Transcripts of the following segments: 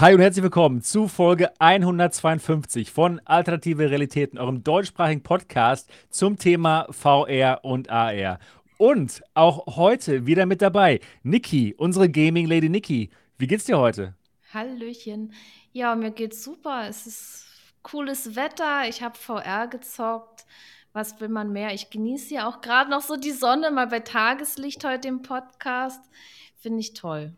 Hi und herzlich willkommen zu Folge 152 von Alternative Realitäten, eurem deutschsprachigen Podcast zum Thema VR und AR. Und auch heute wieder mit dabei Niki, unsere Gaming Lady Niki. Wie geht's dir heute? Hallöchen. Ja, mir geht's super. Es ist cooles Wetter. Ich habe VR gezockt. Was will man mehr? Ich genieße ja auch gerade noch so die Sonne, mal bei Tageslicht heute im Podcast. Finde ich toll.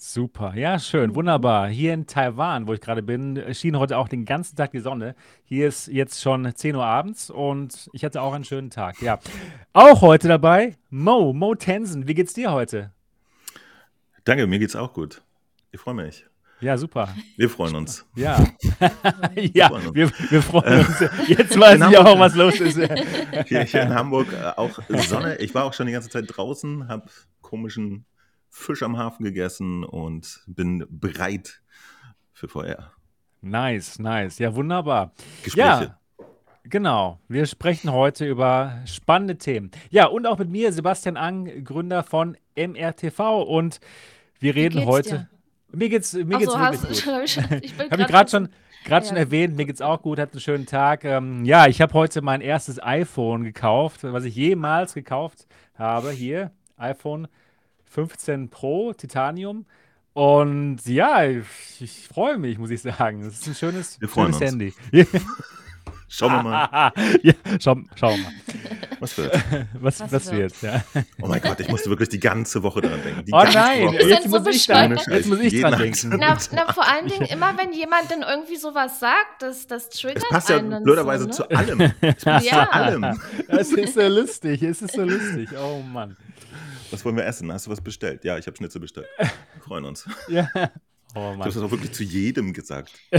Super, ja, schön, wunderbar. Hier in Taiwan, wo ich gerade bin, schien heute auch den ganzen Tag die Sonne. Hier ist jetzt schon 10 Uhr abends und ich hatte auch einen schönen Tag. Ja, auch heute dabei Mo, Mo Tensen. Wie geht's dir heute? Danke, mir geht's auch gut. Ich freue mich. Ja, super. Wir freuen uns. Ja, ja, wir, wir freuen uns. Jetzt weiß ich auch, was los ist. Hier, hier in Hamburg äh, auch Sonne. Ich war auch schon die ganze Zeit draußen, habe komischen Fisch am Hafen gegessen und bin bereit für VR. Nice, nice. Ja, wunderbar. Gespräche. Ja, genau. Wir sprechen heute über spannende Themen. Ja, und auch mit mir, Sebastian Ang, Gründer von MRTV. Und wir reden heute. Dir? Mir geht's, mir Ach geht's so, wirklich hast, gut. ich, ich bin Habe ich gerade schon, grad schon Ja. erwähnt, mir geht's auch gut, hatte einen schönen Tag. Ähm, ja, ich habe heute mein erstes iPhone gekauft, was ich jemals gekauft habe. Hier, iPhone 15 Pro Titanium. Und ja, ich, ich freue mich, muss ich sagen. Es ist ein schönes, schönes uns. Handy. Schauen wir mal, ja, schau, schauen wir mal, was wird. was, Was was wird. wird. Ja. Oh mein Gott, ich musste wirklich die ganze Woche daran denken. Die Oh ganze nein, jetzt so muss, ich bescheuert. dran, jetzt muss ich dran denken. Na, na, vor allen Dingen, immer wenn jemand dann irgendwie sowas sagt, das, das triggert Es passt ja blöderweise so, zu ne? allem. Es passt Ja. zu allem. Es ist so lustig, es ist so lustig. Oh Mann. Was wollen wir essen? Hast du was bestellt? Ja, ich habe Schnitzel bestellt. Wir freuen uns. Ja. Oh Du hast Mann. das auch wirklich zu jedem gesagt.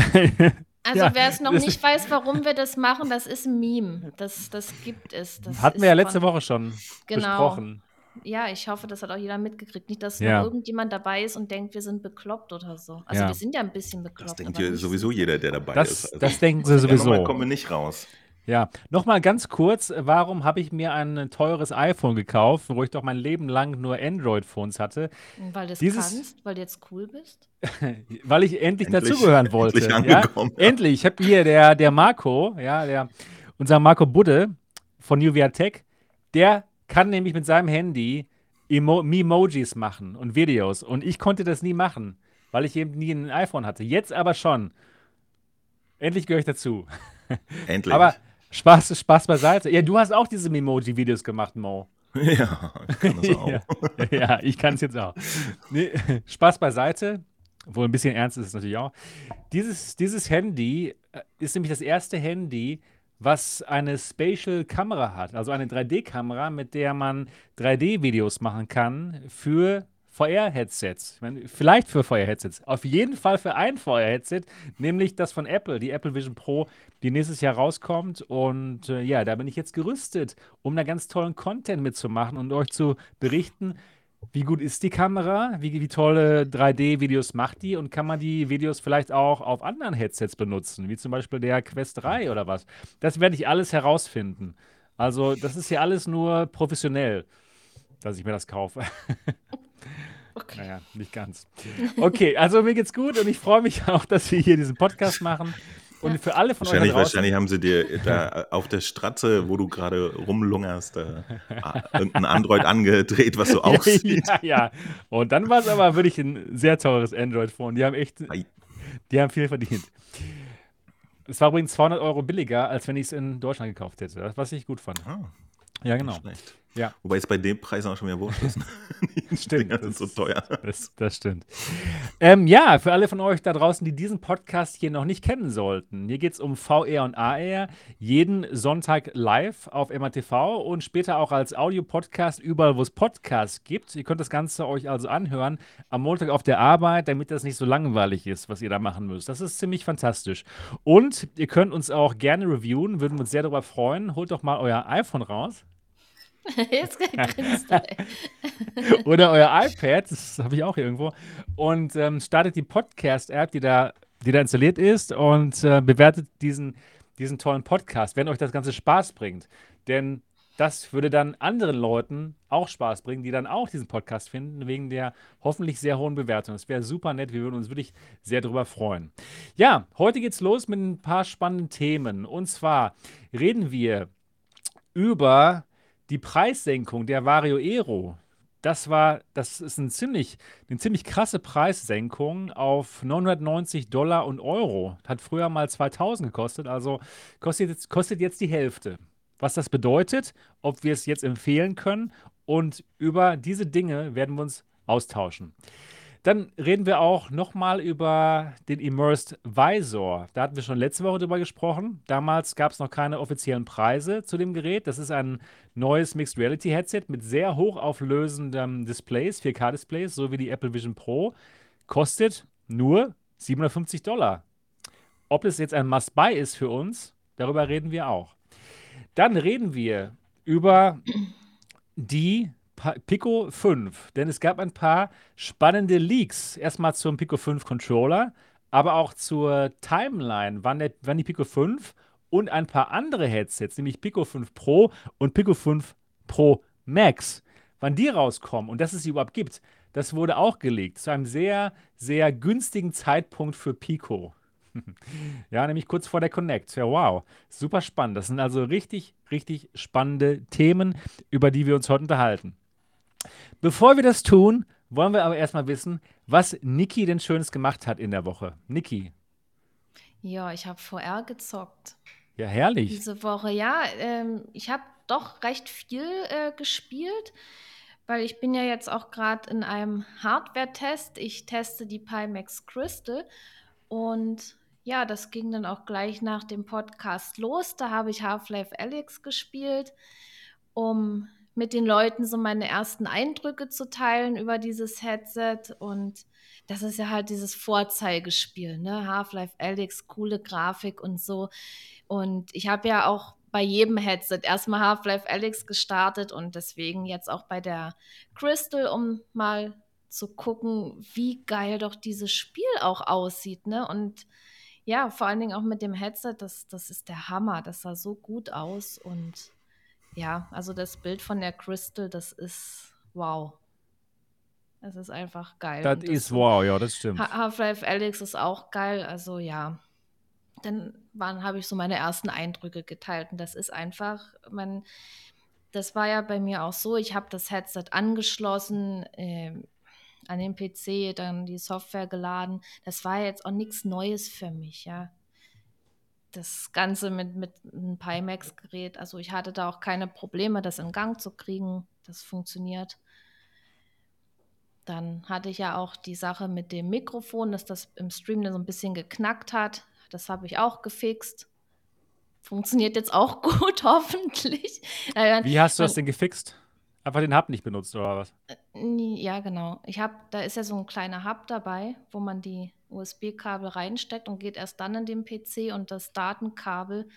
Also Ja, wer es noch das nicht weiß, warum wir das machen, das ist ein Meme. Das, das gibt es. Das Hatten wir ja letzte von- Woche schon Genau. besprochen. Ja, ich hoffe, das hat auch jeder mitgekriegt. Nicht, dass Ja. irgendjemand dabei ist und denkt, wir sind bekloppt oder so. Also Ja. wir sind ja ein bisschen Das bekloppt. denkt aber hier nicht sowieso so. jeder, der dabei Das, ist. Also, das denken sie ja, nochmal sowieso. kommen wir nicht raus. Ja, nochmal ganz kurz, warum habe ich mir ein teures iPhone gekauft, wo ich doch mein Leben lang nur Android-Phones hatte? Weil du es Dieses- kannst, weil du jetzt cool bist. Weil ich endlich, Endlich- dazugehören wollte. endlich ja? angekommen, ja. Endlich. Ich habe hier der, der Marco, ja, der, unser Marco Budde von Nuvia Tech, der kann nämlich mit seinem Handy Emo Memojis machen und Videos. Und ich konnte das nie machen, weil ich eben nie ein iPhone hatte. Jetzt aber schon. Endlich gehöre ich dazu. Endlich. Aber Spaß, Spaß beiseite. Ja, du hast auch diese Memoji-Videos gemacht, Mo. ja, ich kann das auch. Ja, ja, ich kann es jetzt auch. Nee, Spaß beiseite, wohl ein bisschen ernst ist es natürlich auch. Dieses, dieses Handy äh, ist nämlich das erste Handy, was eine Spatial Kamera hat, also eine 3D-Kamera, mit der man 3D-Videos machen kann für VR-Headsets. Vielleicht für VR-Headsets. Auf jeden Fall für ein VR-Headset, nämlich das von Apple, die Apple Vision Pro, die nächstes Jahr rauskommt. Und äh, ja, da bin ich jetzt gerüstet, um da ganz tollen Content mitzumachen und euch zu berichten, wie gut ist die Kamera, wie, wie tolle 3D-Videos macht die und kann man die Videos vielleicht auch auf anderen Headsets benutzen, wie zum Beispiel der Quest 3 oder was. Das werde ich alles herausfinden. Also, das ist ja alles nur professionell, dass ich mir das kaufe. Okay. Naja, nicht ganz. Okay, also mir geht's gut und ich freue mich auch, dass wir hier diesen Podcast machen. Und für alle von euch Wahrscheinlich, draußen, wahrscheinlich haben sie dir da auf der Stratze, wo du gerade rumlungerst, da, äh, irgendein Android angedreht, was so aussieht. ja, ja. Und dann war es aber wirklich ein sehr teures Android-Phone. Die haben echt, die haben viel verdient. Es war übrigens 200 Euro billiger, als wenn ich es in Deutschland gekauft hätte, was ich gut fand. Ah, Ja, nicht genau. schlecht. Ja, Wobei es bei dem Preis auch schon wieder wurscht ist. Die Stimmt, Dinger sind so teuer. Das, das stimmt. Ähm, ja, für alle von euch da draußen, die diesen Podcast hier noch nicht kennen sollten. Hier geht es um VR und AR. Jeden Sonntag live auf MATV und später auch als Audio-Podcast überall, wo es Podcasts gibt. Ihr könnt das Ganze euch also anhören am Montag auf der Arbeit, damit das nicht so langweilig ist, was ihr da machen müsst. Das ist ziemlich fantastisch. Und ihr könnt uns auch gerne reviewen, würden wir uns sehr darüber freuen. Holt doch mal euer iPhone raus. Jetzt grinst oder euer iPad, das habe ich auch hier irgendwo, und ähm, startet die Podcast-App, die da, die da installiert ist, und äh, bewertet diesen, diesen tollen Podcast, wenn euch das Ganze Spaß bringt. Denn das würde dann anderen Leuten auch Spaß bringen, die dann auch diesen Podcast finden, wegen der hoffentlich sehr hohen Bewertung. Das wäre super nett. Wir würden uns wirklich sehr darüber freuen. Ja, heute geht's los mit ein paar spannenden Themen. Und zwar reden wir über die Preissenkung der Vario Aero. Das war, das ist ein ziemlich, eine ziemlich krasse Preissenkung auf 990 Dollar und Euro. Hat früher mal 2000 gekostet, also kostet jetzt, kostet jetzt die Hälfte was das bedeutet, ob wir es jetzt empfehlen können und über diese Dinge werden wir uns austauschen. Dann reden wir auch nochmal über den Immersed Visor. Da hatten wir schon letzte Woche drüber gesprochen. Damals gab es noch keine offiziellen Preise zu dem Gerät. Das ist ein neues Mixed Reality Headset mit sehr hochauflösenden Displays, 4K-Displays, so wie die Apple Vision Pro. Kostet nur 750 Dollar. Ob es jetzt ein Must-Buy ist für uns, darüber reden wir auch. Dann reden wir über die Pico 5, denn es gab ein paar spannende Leaks. Erstmal zum Pico 5 Controller, aber auch zur Timeline, wann, der, wann die Pico 5 und ein paar andere Headsets, nämlich Pico 5 Pro und Pico 5 Pro Max, wann die rauskommen und dass es sie überhaupt gibt, das wurde auch gelegt zu einem sehr, sehr günstigen Zeitpunkt für Pico. Ja, nämlich kurz vor der Connect. Ja, wow. Super spannend. Das sind also richtig, richtig spannende Themen, über die wir uns heute unterhalten. Bevor wir das tun, wollen wir aber erstmal wissen, was Niki denn Schönes gemacht hat in der Woche. Niki. Ja, ich habe VR gezockt. Ja, herrlich. Diese Woche, ja. Ähm, ich habe doch recht viel äh, gespielt, weil ich bin ja jetzt auch gerade in einem Hardware-Test. Ich teste die Pimax Crystal und ja, das ging dann auch gleich nach dem Podcast los. Da habe ich Half-Life Alyx gespielt, um mit den Leuten so meine ersten Eindrücke zu teilen über dieses Headset. Und das ist ja halt dieses Vorzeigespiel, ne? Half-Life Alyx, coole Grafik und so. Und ich habe ja auch bei jedem Headset erstmal Half-Life Alyx gestartet und deswegen jetzt auch bei der Crystal, um mal zu gucken, wie geil doch dieses Spiel auch aussieht, ne? Und ja, vor allen Dingen auch mit dem Headset, das, das ist der Hammer. Das sah so gut aus. Und ja, also das Bild von der Crystal, das ist wow. Es ist einfach geil. Das, das ist wow, ja, das stimmt. Half-Life Alex ist auch geil. Also ja, dann habe ich so meine ersten Eindrücke geteilt. Und das ist einfach, man, das war ja bei mir auch so. Ich habe das Headset angeschlossen. Äh, an den PC dann die Software geladen. Das war jetzt auch nichts Neues für mich, ja. Das Ganze mit, mit einem Pimax-Gerät, also ich hatte da auch keine Probleme, das in Gang zu kriegen. Das funktioniert. Dann hatte ich ja auch die Sache mit dem Mikrofon, dass das im Stream dann so ein bisschen geknackt hat. Das habe ich auch gefixt. Funktioniert jetzt auch gut, hoffentlich. Wie hast du das denn gefixt? Einfach den Hub nicht benutzt oder was? Äh, ja, genau. Ich habe, da ist ja so ein kleiner Hub dabei, wo man die USB-Kabel reinsteckt und geht erst dann in den PC und das Datenkabel,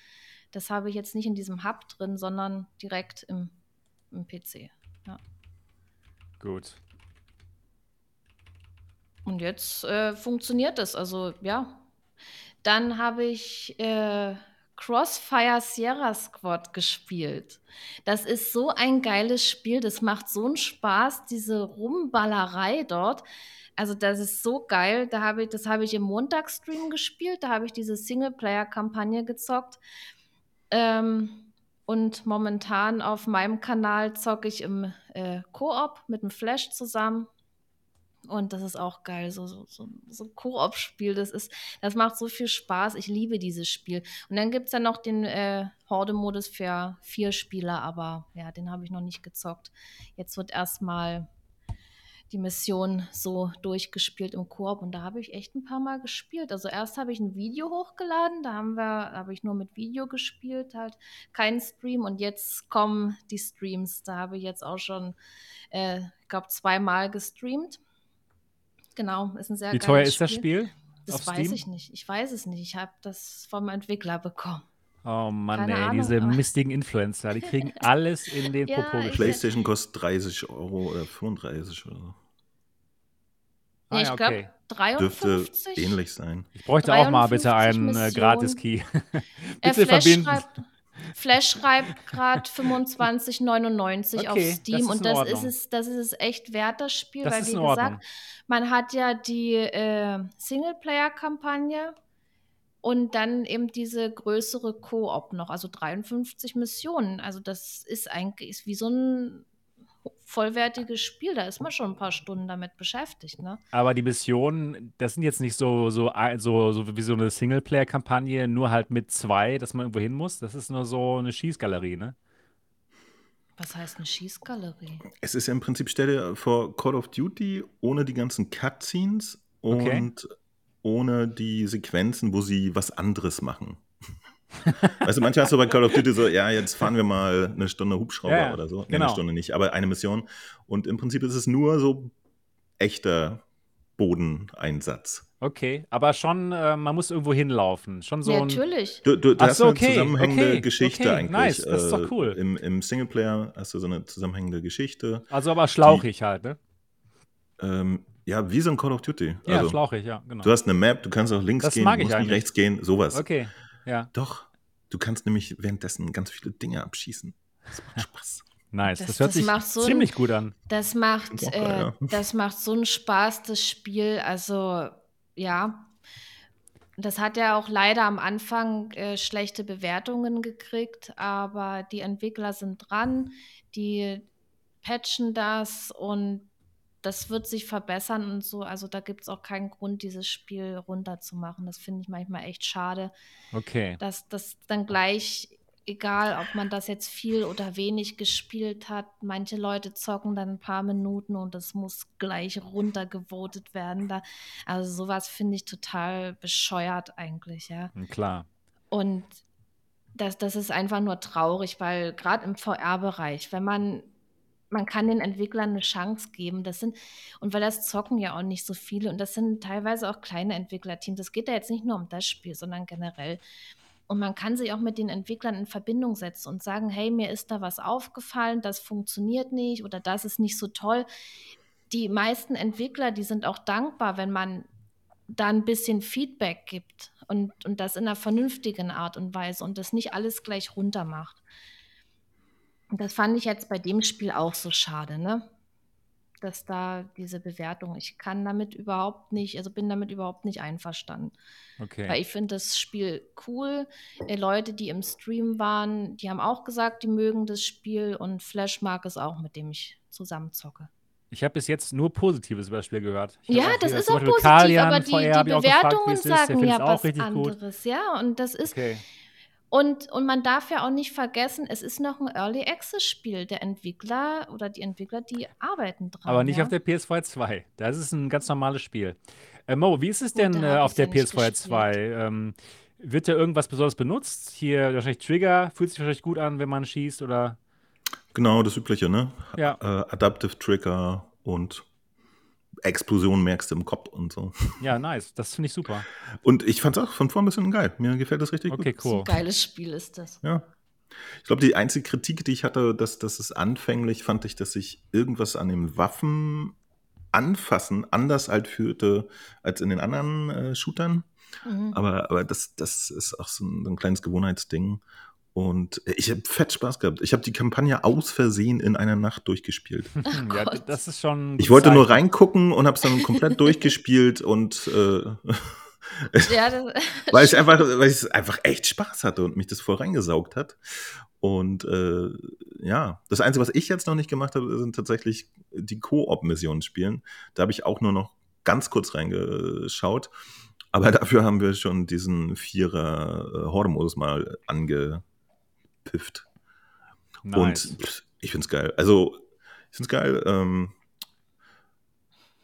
das habe ich jetzt nicht in diesem Hub drin, sondern direkt im, im PC. Ja. Gut. Und jetzt äh, funktioniert das. Also ja. Dann habe ich äh, Crossfire Sierra Squad gespielt. Das ist so ein geiles Spiel, das macht so einen Spaß, diese Rumballerei dort. Also das ist so geil. Da habe ich, das habe ich im Montagsstream gespielt. Da habe ich diese Singleplayer-Kampagne gezockt. Ähm, und momentan auf meinem Kanal zocke ich im äh, Koop mit dem Flash zusammen. Und das ist auch geil, so, so, so, so Koop-Spiel. Das das macht so viel Spaß. Ich liebe dieses Spiel. Und dann gibt es ja noch den äh, Horde-Modus für vier Spieler, aber ja, den habe ich noch nicht gezockt. Jetzt wird erstmal die Mission so durchgespielt im Koop und da habe ich echt ein paar Mal gespielt. Also erst habe ich ein Video hochgeladen, da haben wir, habe ich nur mit Video gespielt, halt kein Stream und jetzt kommen die Streams. Da habe ich jetzt auch schon, äh, ich glaube, zweimal gestreamt. Genau, ist ein sehr Wie teuer ist das Spiel? Das weiß Steam? ich nicht. Ich weiß es nicht. Ich habe das vom Entwickler bekommen. Oh Mann, Keine ey, Ahnung, diese mistigen Influencer, die kriegen alles in den ja, Popo PlayStation kostet 30 Euro oder 35 oder so. Ah, nee, ich glaube 53. Dürfte ähnlich sein. Ich bräuchte auch mal bitte einen äh, Gratis-Key. bitte verbinden. Schreibt, Flash schreibt gerade 25,99 Okay, auf das Steam ist und das ist es, das ist es echt wert, das Spiel, Das weil wie gesagt, man hat ja die äh, Singleplayer-Kampagne und dann eben diese größere Koop noch, also 53 Missionen. Also das ist eigentlich ist wie so ein vollwertiges Spiel. Da ist man schon ein paar Stunden damit beschäftigt, ne? Aber die Missionen, das sind jetzt nicht so, so, so, so wie so eine Singleplayer-Kampagne, nur halt mit zwei, dass man irgendwo hin muss. Das ist nur so eine Schießgalerie, ne? Was heißt eine Schießgalerie? Es ist ja im Prinzip, stell dir vor Call of Duty ohne die ganzen Cutscenes Okay. und ohne die Sequenzen, wo sie was anderes machen. weißt du, manchmal hast du bei Call of Duty so, ja, jetzt fahren wir mal eine Stunde Hubschrauber Ja, oder so. Nee, genau. eine Stunde nicht, aber eine Mission. Und im Prinzip ist es nur so echter Bodeneinsatz. Okay, aber schon, äh, man muss irgendwo hinlaufen. Schon so ja, ein. natürlich. Du, du, du hast so, eine okay, zusammenhängende okay, Geschichte okay, eigentlich. nice, das ist doch Äh, cool. Im, Im Singleplayer hast du so eine zusammenhängende Geschichte. Also aber schlauchig halt, ne? Ähm, ja, wie so ein Call of Duty. Ja, also, schlauchig, ja, genau. Du hast eine Map, du kannst auch links Das gehen, du musst nicht rechts gehen, sowas. Okay, ja, Doch, du kannst nämlich währenddessen ganz viele Dinge abschießen. Das macht Spaß. nice. Das, Das- hört das sich macht so ein- ziemlich gut an. Das macht, äh, ja. das macht so einen Spaß, das Spiel. Also, ja. Das hat ja auch leider am Anfang äh, schlechte Bewertungen gekriegt, aber die Entwickler sind dran, die patchen das und das wird sich verbessern und so. Also da gibt es auch keinen Grund, dieses Spiel runterzumachen. Das finde ich manchmal echt schade Okay. dass das dann gleich, egal ob man das jetzt viel oder wenig gespielt hat, manche Leute zocken dann ein paar Minuten und das muss gleich runtergevotet werden. Da, also sowas finde ich total bescheuert eigentlich, ja. Hm, Klar. Und das, das ist einfach nur traurig, weil gerade im VR-Bereich, wenn man, man kann den Entwicklern eine Chance geben, das sind, und weil das zocken ja auch nicht so viele und das sind teilweise auch kleine Entwicklerteams. Es geht ja jetzt nicht nur um das Spiel, sondern generell. Und man kann sich auch mit den Entwicklern in Verbindung setzen und sagen, hey, mir ist da was aufgefallen, das funktioniert nicht oder das ist nicht so toll. Die meisten Entwickler, die sind auch dankbar, wenn man da ein bisschen Feedback gibt und, und das in einer vernünftigen Art und Weise und das nicht alles gleich runter macht. Das fand ich jetzt bei dem Spiel auch so schade, ne? Dass da diese Bewertung, ich kann damit überhaupt nicht, also bin damit überhaupt nicht einverstanden. Weil Okay. ich finde das Spiel cool. Äh, Leute, die im Stream waren, die haben auch gesagt, die mögen das Spiel und Flash mag es auch, mit dem ich zusammenzocke. Ich habe bis jetzt nur Positives über das Spiel gehört. Ich Ja, das ist auch positiv, Kalian aber die, VR die gefragt, Bewertungen. Der sagen ja was richtig gut. anderes. Ja, und das ist, Okay. Und, und man darf ja auch nicht vergessen, es ist noch ein Early Access Spiel. Der Entwickler oder die Entwickler, die arbeiten dran. Aber nicht ja? auf der PS4 2. Das ist ein ganz normales Spiel. Äh, Mo, wie ist es Gut, denn da äh, auf der ja nicht PS4 2? Ähm, wird da irgendwas Besonderes benutzt? Hier wahrscheinlich Trigger, fühlt sich wahrscheinlich gut an, wenn man schießt oder. Genau, das Übliche, ne? Ja. Äh, Adaptive Trigger und Explosion merkst du im Kopf und so. Ja, nice. Das finde ich super. Und ich fand es auch von vorn ein bisschen geil. Mir gefällt das richtig Okay, gut. So cool. ein geiles Spiel ist das. Ja. Ich glaube, die einzige Kritik, die ich hatte, dass, dass es anfänglich fand ich, dass sich irgendwas an den Waffen anfassen anders halt führte als in den anderen äh, Shootern. Mhm. Aber, aber das, das ist auch so ein, so ein kleines Gewohnheitsding. Und ich habe fett Spaß gehabt. Ich habe die Kampagne aus Versehen in einer Nacht durchgespielt. Hm, ja, das ist schon. Ich wollte nur Zeichen. reingucken und habe es dann komplett durchgespielt und äh, Ja, weil ich einfach, weil ich einfach echt Spaß hatte und mich das voll reingesaugt hat. Und äh, ja, das Einzige, was ich jetzt noch nicht gemacht habe, sind tatsächlich die Koop-Missionen spielen. Da habe ich auch nur noch ganz kurz reingeschaut. Aber dafür haben wir schon diesen Vierer äh, Horde-Modus angepifft. Nice. Und pff, ich find's geil. Also, ich find's geil. Ähm,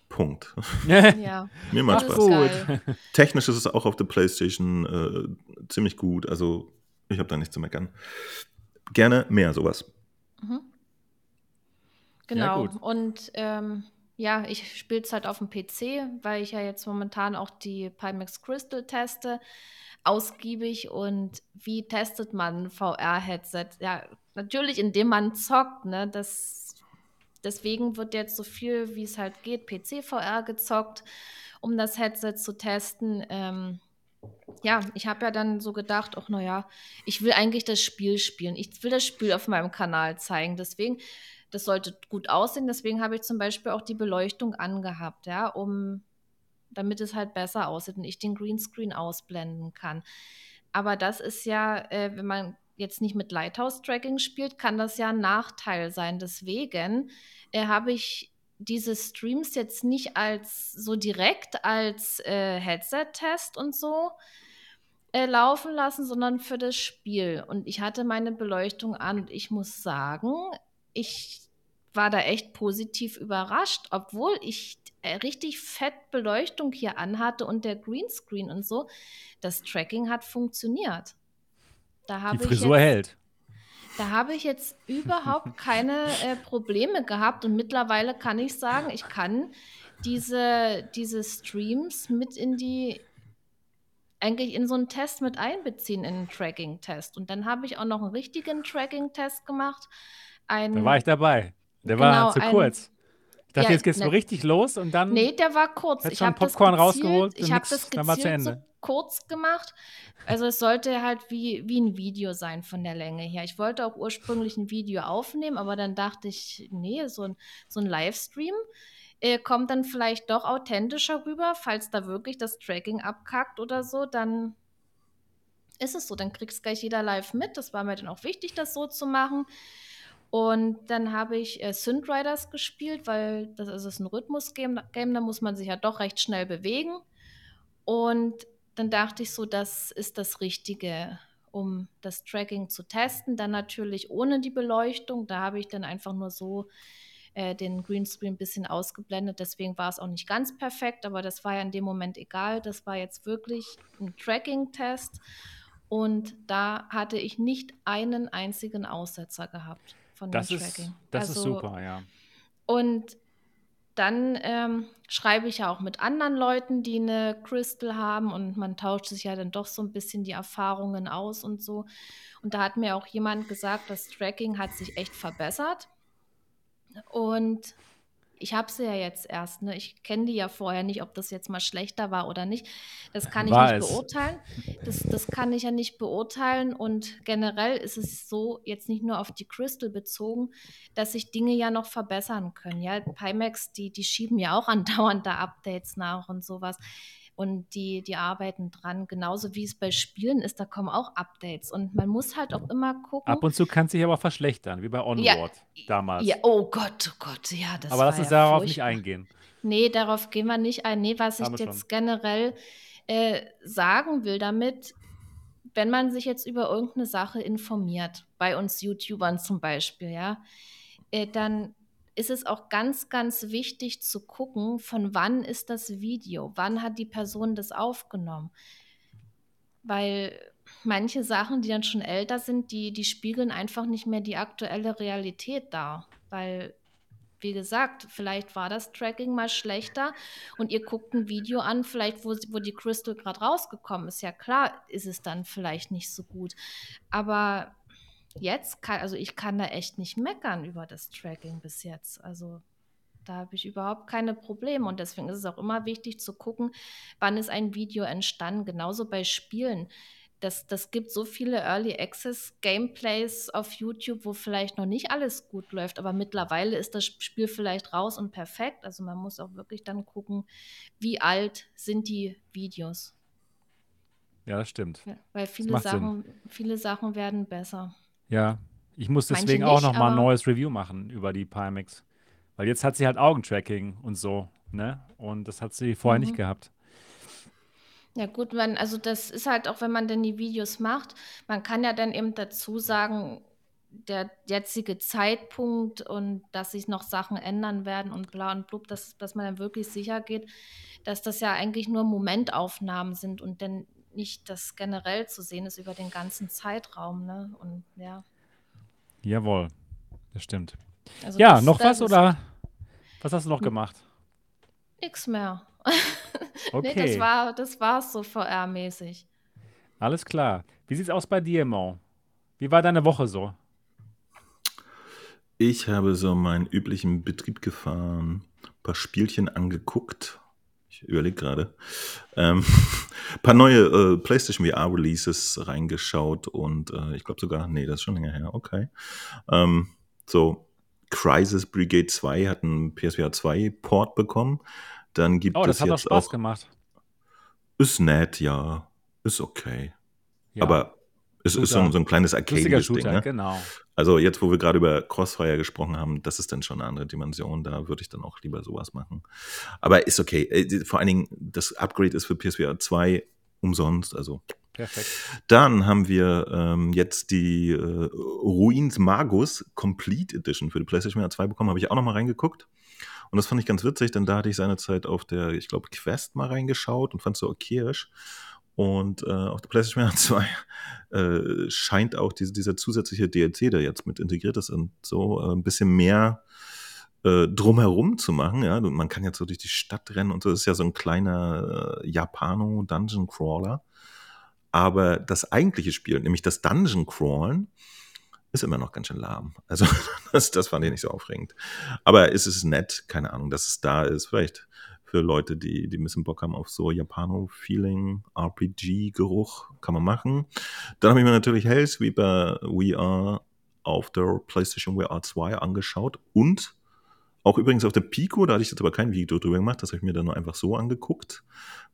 Punkt. ja. Mir macht Spaß. Gut. Technisch ist es auch auf der PlayStation äh, ziemlich gut. Also, ich habe da nichts zu meckern. Gerne mehr sowas. Mhm. Genau. gut. Und ähm, ja, ich spiele es halt auf dem PC, weil ich ja jetzt momentan auch die Pimax Crystal teste, ausgiebig. Und wie testet man ein VR-Headset? Ja, natürlich, indem man zockt, ne? Das, deswegen wird jetzt so viel, wie es halt geht, PC-VR gezockt, um das Headset zu testen. Ähm, ja, ich habe ja dann so gedacht, ach naja, ich will eigentlich das Spiel spielen. Ich will das Spiel auf meinem Kanal zeigen. Deswegen, das sollte gut aussehen. Deswegen habe ich zum Beispiel auch die Beleuchtung angehabt, ja, um, damit es halt besser aussieht und ich den Greenscreen ausblenden kann. Aber das ist ja, äh, wenn man jetzt nicht mit Lighthouse-Tracking spielt, kann das ja ein Nachteil sein. Deswegen äh, habe ich diese Streams jetzt nicht als so direkt als äh, Headset-Test und so äh, laufen lassen, sondern für das Spiel. Und ich hatte meine Beleuchtung an und ich muss sagen, ich war da echt positiv überrascht, obwohl ich äh, richtig fett Beleuchtung hier anhatte und der Greenscreen und so. Das Tracking hat funktioniert. Da Die Frisur jetzt, hält. Da habe ich jetzt überhaupt keine äh, Probleme gehabt und mittlerweile kann ich sagen, ich kann diese, diese Streams mit in die, eigentlich in so einen Test mit einbeziehen, in einen Tracking-Test. Und dann habe ich auch noch einen richtigen Tracking-Test gemacht. Ein, da war ich dabei. Der genau, war zu ein, kurz. Ich dachte, ja, jetzt geht's ne, so richtig los und dann. Nee, der war kurz. Ich habe Popcorn gezielt, rausgeholt. Ich habe das gezielt so kurz gemacht. Also es sollte halt wie, wie ein Video sein von der Länge her. Ich wollte auch ursprünglich ein Video aufnehmen, aber dann dachte ich, nee, so ein, so ein Livestream äh, kommt dann vielleicht doch authentischer rüber, falls da wirklich das Tracking abkackt oder so, dann ist es so, dann kriegt es gleich jeder live mit. Das war mir dann auch wichtig, das so zu machen. Und dann habe ich äh, Synth Riders gespielt, weil das ist, ist ein Rhythmus-Game, Game, da muss man sich ja doch recht schnell bewegen. Und dann dachte ich so, das ist das Richtige, um das Tracking zu testen. Dann natürlich ohne die Beleuchtung. Da habe ich dann einfach nur so äh, den Greenscreen ein bisschen ausgeblendet. Deswegen war es auch nicht ganz perfekt, aber das war ja in dem Moment egal. Das war jetzt wirklich ein Tracking-Test und da hatte ich nicht einen einzigen Aussetzer gehabt von das dem Tracking. Ist, das also, ist super, ja. Und dann ähm, schreibe ich ja auch mit anderen Leuten, die eine Crystal haben und man tauscht sich ja dann doch so ein bisschen die Erfahrungen aus und so. Und da hat mir auch jemand gesagt, das Tracking hat sich echt verbessert. Und ich habe sie ja jetzt erst, ne? Ich kenne die ja vorher nicht, ob das jetzt mal schlechter war oder nicht. Das kann ich war nicht es. beurteilen. Das, das kann ich ja nicht beurteilen. Und generell ist es so, jetzt nicht nur auf die Crystal bezogen, dass sich Dinge ja noch verbessern können. Ja, Pimax, die, die schieben ja auch andauernd da Updates nach und sowas und die, die arbeiten dran. Genauso wie es bei Spielen ist, da kommen auch Updates. Und man muss halt auch immer gucken. Ab und zu kann es sich aber verschlechtern, wie bei Onward ja, damals. Ja, oh Gott, oh Gott, ja, das Aber lass uns ja darauf nicht eingehen. Nee, darauf gehen wir nicht ein. Nee, was Haben ich jetzt schon. generell äh, sagen will damit, wenn man sich jetzt über irgendeine Sache informiert, bei uns YouTubern zum Beispiel, ja, äh, dann ist es auch ganz, ganz wichtig zu gucken, von wann ist das Video, wann hat die Person das aufgenommen. Weil manche Sachen, die dann schon älter sind, die, die spiegeln einfach nicht mehr die aktuelle Realität dar. Weil, wie gesagt, vielleicht war das Tracking mal schlechter und ihr guckt ein Video an, vielleicht wo, wo die Crystal gerade rausgekommen ist. Ja klar, ist es dann vielleicht nicht so gut. Aber jetzt kann, also ich kann da echt nicht meckern über das Tracking bis jetzt. Also da habe ich überhaupt keine Probleme. Und deswegen ist es auch immer wichtig zu gucken, wann ist ein Video entstanden. Genauso bei Spielen. Das, das gibt so viele Early Access Gameplays auf YouTube, wo vielleicht noch nicht alles gut läuft, aber mittlerweile ist das Spiel vielleicht raus und perfekt. Also man muss auch wirklich dann gucken, wie alt sind die Videos. Ja, das stimmt. Weil viele Sachen, viele Sachen werden besser. Ja, ich muss deswegen auch noch mal ein neues Review machen über die Pimax. Weil jetzt hat sie halt Augentracking und so, ne? Und das hat sie vorher nicht mhm. gehabt. Ja gut, man, also das ist halt auch, wenn man denn die Videos macht, man kann ja dann eben dazu sagen, der jetzige Zeitpunkt und dass sich noch Sachen ändern werden und bla und blub, dass, dass man dann wirklich sicher geht, dass das ja eigentlich nur Momentaufnahmen sind und dann nicht das generell zu sehen ist über den ganzen Zeitraum, ne? Und ja. Jawohl, das stimmt. Also ja, das, noch das was oder was hast du noch gemacht? Nix mehr. okay. Nee, das war das war's so VR-mäßig. Alles klar. Wie sieht's aus bei dir, Mo? Wie war deine Woche so? Ich habe so meinen üblichen Betrieb gefahren, ein paar Spielchen angeguckt Ich überlege gerade. Ähm, ein paar neue äh, PlayStation VR-Releases reingeschaut und äh, ich glaube sogar, nee, das ist schon länger her, okay. Ähm, so, Crisis Brigade 2 hat einen PSVR 2 Port bekommen. Dann gibt Oh, es das hat doch jetzt Spaß auch. gemacht. Ist nett, ja. Ist okay. Ja, Aber es ist so, ein- Shooter. so ein kleines Arcade-Ding, Shooter, ne? genau. Also jetzt, wo wir gerade über Crossfire gesprochen haben, das ist dann schon eine andere Dimension. Da würde ich dann auch lieber sowas machen. Aber ist okay. Äh, Vor allen Dingen, das Upgrade ist für PSVR 2 umsonst. Also Perfekt. dann haben wir ähm, jetzt die äh, Ruins Magus Complete Edition für die PlayStation VR 2 bekommen. Habe ich auch noch mal reingeguckt. Und das fand ich ganz witzig, denn da hatte ich seinerzeit auf der, ich glaube, Quest mal reingeschaut und fand es so okayisch. Und äh, auf der PlayStation VR 2 äh, scheint auch diese, dieser zusätzliche DLC, der jetzt mit integriert ist und so äh, ein bisschen mehr äh, drumherum zu machen. Ja, man kann jetzt so durch die Stadt rennen und so. Das ist ja so ein kleiner äh, Japano-Dungeon Crawler. Aber das eigentliche Spiel, nämlich das Dungeon Crawlen, ist immer noch ganz schön lahm. Also das, das fand ich nicht so aufregend. Aber es ist nett, keine Ahnung, dass es da ist. Vielleicht für Leute, die, die ein bisschen Bock haben auf so Japano-Feeling, RPG-Geruch, kann man machen. Dann habe ich mir natürlich Hellsweeper VR auf der PlayStation VR 2 angeschaut und auch übrigens auf der Pico, da hatte ich jetzt aber kein Video drüber gemacht, das habe ich mir dann nur einfach so angeguckt,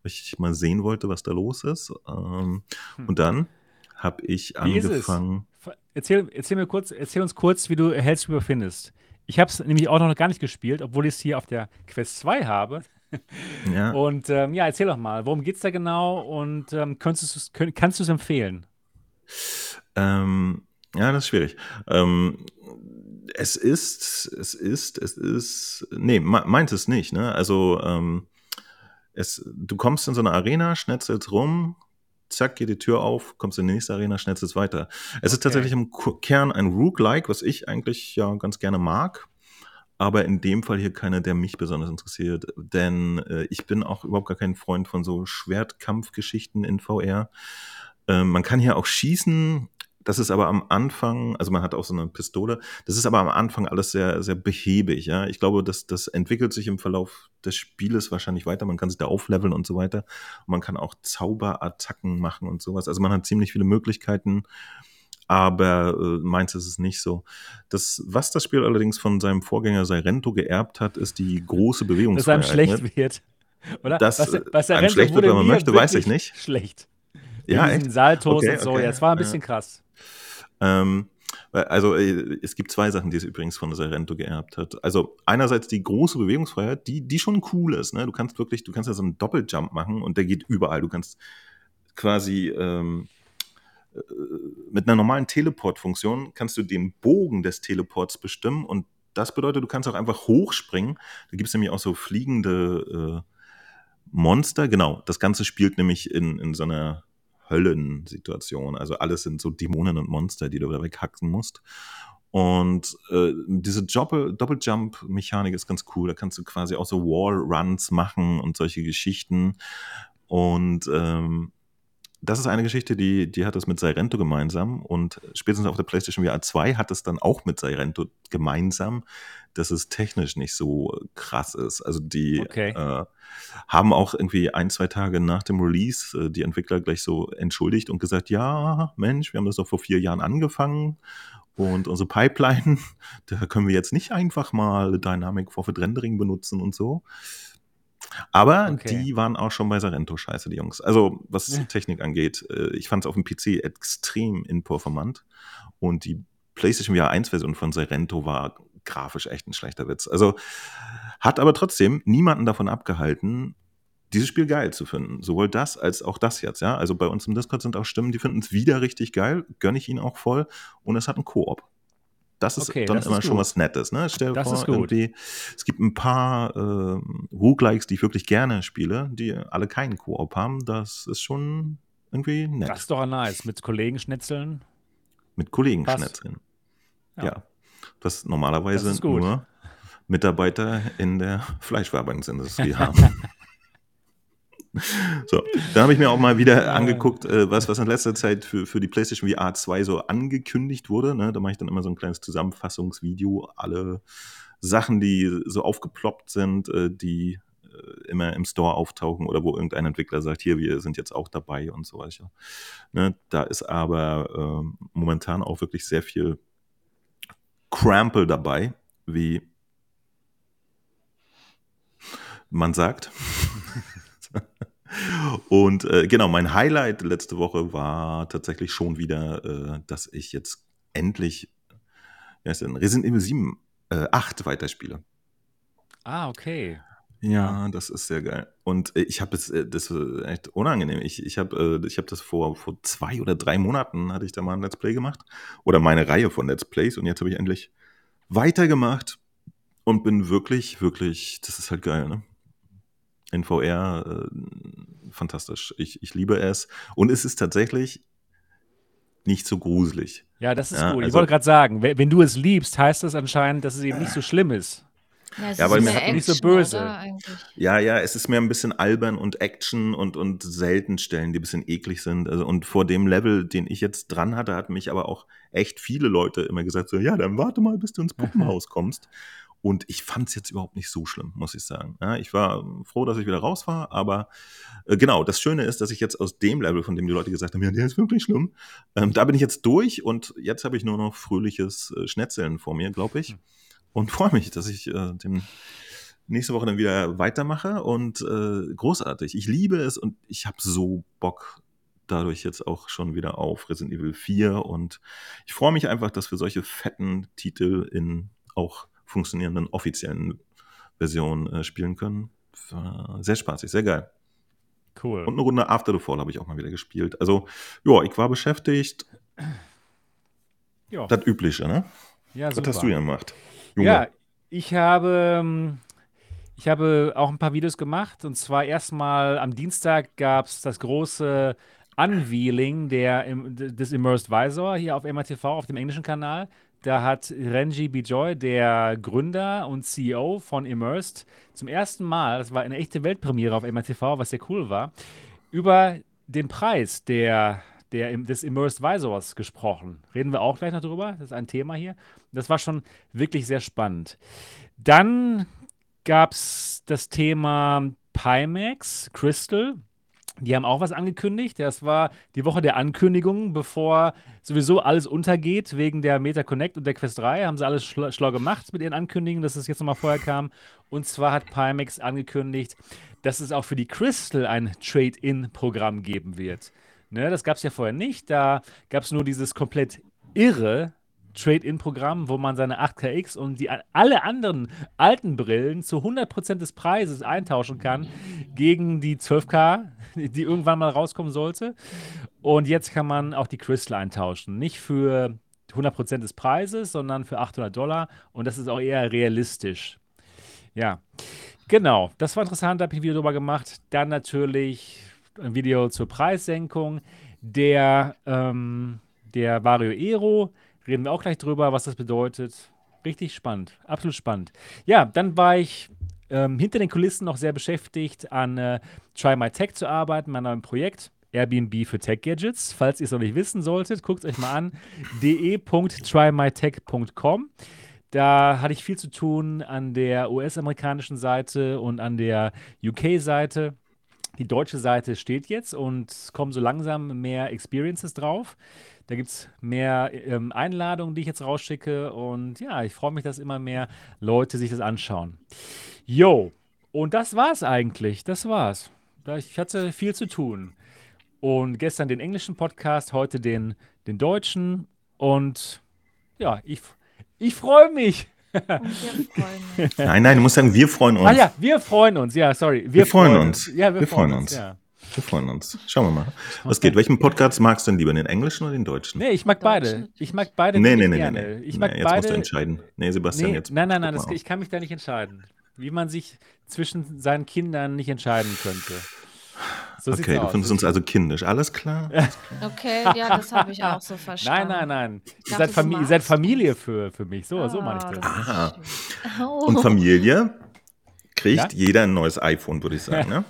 weil ich mal sehen wollte, was da los ist. Ähm, Hm. und dann habe ich Wie angefangen. Erzähl, erzähl, mir kurz, erzähl uns kurz, wie du Hellsweeper findest. Ich habe es nämlich auch noch gar nicht gespielt, obwohl ich es hier auf der Quest 2 habe. Ja, Und ähm, ja, erzähl doch mal, worum geht's da genau und ähm, könntest du's- könnt, kannst du es empfehlen? ähm, ja, das ist schwierig. Ähm, es ist, es ist, es ist, nee, me- meint es nicht, ne? Also, ähm, es, du kommst in so eine Arena, schnetzelst rum, zack, geht die Tür auf, kommst in die nächste Arena, schnetzelst weiter. Es ist Okay. tatsächlich im Kern ein Roguelike, was ich eigentlich ja ganz gerne mag. Aber in dem Fall hier keiner, der mich besonders interessiert. Denn äh, ich bin auch überhaupt gar kein Freund von so Schwertkampfgeschichten in VR. Ähm, man kann hier auch schießen. Das ist aber am Anfang, also man hat auch so eine Pistole. Das ist aber am Anfang alles sehr, sehr behäbig. Ja, ich glaube, das, das entwickelt sich im Verlauf des Spieles wahrscheinlich weiter. Man kann sich da aufleveln und so weiter. Und man kann auch Zauberattacken machen und sowas. Also man hat ziemlich viele Möglichkeiten. Aber äh, meins ist es nicht so. Das, was das Spiel allerdings von seinem Vorgänger Sairento geerbt hat, ist die große Dass einem Bewegungsfreiheit. schlecht ne? wird. Oder? Das, was, äh, was einem schlecht wird, wenn man möchte, weiß ich nicht. Schlecht. Ja, Mit echt? diesen Saltos Okay, und so. okay, Ja, es war ein ja. bisschen krass. Ähm, weil- also äh, es gibt zwei Sachen, die es übrigens von Sorrento geerbt hat. Also einerseits die große Bewegungsfreiheit, die, die schon cool ist. Ne? Du kannst wirklich, du kannst ja so einen Doppeljump machen und der geht überall. Du kannst quasi ähm, äh, mit einer normalen Teleport-Funktion kannst du den Bogen des Teleports bestimmen und das bedeutet, du kannst auch einfach hochspringen. Da gibt es nämlich auch so fliegende äh, Monster. Genau, das Ganze spielt nämlich in, in so einer Höllensituation. Also alles sind so Dämonen und Monster, die du da weghacken musst. Und äh, diese Doppel- Doppeljump-Mechanik ist ganz cool. Da kannst du quasi auch so Wall-Runs machen und solche Geschichten. Und ähm, das ist eine Geschichte, die, die hat es mit Sairento gemeinsam. Und spätestens auf der PlayStation VR 2 hat es dann auch mit Sairento gemeinsam, dass es technisch nicht so krass ist. Also die Okay. äh, haben auch irgendwie ein, zwei Tage nach dem Release äh, die Entwickler gleich so entschuldigt und gesagt, ja, Mensch, wir haben das doch vor vier Jahren angefangen und unsere Pipeline, da können wir jetzt nicht einfach mal Dynamic Forfeit Rendering benutzen und so. Aber Okay. die waren auch schon bei Sarento scheiße, die Jungs. Also, was Ja. Technik angeht, äh, ich fand es auf dem PC extrem inperformant und die PlayStation VR 1 Version von Sarento war grafisch echt ein schlechter Witz. Also, hat aber trotzdem niemanden davon abgehalten, dieses Spiel geil zu finden. Sowohl das als auch das jetzt, ja. Also bei uns im Discord sind auch Stimmen, die finden es wieder richtig geil, gönne ich ihnen auch voll. Und es hat einen Koop. Das ist Okay, dann das immer ist schon was Nettes, ne? Stell dir Das vor, ist gut. irgendwie, es gibt ein paar ähm, Roguelikes, die ich wirklich gerne spiele, die alle keinen Koop haben. Das ist schon irgendwie nett. Das ist doch nice. Mit Kollegen schnitzeln. Mit Kollegen Passt. schnetzeln. Ja. Ja. Das normalerweise Das nur Mitarbeiter in der Fleischverarbeitungsindustrie haben. So, da habe ich mir auch mal wieder angeguckt, äh, was, was in letzter Zeit für, für die PlayStation VR 2 so angekündigt wurde. Ne? Da mache ich dann immer so ein kleines Zusammenfassungsvideo, alle Sachen, die so aufgeploppt sind, äh, die äh, immer im Store auftauchen oder wo irgendein Entwickler sagt, hier, wir sind jetzt auch dabei und so weiter. Ne, da ist aber äh, momentan auch wirklich sehr viel Crample dabei, wie man sagt. Und äh, genau, mein Highlight letzte Woche war tatsächlich schon wieder, äh, dass ich jetzt endlich wie heißt denn, Resident Evil 7, äh, 8 weiterspiele. Ah, okay. Ja, das ist sehr geil. Und äh, ich habe es, äh, das ist echt unangenehm. Ich, ich habe äh, ich hab das vor, vor zwei oder drei Monaten, hatte ich da mal ein Let's Play gemacht. Oder meine Reihe von Let's Plays. Und jetzt habe ich endlich weitergemacht und bin wirklich, wirklich, das ist halt geil, ne? In VR, äh, fantastisch. Ich, ich liebe es. Und es ist tatsächlich nicht so gruselig. Ja, das ist Ja, cool. Ich also- wollte gerade sagen, wenn, wenn du es liebst, heißt das anscheinend, dass es eben nicht so schlimm ist. Ja, es Ja, ist weil mir hat nicht so böse. Ja, ja, es ist mehr ein bisschen albern und Action und, und selten Stellen, die ein bisschen eklig sind. Also, und vor dem Level, den ich jetzt dran hatte, hat mich aber auch echt viele Leute immer gesagt, so, ja, dann warte mal, bis du ins Puppenhaus kommst. Und ich fand es jetzt überhaupt nicht so schlimm, muss ich sagen. Ja, ich war froh, dass ich wieder raus war, aber äh, genau, das Schöne ist, dass ich jetzt aus dem Level, von dem die Leute gesagt haben, ja, der ist wirklich schlimm, ähm, da bin ich jetzt durch und jetzt habe ich nur noch fröhliches äh, Schnetzeln vor mir, glaube ich. Und freue mich, dass ich äh, dem nächste Woche dann wieder weitermache und äh, großartig. Ich liebe es und ich habe so Bock dadurch jetzt auch schon wieder auf Resident Evil 4 und ich freue mich einfach, dass wir solche fetten Titel in auch funktionierenden offiziellen Versionen äh, spielen können. War Sehr spaßig, sehr geil. Cool. Und eine Runde After the Fall habe ich auch mal wieder gespielt. Also, ja, ich war beschäftigt. ja, Das Übliche, ne? ja, Was super. hast du ja gemacht? Junge? Ja, ich habe, ähm, ich habe auch ein paar Videos gemacht. Und zwar erstmal am Dienstag gab es das große Unveiling der, des Immersed Visor hier auf MRTV, auf dem englischen Kanal. Da hat Renji Bijoy, der Gründer und CEO von Immersed, zum ersten Mal, das war eine echte Weltpremiere auf MRTV, was sehr cool war, über den Preis der, der, des Immersed Visors gesprochen. Reden wir auch gleich noch drüber. Das ist ein Thema hier. Das war schon wirklich sehr spannend. Dann gab es das Thema Pimax, Crystal. Die haben auch was angekündigt. Das war die Woche der Ankündigungen, bevor sowieso alles untergeht wegen der Meta Connect und der Quest 3. Haben sie alles schlau, schlau gemacht mit ihren Ankündigungen, dass es jetzt nochmal vorher kam. Und zwar hat Pimax angekündigt, dass es auch für die Crystal ein Trade-in-Programm geben wird. Ne, das gab es ja vorher nicht. Da gab es nur dieses komplett irre Trade-in-Programm, wo man seine 8KX und die, alle anderen alten Brillen zu 100% des Preises eintauschen kann gegen die 12K, die irgendwann mal rauskommen sollte. Und jetzt kann man auch die Crystal eintauschen. Nicht für 100% des Preises, sondern für 800 Dollar. Und das ist auch eher realistisch. Ja, genau. Das war interessant, da habe ich ein Video drüber gemacht. Dann natürlich ein Video zur Preissenkung der, ähm, der Vario Aero. Reden wir auch gleich drüber, was das bedeutet. Richtig spannend, absolut spannend. Ja, dann war ich ähm, hinter den Kulissen noch sehr beschäftigt, an äh, Try My Tech zu arbeiten, meinem neuen Projekt. Airbnb für Tech Gadgets. Falls ihr es noch nicht wissen solltet, guckt euch mal an. de.trymytech.com. Da hatte ich viel zu tun an der US-amerikanischen Seite und an der UK-Seite. Die deutsche Seite steht jetzt und es kommen so langsam mehr Experiences drauf. Da gibt es mehr ähm, Einladungen, die ich jetzt rausschicke. Und ja, ich freue mich, dass immer mehr Leute sich das anschauen. Jo, und das war's eigentlich. Das war's. Ich hatte viel zu tun. Und gestern den englischen Podcast, heute den, den deutschen. Und ja, ich, ich freue mich. Wir freuen uns. Nein, nein, du musst sagen, wir freuen uns. Ah ja, wir freuen uns. Ja, sorry. Wir freuen uns. Ja, wir, Wir freuen freuen uns. uns. Ja. Wir freuen uns. Schauen wir mal. Was geht? Welchen Podcast magst du denn lieber? Den englischen oder den deutschen? Nee, ich mag beide. Ich mag beide nee, nee, nee, nee, gerne. nee. Ich mag nee jetzt musst du beide. entscheiden. Nee, Sebastian, Nee, jetzt. nein, nein, nein, das, ich kann mich da nicht entscheiden. Wie man sich zwischen seinen Kindern nicht entscheiden könnte. So Okay, du aus. findest uns also kindisch. Alles klar? Okay, ja, das habe ich auch so Nein, verstanden. nein, nein. Ihr dachte, seid, ihr seid Familie für, für mich. So, so meine ich Ah, das. Aha. Oh. Und Familie kriegt Ja? jeder ein neues iPhone, würde ich sagen. Ne?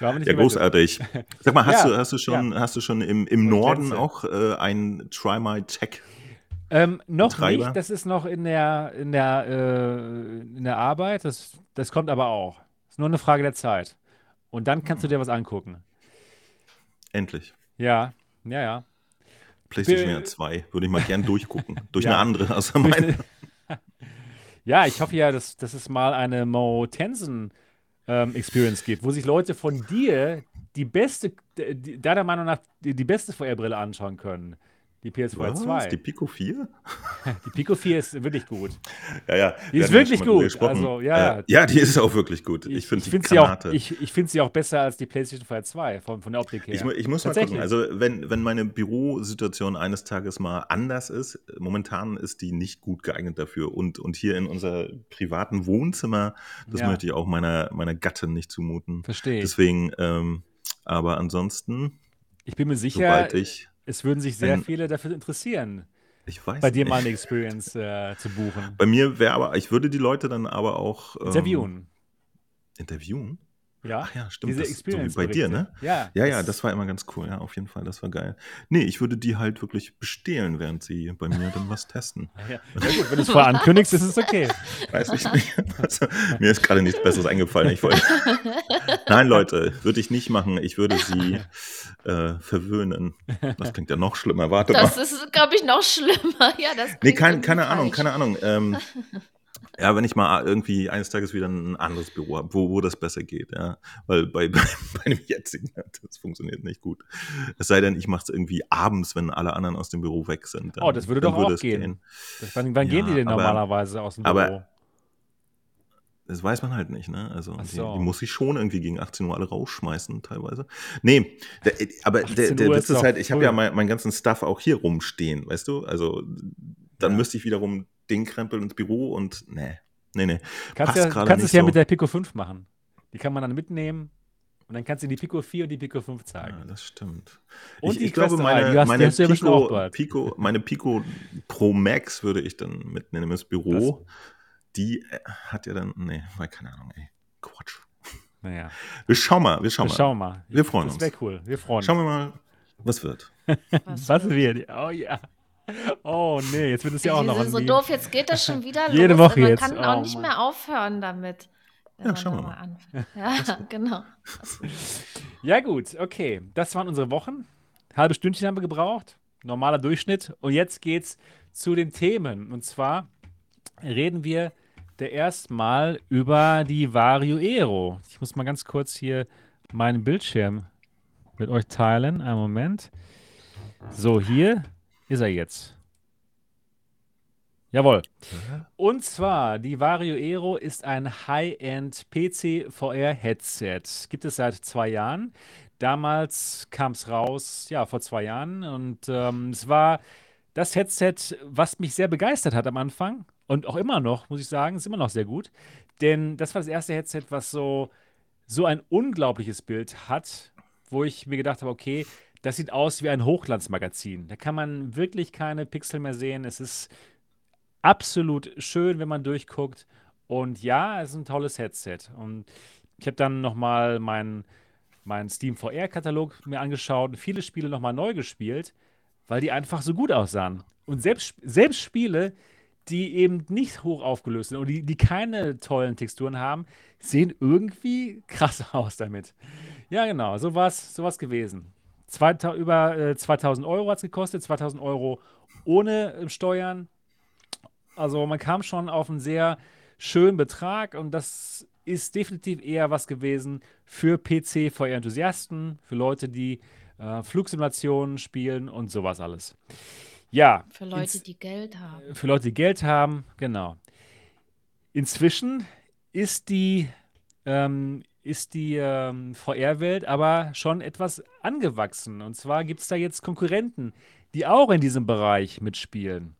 Ja, großartig. Sag mal, hast, Ja, du, hast du schon, hast du schon im, im Norden auch äh, ein Try My Tech Ähm, noch Betreiber? nicht, das ist noch in der, in der, äh, in der Arbeit, das, das kommt aber auch. Ist nur eine Frage der Zeit. Und dann kannst du dir was angucken. Endlich. Ja, ja, ja. PlayStation Be- ja 2. Würde ich mal gern durchgucken. Durch Ja. eine andere Durch meine. Ja, ich hoffe ja, dass, dass es mal eine Mo Tensen ähm, Experience gibt, wo sich Leute von dir die beste, die, deiner Meinung nach, die, die beste VR-Brille anschauen können. Die PS4 Was? 2. Die Pico 4? Die Pico 4 ist wirklich gut. Ja, ja. Die ist wirklich gut. Also, ja, ja. Äh, ja, die ist auch wirklich gut. Ich, finde die finde sie, auch, ich, ich find sie auch besser als die PlayStation 4 2 von, von der Optik her. Ich, ich muss mal gucken. Also, wenn, wenn meine Bürosituation eines Tages mal anders ist, momentan ist die nicht gut geeignet dafür. Und, und hier in unser privaten Wohnzimmer, das Ja. möchte ich auch meiner, meiner Gattin nicht zumuten. Verstehe ich. Deswegen, ähm, aber ansonsten, Ich bin mir sicher, sobald ich, es würden sich sehr wenn- viele dafür interessieren, ich weiß bei dir nicht. mal eine Experience äh, zu buchen. Bei mir wäre aber, ich würde die Leute dann aber auch ähm, Interviewen. interviewen. Ja, Ach ja, stimmt. diese Das, so wie Experience. bei dir, ne? Ja, Ja, ja, das war immer ganz cool. Ja, auf jeden Fall, das war geil. Nee, ich würde die halt wirklich bestehlen, während sie bei mir dann was testen. Ja, ja gut, wenn du es vorher ankündigst, ist es okay. Weiß ich nicht. Also, mir ist gerade nichts Besseres eingefallen. Ich wollte. Nein, Leute, würde ich nicht machen. Ich würde sie äh, verwöhnen. Das klingt ja noch schlimmer. Warte Das mal. ist, glaube ich, noch schlimmer. Ja, das Nee, kein, keine Ahnung, keine Ahnung. Ähm, ja, wenn ich mal irgendwie eines Tages wieder ein anderes Büro habe, wo, wo das besser geht, ja. Weil bei, bei, bei dem jetzigen, das funktioniert nicht gut. Es sei denn, ich mache es irgendwie abends, wenn alle anderen aus dem Büro weg sind. Dann, Oh, das würde doch auch es gehen. Das, wann wann Ja, gehen die denn aber- normalerweise aus dem aber- Büro? Das weiß man halt nicht, ne? Also Ach die, so. die muss ich schon irgendwie gegen 18 Uhr alle rausschmeißen, teilweise. Nee, der, aber der, 18 der Witz ist ist halt, ich habe ja mein, meinen ganzen Stuff auch hier rumstehen, weißt du? Also dann Ja. müsste ich wiederum den krempeln ins Büro und nee, nee, nee. Kannst, ja, kannst es ja so. mit der Pico 5 machen. Die kann man dann mitnehmen und dann kannst du die Pico 4 und die Pico 5 zeigen. Ja, das stimmt. Und ich, die ich glaube, Quest 3, meine, die hast- meine, hast ja Pico. Pico, meine Pico Pro Max würde ich dann mitnehmen ins Büro. Die äh, hat ja dann, nee, weil keine Ahnung, ey. Quatsch. Naja, Wir schauen mal, wir schauen wir mal. schauen mal. Wir freuen das uns. wäre cool. Wir freuen uns. Schauen wir mal, was wird. Was Was wird? Oh ja. Oh nee, jetzt wird es ja auch die noch sind ein so doof, jetzt geht das schon wieder Jede los. Woche Man jetzt. kann Oh, auch nicht Mann. mehr aufhören damit. Ja, man schauen wir mal anfängt. Ja, genau. Ja, gut, okay. Das waren unsere Wochen. Halbe Stündchen haben wir gebraucht. Normaler Durchschnitt. Und jetzt geht's zu den Themen. Und zwar reden wir der erstmal über die Vario Aero. Ich muss mal ganz kurz hier meinen Bildschirm mit euch teilen. Einen Moment. So, hier ist er jetzt. Jawohl. Und zwar, die Vario Aero ist ein High-End PC VR Headset. Gibt es seit zwei Jahren. Damals kam es raus, ja, vor zwei Jahren. Und ähm, es war das Headset, was mich sehr begeistert hat am Anfang. Und auch immer noch, muss ich sagen, ist immer noch sehr gut. Denn das war das erste Headset, was so, so ein unglaubliches Bild hat, wo ich mir gedacht habe, okay, das sieht aus wie ein Hochglanzmagazin. Da kann man wirklich keine Pixel mehr sehen. Es ist absolut schön, wenn man durchguckt. Und ja, es ist ein tolles Headset. Und ich habe dann nochmal meinen mein Steam VR-Katalog mir angeschaut und viele Spiele nochmal neu gespielt, weil die einfach so gut aussahen. Und selbst, selbst Spiele, die eben nicht hoch aufgelöst sind und die, die keine tollen Texturen haben, sehen irgendwie krass aus damit. Ja, genau, so war es gewesen. Zweita über äh, 2000 Euro hat es gekostet, 2000 Euro ohne äh, Steuern. Also man kam schon auf einen sehr schönen Betrag und das ist definitiv eher was gewesen für PC, für Enthusiasten, für Leute, die äh, Flugsimulationen spielen und sowas alles. Ja, Für Leute, ins- die Geld haben. für Leute, die Geld haben, genau. Inzwischen ist die, ähm, ist die ähm, VR-Welt aber schon etwas angewachsen. Und zwar gibt es da jetzt Konkurrenten, die auch in diesem Bereich mitspielen.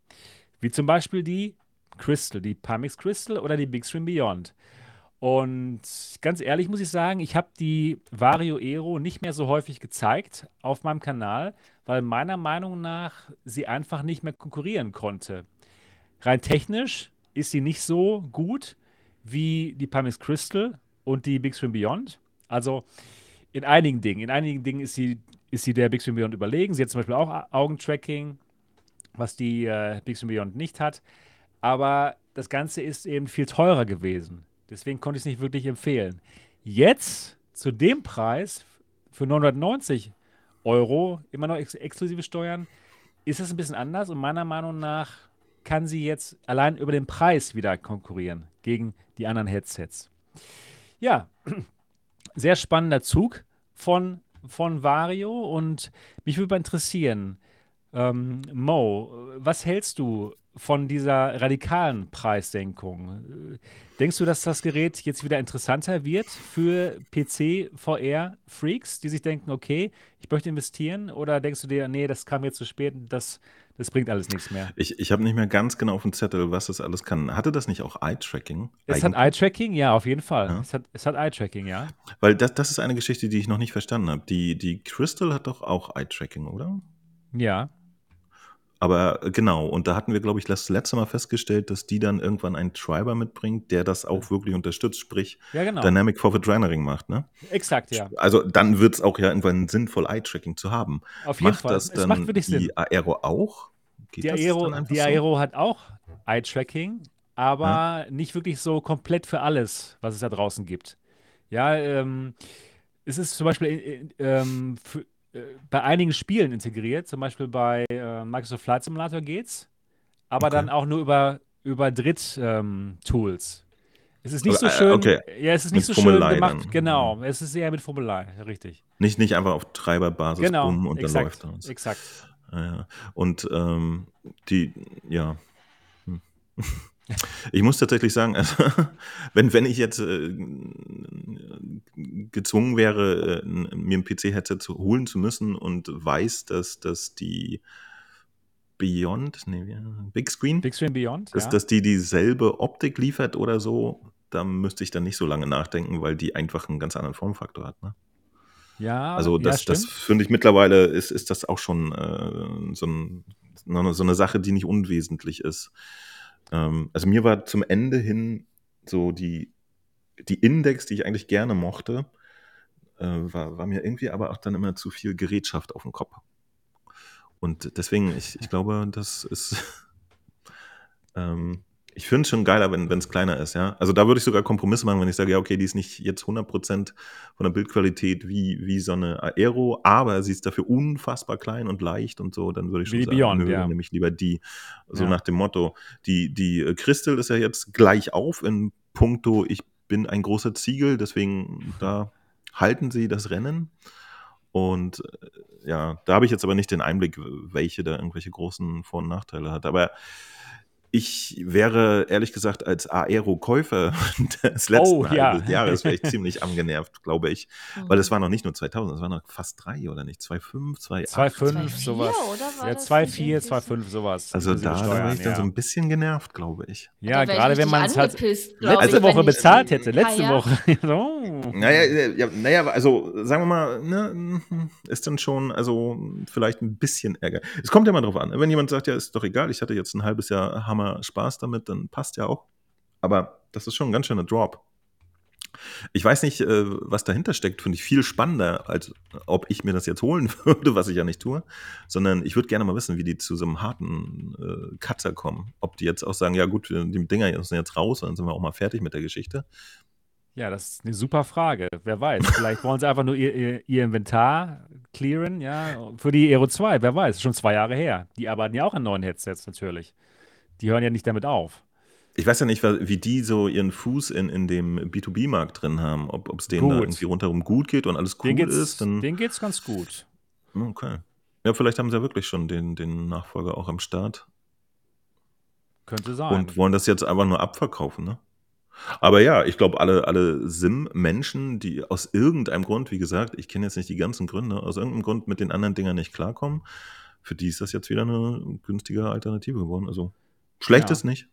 Wie zum Beispiel die Crystal, die Pimax Crystal oder die Big Stream Beyond. Und ganz ehrlich muss ich sagen, ich habe die Vario Aero nicht mehr so häufig gezeigt auf meinem Kanal, weil meiner Meinung nach sie einfach nicht mehr konkurrieren konnte. Rein technisch ist sie nicht so gut wie die Pimax Crystal und die Big Stream Beyond. Also in einigen Dingen. In einigen Dingen ist sie, ist sie der Big Stream Beyond überlegen. Sie hat zum Beispiel auch Augentracking was die äh, Big Beyond nicht hat. Aber das Ganze ist eben viel teurer gewesen. Deswegen konnte ich es nicht wirklich empfehlen. Jetzt, zu dem Preis, für 990 Euro, immer noch ex exklusive Steuern, ist es ein bisschen anders und meiner Meinung nach kann sie jetzt allein über den Preis wieder konkurrieren gegen die anderen Headsets. Ja, sehr spannender Zug von, von Vario und mich würde mal interessieren, ähm, Mo, was hältst du von dieser radikalen Preissenkung? Denkst du, dass das Gerät jetzt wieder interessanter wird für PC-VR-Freaks, die sich denken, okay, ich möchte investieren? Oder denkst du dir, nee, das kam jetzt zu spät, das, das bringt alles nichts mehr? Ich, ich habe nicht mehr ganz genau auf dem Zettel, was das alles kann. Hatte das nicht auch Eye-Tracking? Es hat Eye-Tracking, ja, auf jeden Fall. Ja. Es hat, es hat Eye-Tracking, ja. Weil das, das ist eine Geschichte, die ich noch nicht verstanden habe. Die, die Crystal hat doch auch Eye-Tracking, oder? Ja. Aber äh, genau, und da hatten wir, glaube ich, das letzte Mal festgestellt, dass die dann irgendwann einen Treiber mitbringt, der das auch wirklich unterstützt, sprich ja, genau. Dynamic Forward Rendering macht, ne? Exakt, ja. Also dann wird es auch ja irgendwann sinnvoll Eye-Tracking zu haben. Auf jeden macht Fall. Das dann es macht wirklich die Sinn. Aero auch? Geht die Aero, die Aero so? hat auch Eye-Tracking, aber ja. nicht wirklich so komplett für alles, was es da draußen gibt. Ja, ähm, es ist zum Beispiel äh, ähm, für, äh, bei einigen Spielen integriert, zum Beispiel bei äh, Microsoft Flight Simulator geht's, aber okay. dann auch nur über, über Dritt-Tools. Ähm, es ist nicht so äh, schön, okay. ja, es ist nicht mit so Formelei schön gemacht, dann. genau, es ist eher mit Formular, richtig. Nicht, nicht einfach auf Treiberbasis genau, bumm und exakt, dann läuft das. Exakt. Ja, und ähm, die, ja. Hm. Ich muss tatsächlich sagen, also, wenn, wenn ich jetzt äh, gezwungen wäre, äh, mir ein PC-Headset zu holen zu müssen und weiß, dass, dass die Beyond, nee, Big Screen, Big Screen Beyond, dass, ja. dass die dieselbe Optik liefert oder so, da müsste ich dann nicht so lange nachdenken, weil die einfach einen ganz anderen Formfaktor hat. Ne? Ja, also das, ja, das finde ich mittlerweile ist, ist das auch schon äh, so, ein, so eine Sache, die nicht unwesentlich ist. Ähm, also mir war zum Ende hin so die, die Index, die ich eigentlich gerne mochte, äh, war, war mir irgendwie aber auch dann immer zu viel Gerätschaft auf dem Kopf. Und deswegen, ich, ich glaube, das ist ähm, ich finde es schon geiler, wenn es kleiner ist, ja. Also da würde ich sogar Kompromisse machen, wenn ich sage, ja, okay, die ist nicht jetzt 100% von der Bildqualität wie, wie so eine Aero, aber sie ist dafür unfassbar klein und leicht und so, dann würde ich schon wie sagen, Beyond, nö, ja. nämlich lieber die. So Ja. nach dem Motto, die, die äh, Crystal ist ja jetzt gleich auf in puncto, ich bin ein großer Ziegel, deswegen da halten sie das Rennen. Und äh, ja, da habe ich jetzt aber nicht den Einblick, welche da irgendwelche großen Vor- und Nachteile hat. Aber ich wäre ehrlich gesagt als Aero-Käufer des letzten Oh, ja. Jahres wäre ich ziemlich angenervt, glaube ich. Weil es war noch nicht nur 2000, es waren noch fast drei oder nicht? 2,5, 2,8. 2,5, 2,4 sowas. Ja, das 2,4, nicht irgendwie so? 2,5, sowas. Also da, Steuern, ich dann ja. so ein bisschen genervt, glaube ich. Ja, wär ich gerade wenn man es halt letzte ich, Woche bezahlt hätte. Letzte Ja. Woche. so. Naja, ja, naja, also sagen wir mal, ne, ist dann schon, also vielleicht ein bisschen Ärger. Es kommt ja mal drauf an. Wenn jemand sagt, ja, ist doch egal, ich hatte jetzt ein halbes Jahr Hammer Spaß damit, dann passt ja auch. Aber das ist schon ein ganz schöner Drop. Ich weiß nicht, äh, was dahinter steckt, finde ich viel spannender, als ob ich mir das jetzt holen würde, was ich ja nicht tue, sondern ich würde gerne mal wissen, wie die zu so einem harten äh, Cutter kommen. Ob die jetzt auch sagen, ja gut, die Dinger sind jetzt raus, dann sind wir auch mal fertig mit der Geschichte. Ja, das ist eine super Frage. Wer weiß. Vielleicht wollen sie einfach nur ihr, ihr, ihr Inventar clearen, ja, für die Aero 2. Wer weiß. Schon zwei Jahre her. Die arbeiten ja auch an neuen Headsets natürlich. Die hören ja nicht damit auf. Ich weiß ja nicht, wie die so ihren Fuß in, in dem B2B-Markt drin haben, ob es denen da Gut. irgendwie rundherum gut geht und alles cool ist. Dann, denen geht's ganz gut. okay. Ja, vielleicht haben sie ja wirklich schon den, den Nachfolger auch am Start Könnte sein. und wollen das jetzt einfach nur abverkaufen, ne? Aber ja, ich glaube, alle, alle Sim-Menschen, die aus irgendeinem Grund, wie gesagt, ich kenne jetzt nicht die ganzen Gründe, aus irgendeinem Grund mit den anderen Dingern nicht klarkommen, für die ist das jetzt wieder eine günstige Alternative geworden. Also schlecht Ja. ist nicht.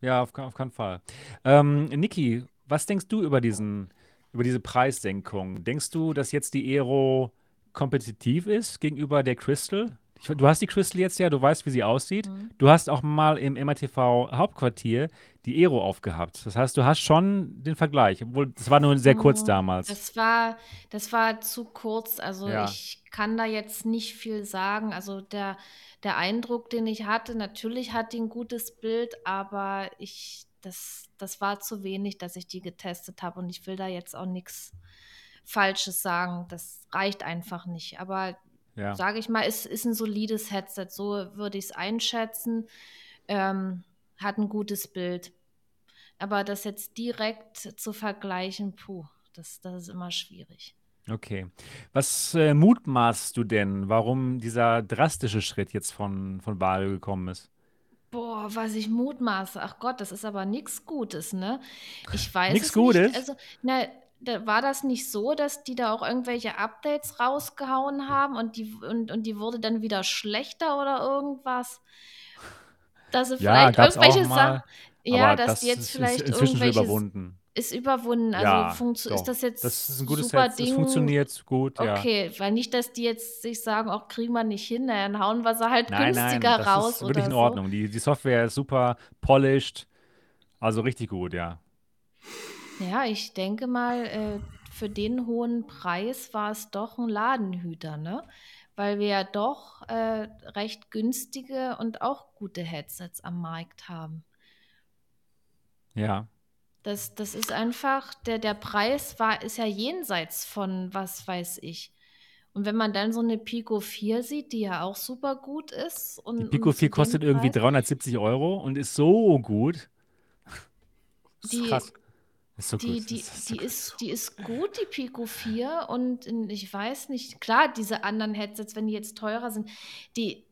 Ja, auf, auf keinen Fall. Ähm, Niki, was denkst du über diesen, über diese Preissenkung? Denkst du, dass jetzt die Aero kompetitiv ist gegenüber der Crystal, du hast die Crystal jetzt ja, du weißt, wie sie aussieht. Mhm. Du hast auch mal im MRTV Hauptquartier die Aero aufgehabt. Das heißt, du hast schon den Vergleich, obwohl das war nur sehr kurz Mm, damals. Das war, das war zu kurz. Also Ja. ich kann da jetzt nicht viel sagen. Also der, der Eindruck, den ich hatte, natürlich hat die ein gutes Bild, aber ich, das, das war zu wenig, dass ich die getestet habe und ich will da jetzt auch nichts Falsches sagen. Das reicht einfach nicht. Aber Ja. sage ich mal, ist, ist ein solides Headset. So würde ich es einschätzen. Ähm, hat ein gutes Bild. Aber das jetzt direkt zu vergleichen, puh, das, das ist immer schwierig. Okay. Was äh, mutmaßt du denn, warum dieser drastische Schritt jetzt von, von Vario gekommen ist? Boah, was ich mutmaße. Ach Gott, das ist aber nichts Gutes, ne? Ich weiß Nix es Gutes? nicht. Also, na, da, war das nicht so, dass die da auch irgendwelche Updates rausgehauen haben und die, und, und die wurde dann wieder schlechter oder irgendwas? Dass sie Ja, vielleicht irgendwelche mal, Sachen. Ja, dass das jetzt ist, ist vielleicht inzwischen schon irgendwelche überwunden. ist überwunden. Also Ja, doch. ist das jetzt Das ist ein gutes super Set. Das Ding? funktioniert gut, ja. Okay, weil nicht, dass die jetzt sich sagen, auch kriegen wir nicht hin, dann hauen wir sie halt Nein, nein, günstiger das raus ist wirklich in so. Ordnung. Die, die Software ist super polished, also richtig gut, ja. Ja, ich denke mal, äh, für den hohen Preis war es doch ein Ladenhüter, ne? Weil wir ja doch äh, recht günstige und auch gute Headsets am Markt haben. Ja, Das, das ist einfach, der, der Preis war, ist ja jenseits von was weiß ich. Und wenn man dann so eine Pico 4 sieht, die ja auch super gut ist. Und, die Pico zu 4 dem kostet irgendwie Preis, 370 Euro und ist so gut. Das ist Die- krass. So Die, die, ist so die, gut. ist, die ist gut, die Pico 4. Und ich weiß nicht, klar, diese anderen Headsets, wenn die jetzt teurer sind, die,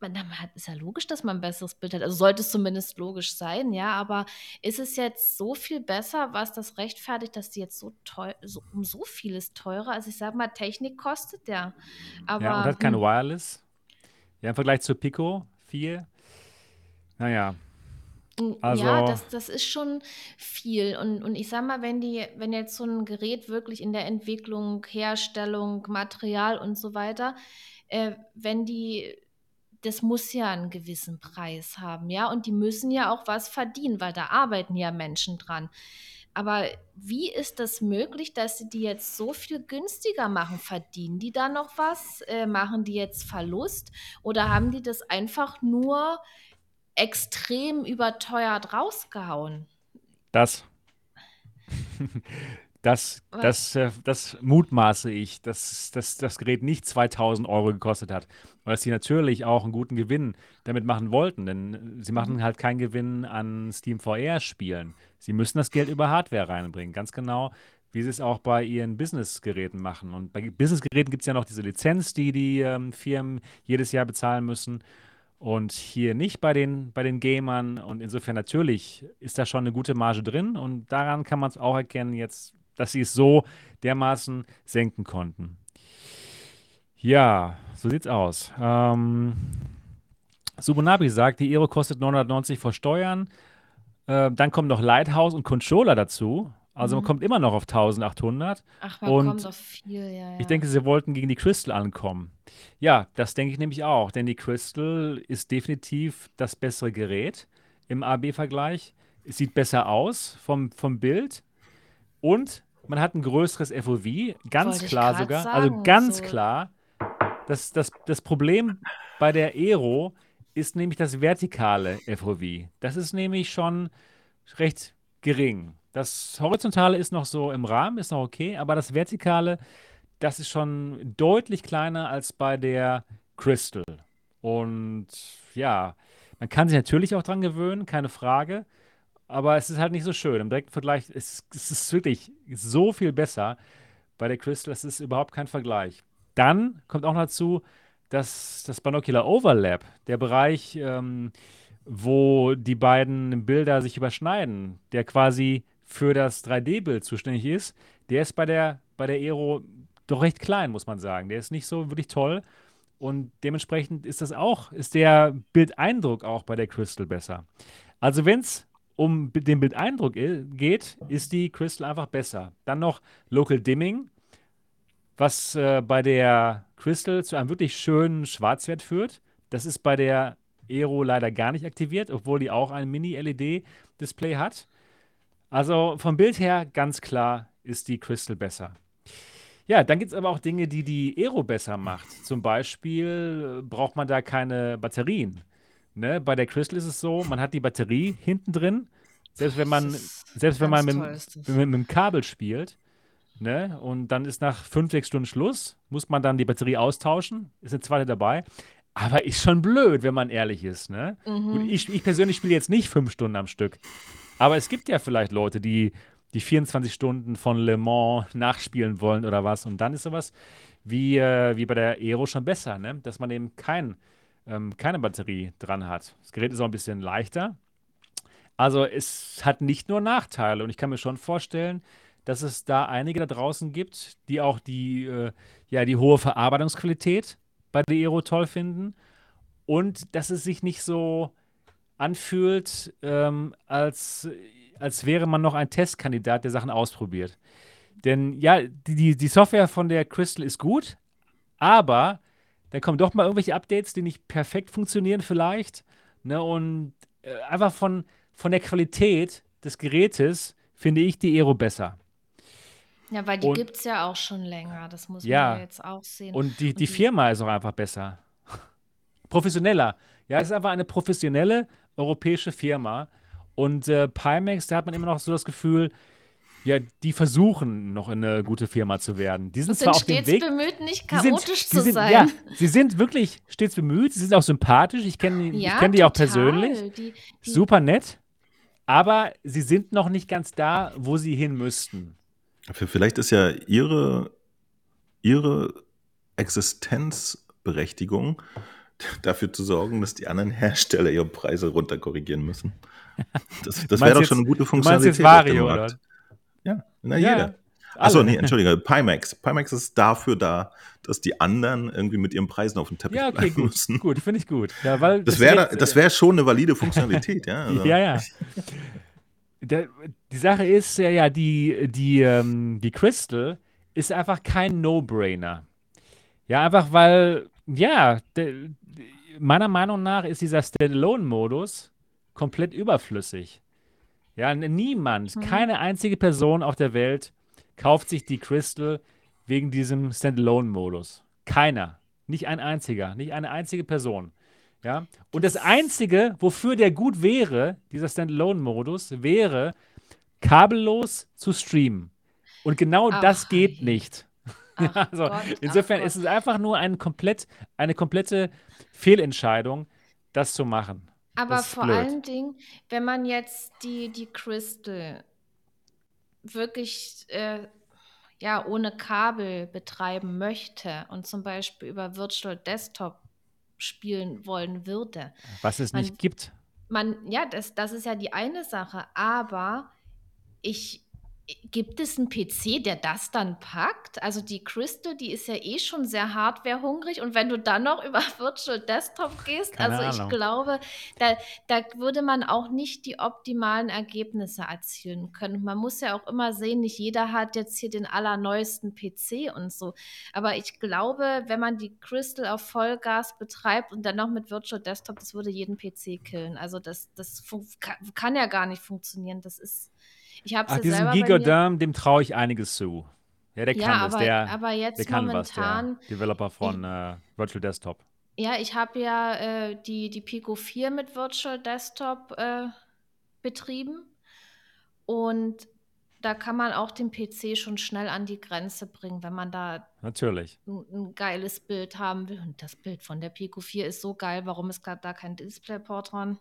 man, hat, ist ja logisch, dass man ein besseres Bild hat. Also sollte es zumindest logisch sein, ja. Aber ist es jetzt so viel besser, was das rechtfertigt, dass die jetzt so teuer, so, um so vieles teurer? Also ich sag mal, Technik kostet ja. Aber Ja, und hat keine hm, Wireless. Ja, im Vergleich zur Pico 4. Naja, Also- Ja, das, das ist schon viel. Und, und ich sag mal, wenn die, wenn jetzt so ein Gerät wirklich in der Entwicklung, Herstellung, Material und so weiter, äh, wenn die, das muss ja einen gewissen Preis haben, ja, und die müssen ja auch was verdienen, weil da arbeiten ja Menschen dran. Aber wie ist das möglich, dass sie die jetzt so viel günstiger machen? Verdienen die da noch was? Äh, machen die jetzt Verlust? Oder haben die das einfach nur extrem überteuert rausgehauen? das. Das, das, äh, das mutmaße ich, dass, dass das Gerät nicht 2000 Euro gekostet hat. Weil sie natürlich auch einen guten Gewinn damit machen wollten. Denn sie machen halt keinen Gewinn an Steam VR-Spielen. Sie müssen das Geld über Hardware reinbringen. Ganz genau, wie sie es auch bei ihren Business-Geräten machen. Und bei Business-Geräten gibt es ja noch diese Lizenz, die die ähm, Firmen jedes Jahr bezahlen müssen. Und hier nicht bei den, bei den Gamern. Und insofern natürlich ist da schon eine gute Marge drin. Und daran kann man es auch erkennen, jetzt, dass sie es so dermaßen senken konnten. Ja, so sieht's aus. Ähm, Subunabi sagt, die Aero kostet 990 vor Steuern. Äh, dann kommen noch Lighthouse und Controller dazu. Also man Mhm. kommt immer noch auf 1800. Ach, man Und kommt auf viel, ja, ja. Ich denke, sie wollten gegen die Crystal ankommen. Ja, das denke ich nämlich auch, denn die Crystal ist definitiv das bessere Gerät im AB-Vergleich. Es sieht besser aus vom, vom Bild und man hat ein größeres FOV, ganz Wollte klar sogar. Also sagen, ganz so- klar. Das, das, das Problem bei der Aero ist nämlich das vertikale FOV. Das ist nämlich schon recht gering. Das Horizontale ist noch so im Rahmen, ist noch okay, aber das Vertikale, das ist schon deutlich kleiner als bei der Crystal. Und ja, man kann sich natürlich auch dran gewöhnen, keine Frage, aber es ist halt nicht so schön. Im direkten Vergleich ist es wirklich so viel besser bei der Crystal, das ist überhaupt kein Vergleich. Dann kommt auch noch dazu, dass das Binocular Overlap, der Bereich, ähm, wo die beiden Bilder sich überschneiden, der quasi für das 3D-Bild zuständig ist, der ist bei der, bei der Aero doch recht klein, muss man sagen. Der ist nicht so wirklich toll. Und dementsprechend ist das auch, ist der Bildeindruck auch bei der Crystal besser. Also wenn es um den Bildeindruck geht, ist die Crystal einfach besser. Dann noch Local Dimming, was äh, bei der Crystal zu einem wirklich schönen Schwarzwert führt. Das ist bei der Aero leider gar nicht aktiviert, obwohl die auch ein Mini-LED-Display hat. Also vom Bild her ganz klar ist die Crystal besser. Ja, dann gibt es aber auch Dinge, die die Aero besser macht. Zum Beispiel äh, braucht man da keine Batterien. Ne? Bei der Crystal ist es so, man hat die Batterie hinten drin. Selbst wenn man, selbst wenn man mit, mit, mit, mit dem Kabel spielt, ne? und dann ist nach fünf, sechs Stunden Schluss, muss man dann die Batterie austauschen, ist eine zweite dabei. Aber ist schon blöd, wenn man ehrlich ist. Ne? Mhm. Gut, ich, ich persönlich spiele jetzt nicht fünf Stunden am Stück. Aber es gibt ja vielleicht Leute, die die 24 Stunden von Le Mans nachspielen wollen oder was. Und dann ist sowas wie, äh, wie bei der Aero schon besser, ne? dass man eben kein, ähm, keine Batterie dran hat. Das Gerät ist auch ein bisschen leichter. Also es hat nicht nur Nachteile und ich kann mir schon vorstellen, dass es da einige da draußen gibt, die auch die, äh, ja, die hohe Verarbeitungsqualität bei der Aero toll finden und dass es sich nicht so anfühlt, ähm, als, als wäre man noch ein Testkandidat, der Sachen ausprobiert. Denn ja, die, die Software von der Crystal ist gut, aber dann kommen doch mal irgendwelche Updates, die nicht perfekt funktionieren vielleicht. Ne? Und äh, einfach von, von der Qualität des Gerätes finde ich die Aero besser. Ja, weil die gibt es ja auch schon länger. Das muss ja. man ja jetzt auch sehen. Und die, die Firma ist auch einfach besser. Professioneller. Ja, es ist einfach eine professionelle europäische Firma. Und äh, Pimax, da hat man immer noch so das Gefühl, ja, die versuchen noch eine gute Firma zu werden. Die sind, sind zwar auf dem Weg. bemüht, nicht chaotisch sind, zu sind, sein. Ja, sie sind wirklich stets bemüht. Sie sind auch sympathisch. Ich kenne ja, kenn die auch persönlich. Die, die Super nett. Aber sie sind noch nicht ganz da, wo sie hin müssten. Vielleicht ist ja ihre, ihre Existenzberechtigung dafür zu sorgen, dass die anderen Hersteller ihre Preise runterkorrigieren müssen. Das, das wäre doch schon eine gute Funktionalität. Du meinst jetzt Vario, oder? Ja, na ja, jeder. Achso, nee, entschuldige, Pimax. Pimax ist dafür da, dass die anderen irgendwie mit ihren Preisen auf dem Teppich ja, okay, bleiben gut, müssen. Gut, finde ich gut. Ja, weil das wäre das wär schon eine valide Funktionalität, ja. Also. Ja, ja. Der, die Sache ist ja, ja, die, die, ähm, die Crystal ist einfach kein No-Brainer. Ja, einfach weil, ja, de, meiner Meinung nach ist dieser Standalone-Modus komplett überflüssig. Ja, niemand, mhm. keine einzige Person auf der Welt kauft sich die Crystal wegen diesem Standalone-Modus. Keiner. Nicht ein einziger. Nicht eine einzige Person. Ja? Und das Einzige, wofür der gut wäre, dieser Standalone-Modus, wäre, kabellos zu streamen. Und genau Ach, das geht nicht. Ach also, Gott, insofern ist es einfach nur ein komplett, eine komplette Fehlentscheidung, das zu machen. Aber vor blöd. allen Dingen, wenn man jetzt die, die Crystal wirklich äh, ja, ohne Kabel betreiben möchte und zum Beispiel über Virtual Desktop spielen wollen würde. Was es man, nicht gibt. Man, ja, das, das ist ja die eine Sache, aber ich, Gibt es einen PC, der das dann packt? Also die Crystal, die ist ja eh schon sehr hardwarehungrig und wenn du dann noch über Virtual Desktop gehst, Keine also Ahnung. ich glaube, da, da würde man auch nicht die optimalen Ergebnisse erzielen können. Man muss ja auch immer sehen, nicht jeder hat jetzt hier den allerneuesten PC und so. Aber ich glaube, wenn man die Crystal auf Vollgas betreibt und dann noch mit Virtual Desktop, das würde jeden PC killen. Also das, das kann, kann ja gar nicht funktionieren. Das ist ich habe Ach, diesem Gigodam, dem traue ich einiges zu. Ja, der kann ja, das. Aber, der, aber jetzt der kann momentan, was, der Developer von ich, äh, Virtual Desktop. Ja, ich habe ja äh, die, die Pico 4 mit Virtual Desktop äh, betrieben. Und da kann man auch den PC schon schnell an die Grenze bringen, wenn man da Natürlich. Ein, ein geiles Bild haben will. Und das Bild von der Pico 4 ist so geil. Warum ist gerade da kein Displayport dran?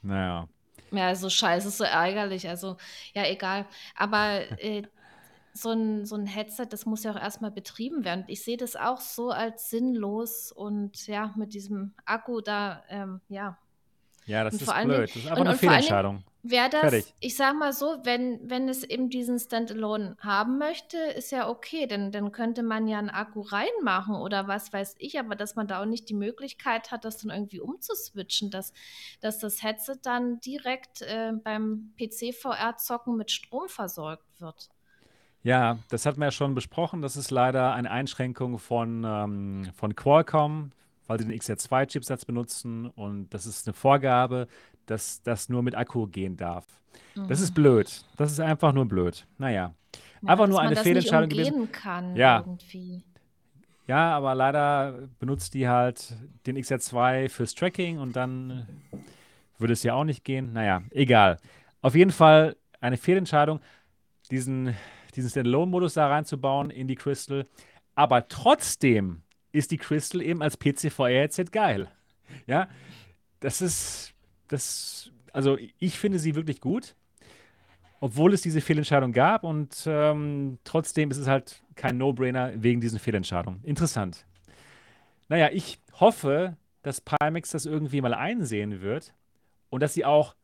Naja. Ja, so scheiße, so ärgerlich. Also, ja, egal. Aber äh, so, ein, so ein Headset, das muss ja auch erstmal betrieben werden. Ich sehe das auch so als sinnlos und ja, mit diesem Akku da, ähm, ja. Ja, das ist blöd. Das ist einfach und, eine und Fehlentscheidung wäre das, Fertig. ich sag mal so, wenn, wenn es eben diesen Standalone haben möchte, ist ja okay, denn dann könnte man ja einen Akku reinmachen oder was weiß ich, aber dass man da auch nicht die Möglichkeit hat, das dann irgendwie umzuswitchen, dass, dass das Headset dann direkt äh, beim PC-VR-Zocken mit Strom versorgt wird. Ja, das hatten wir ja schon besprochen. Das ist leider eine Einschränkung von, ähm, von Qualcomm, weil sie den XR2-Chipsatz benutzen. Und das ist eine Vorgabe, dass das nur mit Akku gehen darf. Das ist Mhm. blöd. Das ist einfach nur blöd. Naja, Ja, einfach nur eine Fehlentscheidung gewesen. kann Ja, irgendwie. ja, aber leider benutzt die halt den XR2 fürs Tracking und dann würde es ja auch nicht gehen. Naja, egal. Auf jeden Fall eine Fehlentscheidung, diesen, diesen Standalone-Modus da reinzubauen in die Crystal. Aber trotzdem ist die Crystal eben als PC-VR-Headset geil. Ja, das ist, das, also ich finde sie wirklich gut, obwohl es diese Fehlentscheidung gab und ähm, trotzdem ist es halt kein No-Brainer wegen diesen Fehlentscheidungen. Interessant. Naja, ich hoffe, dass Pimax das irgendwie mal einsehen wird und dass sie auch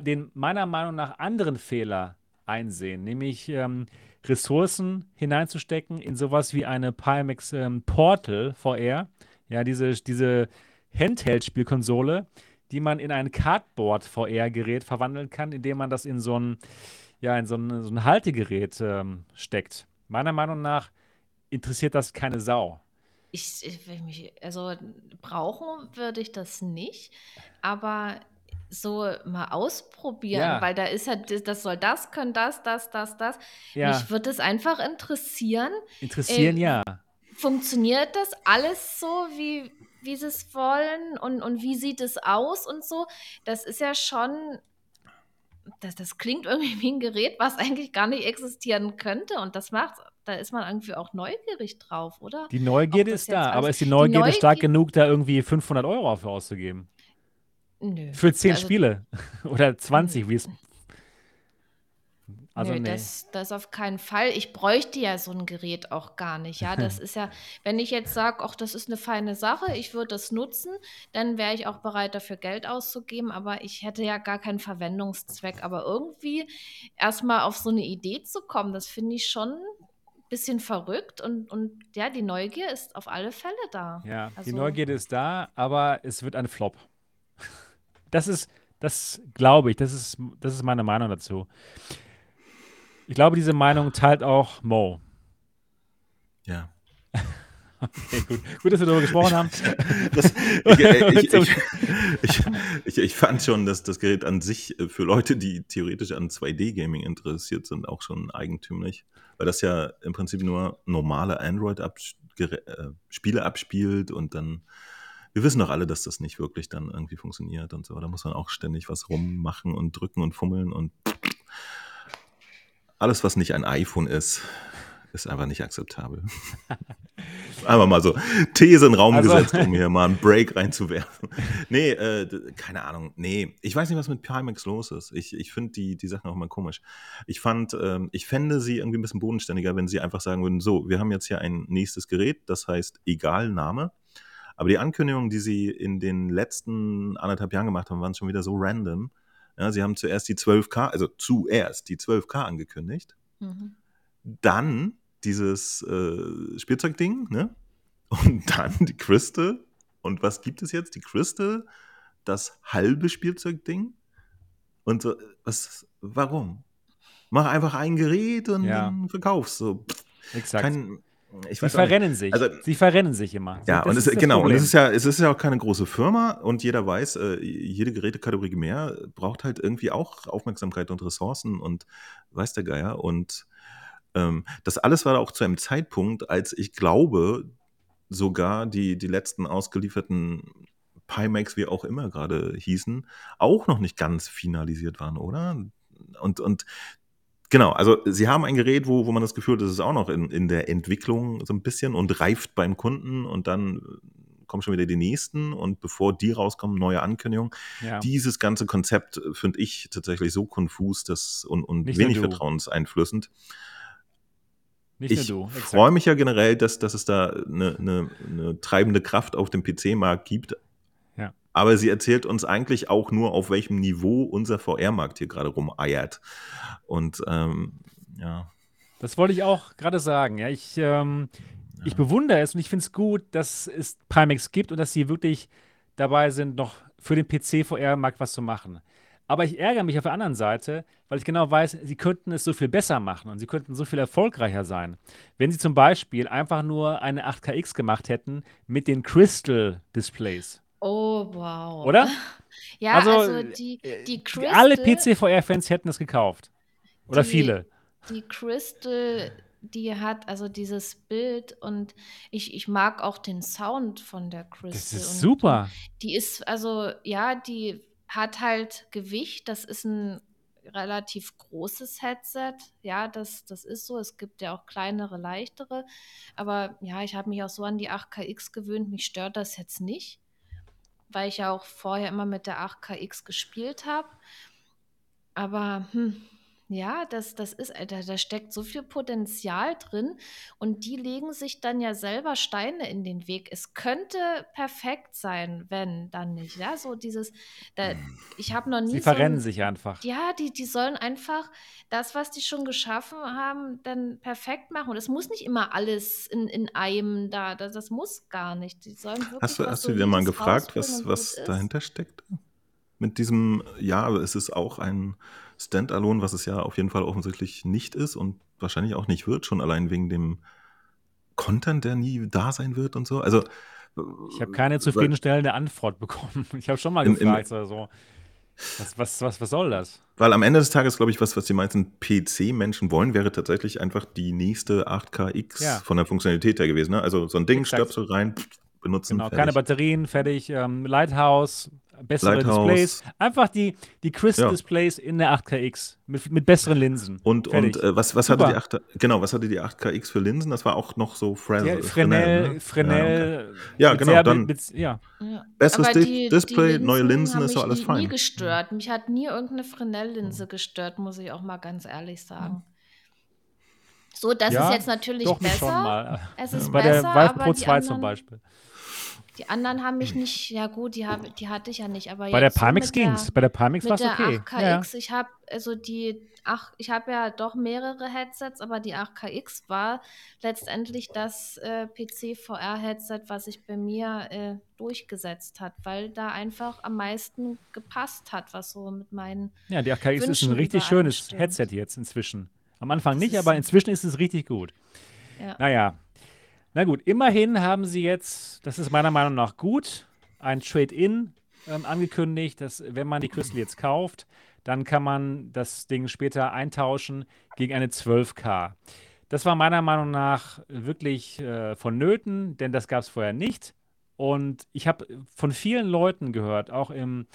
den meiner Meinung nach anderen Fehler einsehen, nämlich ähm, Ressourcen hineinzustecken in sowas wie eine Pimax ähm, Portal VR, ja, diese, diese Handheld-Spielkonsole, die man in ein Cardboard VR-Gerät verwandeln kann, indem man das in so ein, ja, in so ein, so ein Haltegerät ähm, steckt. Meiner Meinung nach interessiert das keine Sau. Ich, ich will mich, also brauchen würde ich das nicht, aber so mal ausprobieren, Ja, weil da ist ja, das soll das können, das, das, das, das. ja, Mich würde es einfach interessieren, interessieren äh, ja. funktioniert das alles so, wie, wie sie es wollen und, und wie sieht es aus und so? Das ist ja schon, das, das klingt irgendwie wie ein Gerät, was eigentlich gar nicht existieren könnte und das macht, da ist man irgendwie auch neugierig drauf, oder? Die Neugierde ist da, aber ist die die Neugierde stark Neugier, genug, da irgendwie 500 Euro für auszugeben? Nö, Für 10 also, Spiele oder nö. 20, wie es. Also, Nö, nee. das, das auf keinen Fall. Ich bräuchte ja so ein Gerät auch gar nicht. Ja, das ist ja, wenn ich jetzt sage, ach, das ist eine feine Sache, ich würde das nutzen, dann wäre ich auch bereit, dafür Geld auszugeben, aber ich hätte ja gar keinen Verwendungszweck. Aber irgendwie erstmal auf so eine Idee zu kommen, das finde ich schon ein bisschen verrückt und, und ja, die Neugier ist auf alle Fälle da. Ja, die Also, Neugierde ist da, aber es wird ein Flop. Das ist, das glaube ich, das ist, das ist meine Meinung dazu. Ich glaube, diese Meinung teilt auch Mo. Ja. Okay, gut. Gut, dass wir darüber gesprochen haben. Das, ich, äh, ich, ich, ich, ich, fand schon, dass das Gerät an sich äh, für Leute, die theoretisch an 2D-Gaming interessiert sind, auch schon eigentümlich. Weil das ja im Prinzip nur normale Android-Spiele abspielt und dann. Wir wissen doch alle, dass das nicht wirklich dann irgendwie funktioniert und so. Da muss man auch ständig was rummachen und drücken und fummeln und alles, was nicht ein iPhone ist, ist einfach nicht akzeptabel. Einfach mal so These in den Raum Also- gesetzt, um hier mal einen Break reinzuwerfen. Nee, äh, keine Ahnung. Nee, ich weiß nicht, was mit Pimax los ist. Ich, ich finde die, die Sachen auch mal komisch. Ich fand, ähm, ich fände sie irgendwie ein bisschen bodenständiger, wenn sie einfach sagen würden, so, wir haben jetzt hier ein nächstes Gerät, das heißt egal Name. Aber die Ankündigungen, die sie in den letzten anderthalb Jahren gemacht haben, waren schon wieder so random. Ja, sie haben zuerst die 12K, also zuerst die 12K angekündigt mhm. dann dieses äh, Spielzeugding, ne? Und dann die Crystal. Und was gibt es jetzt? Die Crystal, das halbe Spielzeugding. Und so, was, warum? Mach einfach ein Gerät und Ja. dann verkaufst so. Exakt. Kein, ich Sie verrennen sich. Also- Sie verrennen sich immer. Ja, das und es, genau, und Problem. es ist ja, es ist ja auch keine große Firma und jeder weiß, äh, jede Gerätekategorie mehr braucht halt irgendwie auch Aufmerksamkeit und Ressourcen und weiß der Geier. Und ähm, das alles war auch zu einem Zeitpunkt, als ich glaube, sogar die, die letzten ausgelieferten Pimax, wie auch immer gerade hießen, auch noch nicht ganz finalisiert waren, oder? Und, und genau, also sie haben ein Gerät, wo, wo man das Gefühl hat, das ist auch noch in, in der Entwicklung so ein bisschen und reift beim Kunden und dann kommen schon wieder die nächsten und bevor die rauskommen, neue Ankündigungen. ja. Dieses ganze Konzept äh, finde ich tatsächlich so konfus dass, und, und Nicht wenig du. vertrauenseinflößend. Nicht Ich freue mich ja generell, dass, dass es da eine, eine, eine treibende Kraft auf dem PC-Markt gibt. Ja. Aber sie erzählt uns eigentlich auch nur, auf welchem Niveau unser VR-Markt hier gerade rumeiert. Und ähm, ja, Das wollte ich auch gerade sagen. Ja, ich, ähm, ich bewundere es und ich finde es gut, dass es Pimax gibt und dass sie wirklich dabei sind, noch für den PC-VR-Markt was zu machen. Aber ich ärgere mich auf der anderen Seite, weil ich genau weiß, sie könnten es so viel besser machen und sie könnten so viel erfolgreicher sein. Wenn sie zum Beispiel einfach nur eine 8KX gemacht hätten mit den Crystal Displays. Oh, wow. Oder? Ja, Also, also, die, äh, die Alle Crystal, PC-VR-Fans hätten es gekauft. Oder Die- viele. die Crystal, die hat also dieses Bild und ich, ich mag auch den Sound von der Crystal. Das ist super. Die ist, also ja, die hat halt Gewicht. Das ist ein relativ großes Headset. Ja, das, das ist so. Es gibt ja auch kleinere, leichtere. Aber ja, ich habe mich auch so an die 8KX gewöhnt. Mich stört das jetzt nicht, weil ich ja auch vorher immer mit der 8KX gespielt habe. Aber hm, ja, das, das ist, äh, da, da steckt so viel Potenzial drin und die legen sich dann ja selber Steine in den Weg. Es könnte perfekt sein, wenn dann nicht. Ja, so dieses, da, ich habe noch nie Sie so verrennen ein, sich einfach. ja, die, die sollen einfach das, was die schon geschaffen haben, dann perfekt machen. Und es muss nicht immer alles in, in einem da, das, das muss gar nicht. Die sollen wirklich Hast du, hast du dir mal gefragt, was, was dahinter steckt? Mit diesem, ja, aber es ist auch ein Standalone, was es ja auf jeden Fall offensichtlich nicht ist und wahrscheinlich auch nicht wird, schon allein wegen dem Content, der nie da sein wird und so. Also, Ich habe keine zufriedenstellende Antwort bekommen. Ich habe schon mal gefragt, also, was, was, was, was soll das? Weil am Ende des Tages, glaube ich, was, was die meisten PC-Menschen wollen, wäre tatsächlich einfach die nächste 8KX Ja. von der Funktionalität her gewesen. Ne? Also so ein Ding, Exakt. Stöpsel rein, pff, benutzen. Genau, fertig. keine Batterien, fertig, ähm, Lighthouse, bessere Lighthouse. Displays. Einfach die, die Crystal Ja. Displays in der 8KX mit, mit besseren Linsen. Und, Fertig. und äh, was, was hatte die 8, genau, was hatte die 8KX für Linsen? Das war auch noch so Fres Ja, Fresnel, Fresnel, ne? Fresnel. Ja, mit genau, sehr- dann- Mit, mit, ja, Ja. Besseres Aber Di- Display, neue Linsen, ist so alles nie, fein. nie gestört. Mich hat nie irgendeine Fresnel-Linse gestört, muss ich auch mal ganz ehrlich sagen. So, das Ja, ist jetzt natürlich doch besser. schon mal. Es ist Bei der besser, Vive aber Pro die 2 zum Beispiel. Die anderen haben mich nicht, ja gut, die, hab, die hatte ich ja nicht, aber Bei der so mit der- ging's. Bei der Pimax war es der okay. 8KX, Ja, ich habe also die ach, ich habe ja doch mehrere Headsets, aber die 8KX war letztendlich das äh, PC-VR-Headset, was sich bei mir äh, durchgesetzt hat, weil da einfach am meisten gepasst hat, was so mit meinen. ja, die 8KX ist ein Wünschen richtig schönes. Headset jetzt inzwischen. Am Anfang Das nicht, aber inzwischen ist es richtig gut. Ja. Naja. Na gut, immerhin haben sie jetzt, das ist meiner Meinung nach gut, ein Trade-In ähm, angekündigt, dass wenn man die Crystal jetzt kauft, dann kann man das Ding später eintauschen gegen eine 12K. Das war meiner Meinung nach wirklich äh, vonnöten, denn das gab es vorher nicht. Und ich habe von vielen Leuten gehört, auch im,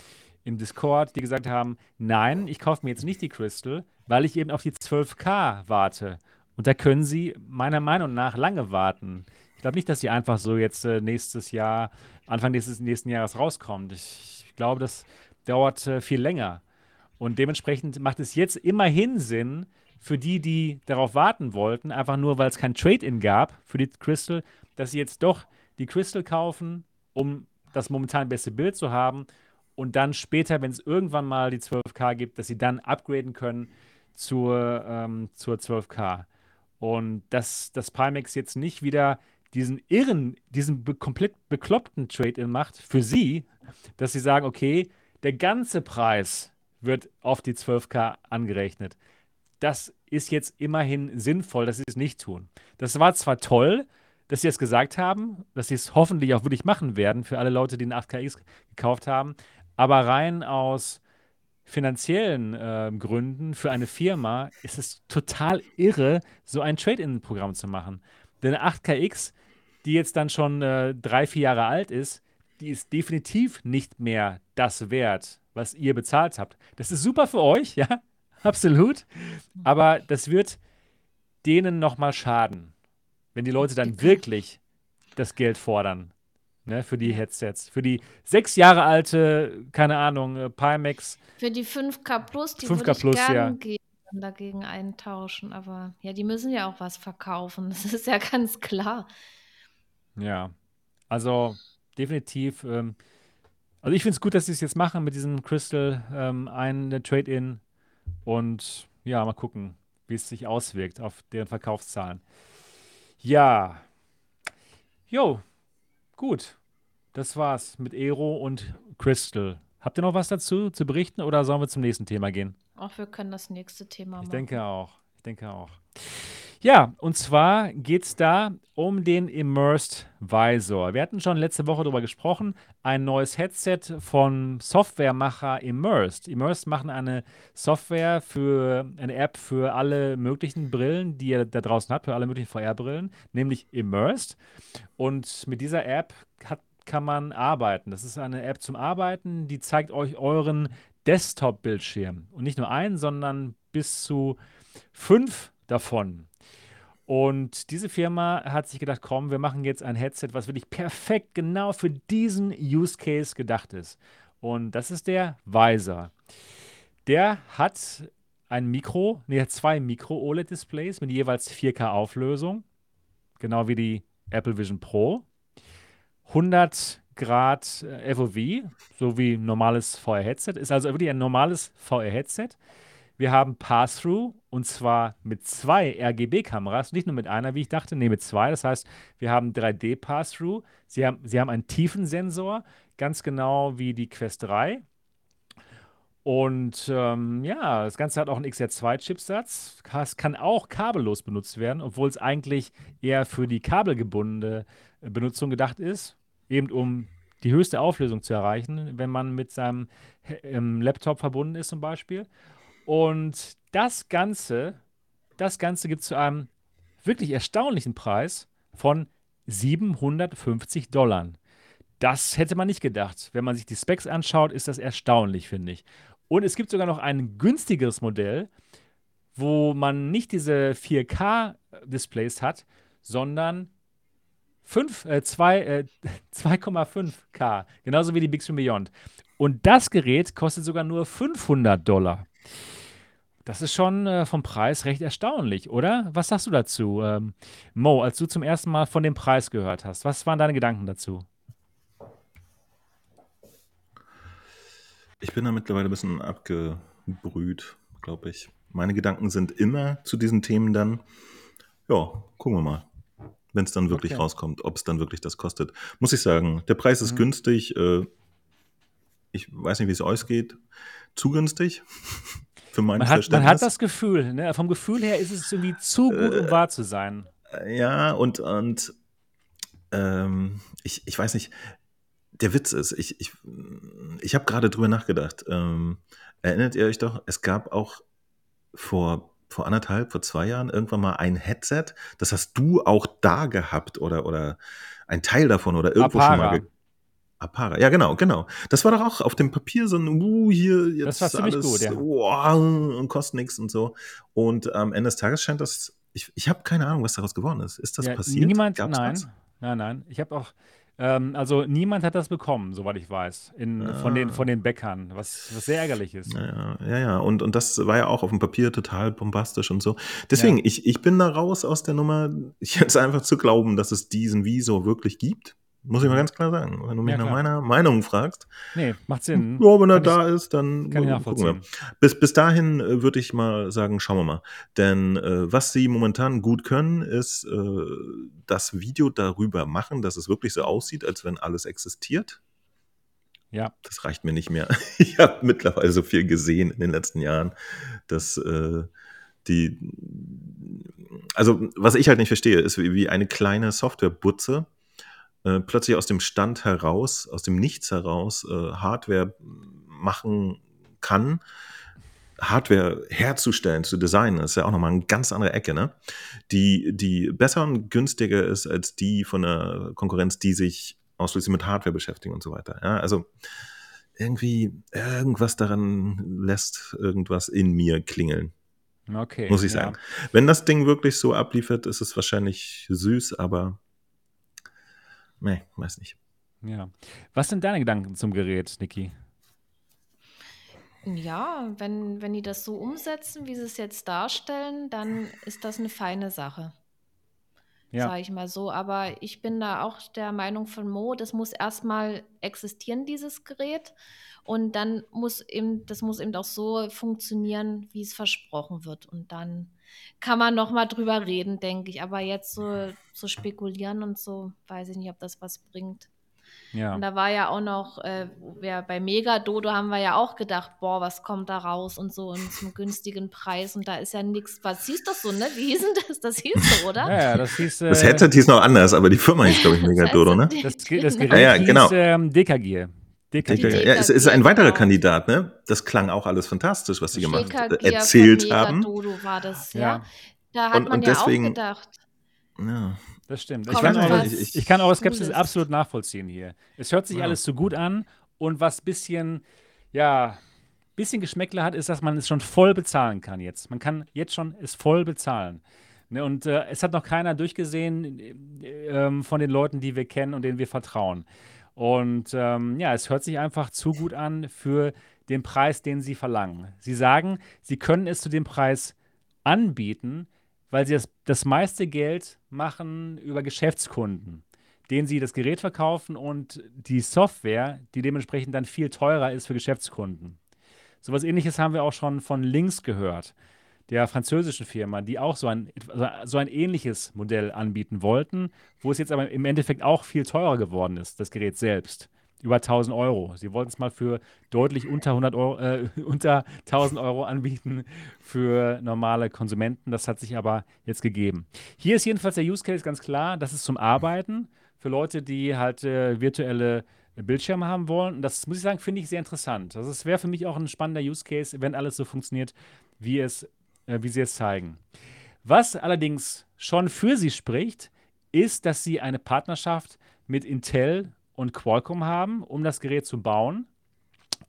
im Discord, die gesagt haben, nein, ich kaufe mir jetzt nicht die Crystal, weil ich eben auf die 12K warte. Und da können sie meiner Meinung nach lange warten. Ich glaube nicht, dass sie einfach so jetzt äh, nächstes Jahr, Anfang nächstes nächsten Jahres rauskommt. Ich, ich glaube, das dauert äh, viel länger. Und dementsprechend macht es jetzt immerhin Sinn für die, die darauf warten wollten, einfach nur, weil es kein Trade-in gab für die Crystal, dass sie jetzt doch die Crystal kaufen, um das momentan beste Bild zu haben und dann später, wenn es irgendwann mal die 12K gibt, dass sie dann upgraden können zur, ähm, zur 12K. Und dass das Pimax jetzt nicht wieder diesen irren, diesen be komplett bekloppten Trade-in macht für sie, dass sie sagen, okay, der ganze Preis wird auf die 12K angerechnet. Das ist jetzt immerhin sinnvoll, dass sie es nicht tun. Das war zwar toll, dass sie es gesagt haben, dass sie es hoffentlich auch wirklich machen werden für alle Leute, die einen 8KX gekauft haben, aber rein aus finanziellen äh, Gründen für eine Firma ist es total irre, so ein Trade-in-Programm zu machen. Denn eine 8KX, die jetzt dann schon äh, drei, vier Jahre alt ist, die ist definitiv nicht mehr das wert, was ihr bezahlt habt. Das ist super für euch, ja, absolut. Aber das wird denen nochmal schaden, wenn die Leute dann wirklich das Geld fordern. Ne, für die Headsets. Für die sechs Jahre alte, keine Ahnung, äh, Pimax. Für die 5K Plus, die 5K würde ich Plus, ja. gegen, dagegen eintauschen, aber ja, die müssen ja auch was verkaufen, das ist ja ganz klar. Ja, also definitiv. Ähm, also ich finde es gut, dass sie es jetzt machen mit diesem Crystal ähm, ein Trade-in und ja, mal gucken, wie es sich auswirkt auf deren Verkaufszahlen. Ja, jo, gut. Das war's mit Aero und Crystal. Habt ihr noch was dazu zu berichten oder sollen wir zum nächsten Thema gehen? Auch wir können das nächste Thema Ich machen. denke auch. Ich denke auch. Ja, und zwar geht es da um den Immersed Visor. Wir hatten schon letzte Woche darüber gesprochen. Ein neues Headset von Softwaremacher Immersed. Immersed machen eine Software für eine App für alle möglichen Brillen, die ihr da draußen habt, für alle möglichen VR-Brillen, nämlich Immersed. Und mit dieser App hat, kann man arbeiten. Das ist eine App zum Arbeiten, die zeigt euch euren Desktop-Bildschirm. Und nicht nur einen, sondern bis zu fünf davon. Und diese Firma hat sich gedacht, komm, wir machen jetzt ein Headset, was wirklich perfekt genau für diesen Use Case gedacht ist. Und das ist der Visor. Der hat ein Mikro, nee, zwei Mikro-OLED-Displays mit jeweils 4K-Auflösung, genau wie die Apple Vision Pro. 100 Grad äh, FOV, so wie ein normales VR-Headset. Ist also wirklich ein normales VR-Headset. Wir haben Pass-Through und zwar mit zwei RGB-Kameras, nicht nur mit einer, wie ich dachte, nee, mit zwei. Das heißt, wir haben 3D-Pass-Through. Sie haben, sie haben einen Tiefensensor, ganz genau wie die Quest 3. Und ähm, ja, das Ganze hat auch einen XR2-Chipsatz. Es kann auch kabellos benutzt werden, obwohl es eigentlich eher für die kabelgebundene äh, Benutzung gedacht ist, eben um die höchste Auflösung zu erreichen, wenn man mit seinem ähm, Laptop verbunden ist zum Beispiel. Und das Ganze, das Ganze gibt es zu einem wirklich erstaunlichen Preis von 750 Dollar. Das hätte man nicht gedacht. Wenn man sich die Specs anschaut, ist das erstaunlich, finde ich. Und es gibt sogar noch ein günstigeres Modell, wo man nicht diese 4K-Displays hat, sondern 5, äh, 2, äh, 2,5K, genauso wie die Screen Beyond. Und das Gerät kostet sogar nur 500 Dollar. Das ist schon äh, vom Preis recht erstaunlich, oder? Was sagst du dazu, ähm, Mo, als du zum ersten Mal von dem Preis gehört hast? Was waren deine Gedanken dazu? Ich bin da mittlerweile ein bisschen abgebrüht, glaube ich. Meine Gedanken sind immer zu diesen Themen dann, ja, gucken wir mal, wenn es dann wirklich Okay. rauskommt, ob es dann wirklich das kostet. Muss ich sagen, der Preis ist Mhm. günstig. Äh, ich weiß nicht, wie es euch geht. Zu günstig für mein Man hat, man hat das Gefühl, ne? vom Gefühl her ist es irgendwie zu gut, um wahr zu sein. Ja, und, und ähm, ich, ich weiß nicht, der Witz ist, ich, ich, ich habe gerade drüber nachgedacht. Ähm, erinnert ihr euch doch, es gab auch vor, vor anderthalb, vor zwei Jahren irgendwann mal ein Headset, das hast du auch da gehabt oder, oder ein Teil davon oder irgendwo schon Apara. mal. Apara, ja genau, genau. Das war doch auch auf dem Papier so ein, uh, hier jetzt Das war ziemlich alles, gut, ja. wow, und kostet nichts und so. Und am Ende des Tages scheint das, ich, ich habe keine Ahnung, was daraus geworden ist. Ist das Ja, passiert? Niemand, Gab's nein, was? nein, nein. Ich habe auch, ähm, also niemand hat das bekommen, soweit ich weiß, in, von, den, Ah. von den Bäckern, was, was sehr ärgerlich ist. Ja, ja, ja. Und, und das war ja auch auf dem Papier total bombastisch und so. Deswegen, ich, ich bin da raus aus der Nummer, jetzt einfach zu glauben, dass es diesen Visor wirklich gibt. Muss ich mal ganz klar sagen. Wenn du mich Ja, nach meiner Meinung fragst, Nee, macht Sinn. ja, wenn er Kann ich- da ist, dann Kann ich nachvollziehen. Bis, bis dahin äh, würde ich mal sagen, schauen wir mal. Denn äh, was sie momentan gut können, ist äh, das Video darüber machen, dass es wirklich so aussieht, als wenn alles existiert. Ja, Das reicht mir nicht mehr. Ich habe mittlerweile so viel gesehen in den letzten Jahren, dass äh, die, also was ich halt nicht verstehe, ist, wie, wie eine kleine Softwarebutze äh, plötzlich aus dem Stand heraus, aus dem Nichts heraus äh, Hardware machen kann. Hardware herzustellen, zu designen, ist ja auch nochmal eine ganz andere Ecke, ne? Die, die besser und günstiger ist als die von der Konkurrenz, die sich ausschließlich mit Hardware beschäftigen und so weiter. Ja, also irgendwie irgendwas daran lässt irgendwas in mir klingeln, okay. muss ich ja. sagen. Wenn das Ding wirklich so abliefert, ist es wahrscheinlich süß, aber nee, weiß nicht. Ja. Was sind deine Gedanken zum Gerät, Niki? Ja, wenn, wenn die das so umsetzen, wie sie es jetzt darstellen, dann ist das eine feine Sache, Ja. sage ich mal so. Aber ich bin da auch der Meinung von Mo, das muss erstmal existieren, dieses Gerät. Und dann muss eben, das muss eben auch so funktionieren, wie es versprochen wird. Und dann kann man noch mal drüber reden, denke ich. Aber jetzt so, so spekulieren und so, weiß ich nicht, ob das was bringt. Ja. Und da war ja auch noch, äh, ja, bei Mega Dodo haben wir ja auch gedacht, boah, was kommt da raus und so und zum günstigen Preis und da ist ja nichts. Was hieß das so, ne? Wie hieß denn das? Das hieß so, oder? Ja, ja das hieß. Äh, das Headset hieß noch anders, aber die Firma hieß, glaube ich, Mega Dodo, ne? Das, das Gerät ja, ja, genau. hieß ähm, DKG. DKG. Ja, es ist ein weiterer genau. Kandidat, ne? Das klang auch alles fantastisch, was sie gemacht äh, erzählt haben. Dodo war das, ja. ja. Da hat und, man und ja deswegen, auch gedacht. Ja. Das stimmt. Ich kann, eure, ich, ich kann, eure, Skepsis absolut nachvollziehen hier. Es hört sich ja. alles so gut an und was bisschen, ja, bisschen Geschmäckle hat, ist, dass man es schon voll bezahlen kann jetzt. Man kann jetzt schon es voll bezahlen. Ne, und äh, es hat noch keiner durchgesehen äh, äh, von den Leuten, die wir kennen und denen wir vertrauen. Und ähm, ja, es hört sich einfach zu gut an für den Preis, den sie verlangen. Sie sagen, sie können es zu dem Preis anbieten, weil sie das, das meiste Geld machen über Geschäftskunden, denen sie das Gerät verkaufen und die Software, die dementsprechend dann viel teurer ist für Geschäftskunden. So etwas ähnliches haben wir auch schon von Links gehört, der französischen Firma, die auch so ein, so ein ähnliches Modell anbieten wollten, wo es jetzt aber im Endeffekt auch viel teurer geworden ist, das Gerät selbst über 1000 Euro. Sie wollten es mal für deutlich unter, 100 Euro, äh, unter 1000 Euro anbieten für normale Konsumenten. Das hat sich aber jetzt gegeben. Hier ist jedenfalls der Use Case ganz klar. Das ist zum Arbeiten für Leute, die halt äh, virtuelle Bildschirme haben wollen. Und das muss ich sagen, finde ich sehr interessant. Also es wäre für mich auch ein spannender Use Case, wenn alles so funktioniert, wie, es, äh, wie sie es zeigen. Was allerdings schon für sie spricht, ist, dass sie eine Partnerschaft mit Intel und Qualcomm haben, um das Gerät zu bauen.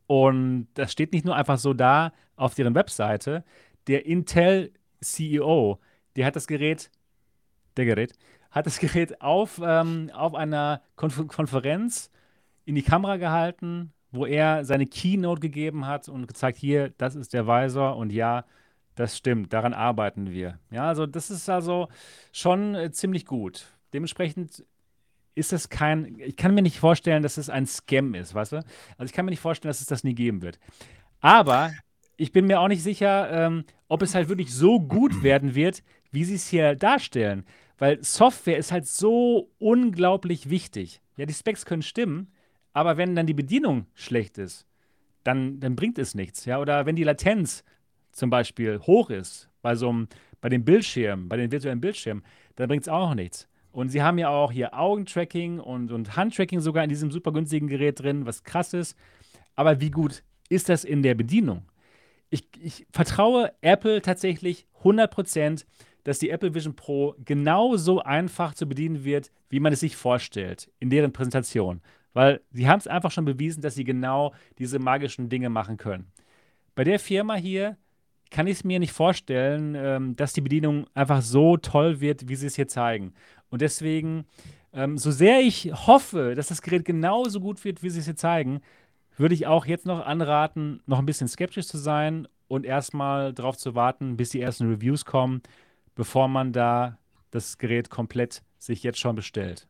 Und das steht nicht nur einfach so da auf deren Webseite. Der Intel CEO, der hat das Gerät, der Gerät, hat das Gerät auf, ähm, auf einer Konf Konferenz in die Kamera gehalten, wo er seine Keynote gegeben hat und gezeigt, hier, das ist der Visor und ja, das stimmt, daran arbeiten wir. Ja, also das ist also schon äh, ziemlich gut. Dementsprechend ist das kein, ich kann mir nicht vorstellen, dass es ein Scam ist, weißt du? Also ich kann mir nicht vorstellen, dass es das nie geben wird. Aber ich bin mir auch nicht sicher, ähm, ob es halt wirklich so gut werden wird, wie sie es hier darstellen. Weil Software ist halt so unglaublich wichtig. Ja, die Specs können stimmen, aber wenn dann die Bedienung schlecht ist, dann, dann bringt es nichts. Ja, oder wenn die Latenz zum Beispiel hoch ist bei so einem, bei den Bildschirmen, bei den virtuellen Bildschirmen, dann bringt es auch nichts. Und sie haben ja auch hier Augentracking und, und Handtracking sogar in diesem super günstigen Gerät drin, was krass ist. Aber wie gut ist das in der Bedienung? Ich, ich vertraue Apple tatsächlich 100%, dass die Apple Vision Pro genauso einfach zu bedienen wird, wie man es sich vorstellt in deren Präsentation. Weil sie haben es einfach schon bewiesen, dass sie genau diese magischen Dinge machen können. Bei der Firma hier kann ich es mir nicht vorstellen, ähm, dass die Bedienung einfach so toll wird, wie sie es hier zeigen. Und deswegen, ähm, so sehr ich hoffe, dass das Gerät genauso gut wird, wie sie es hier zeigen, würde ich auch jetzt noch anraten, noch ein bisschen skeptisch zu sein und erstmal darauf zu warten, bis die ersten Reviews kommen, bevor man da das Gerät komplett sich jetzt schon bestellt.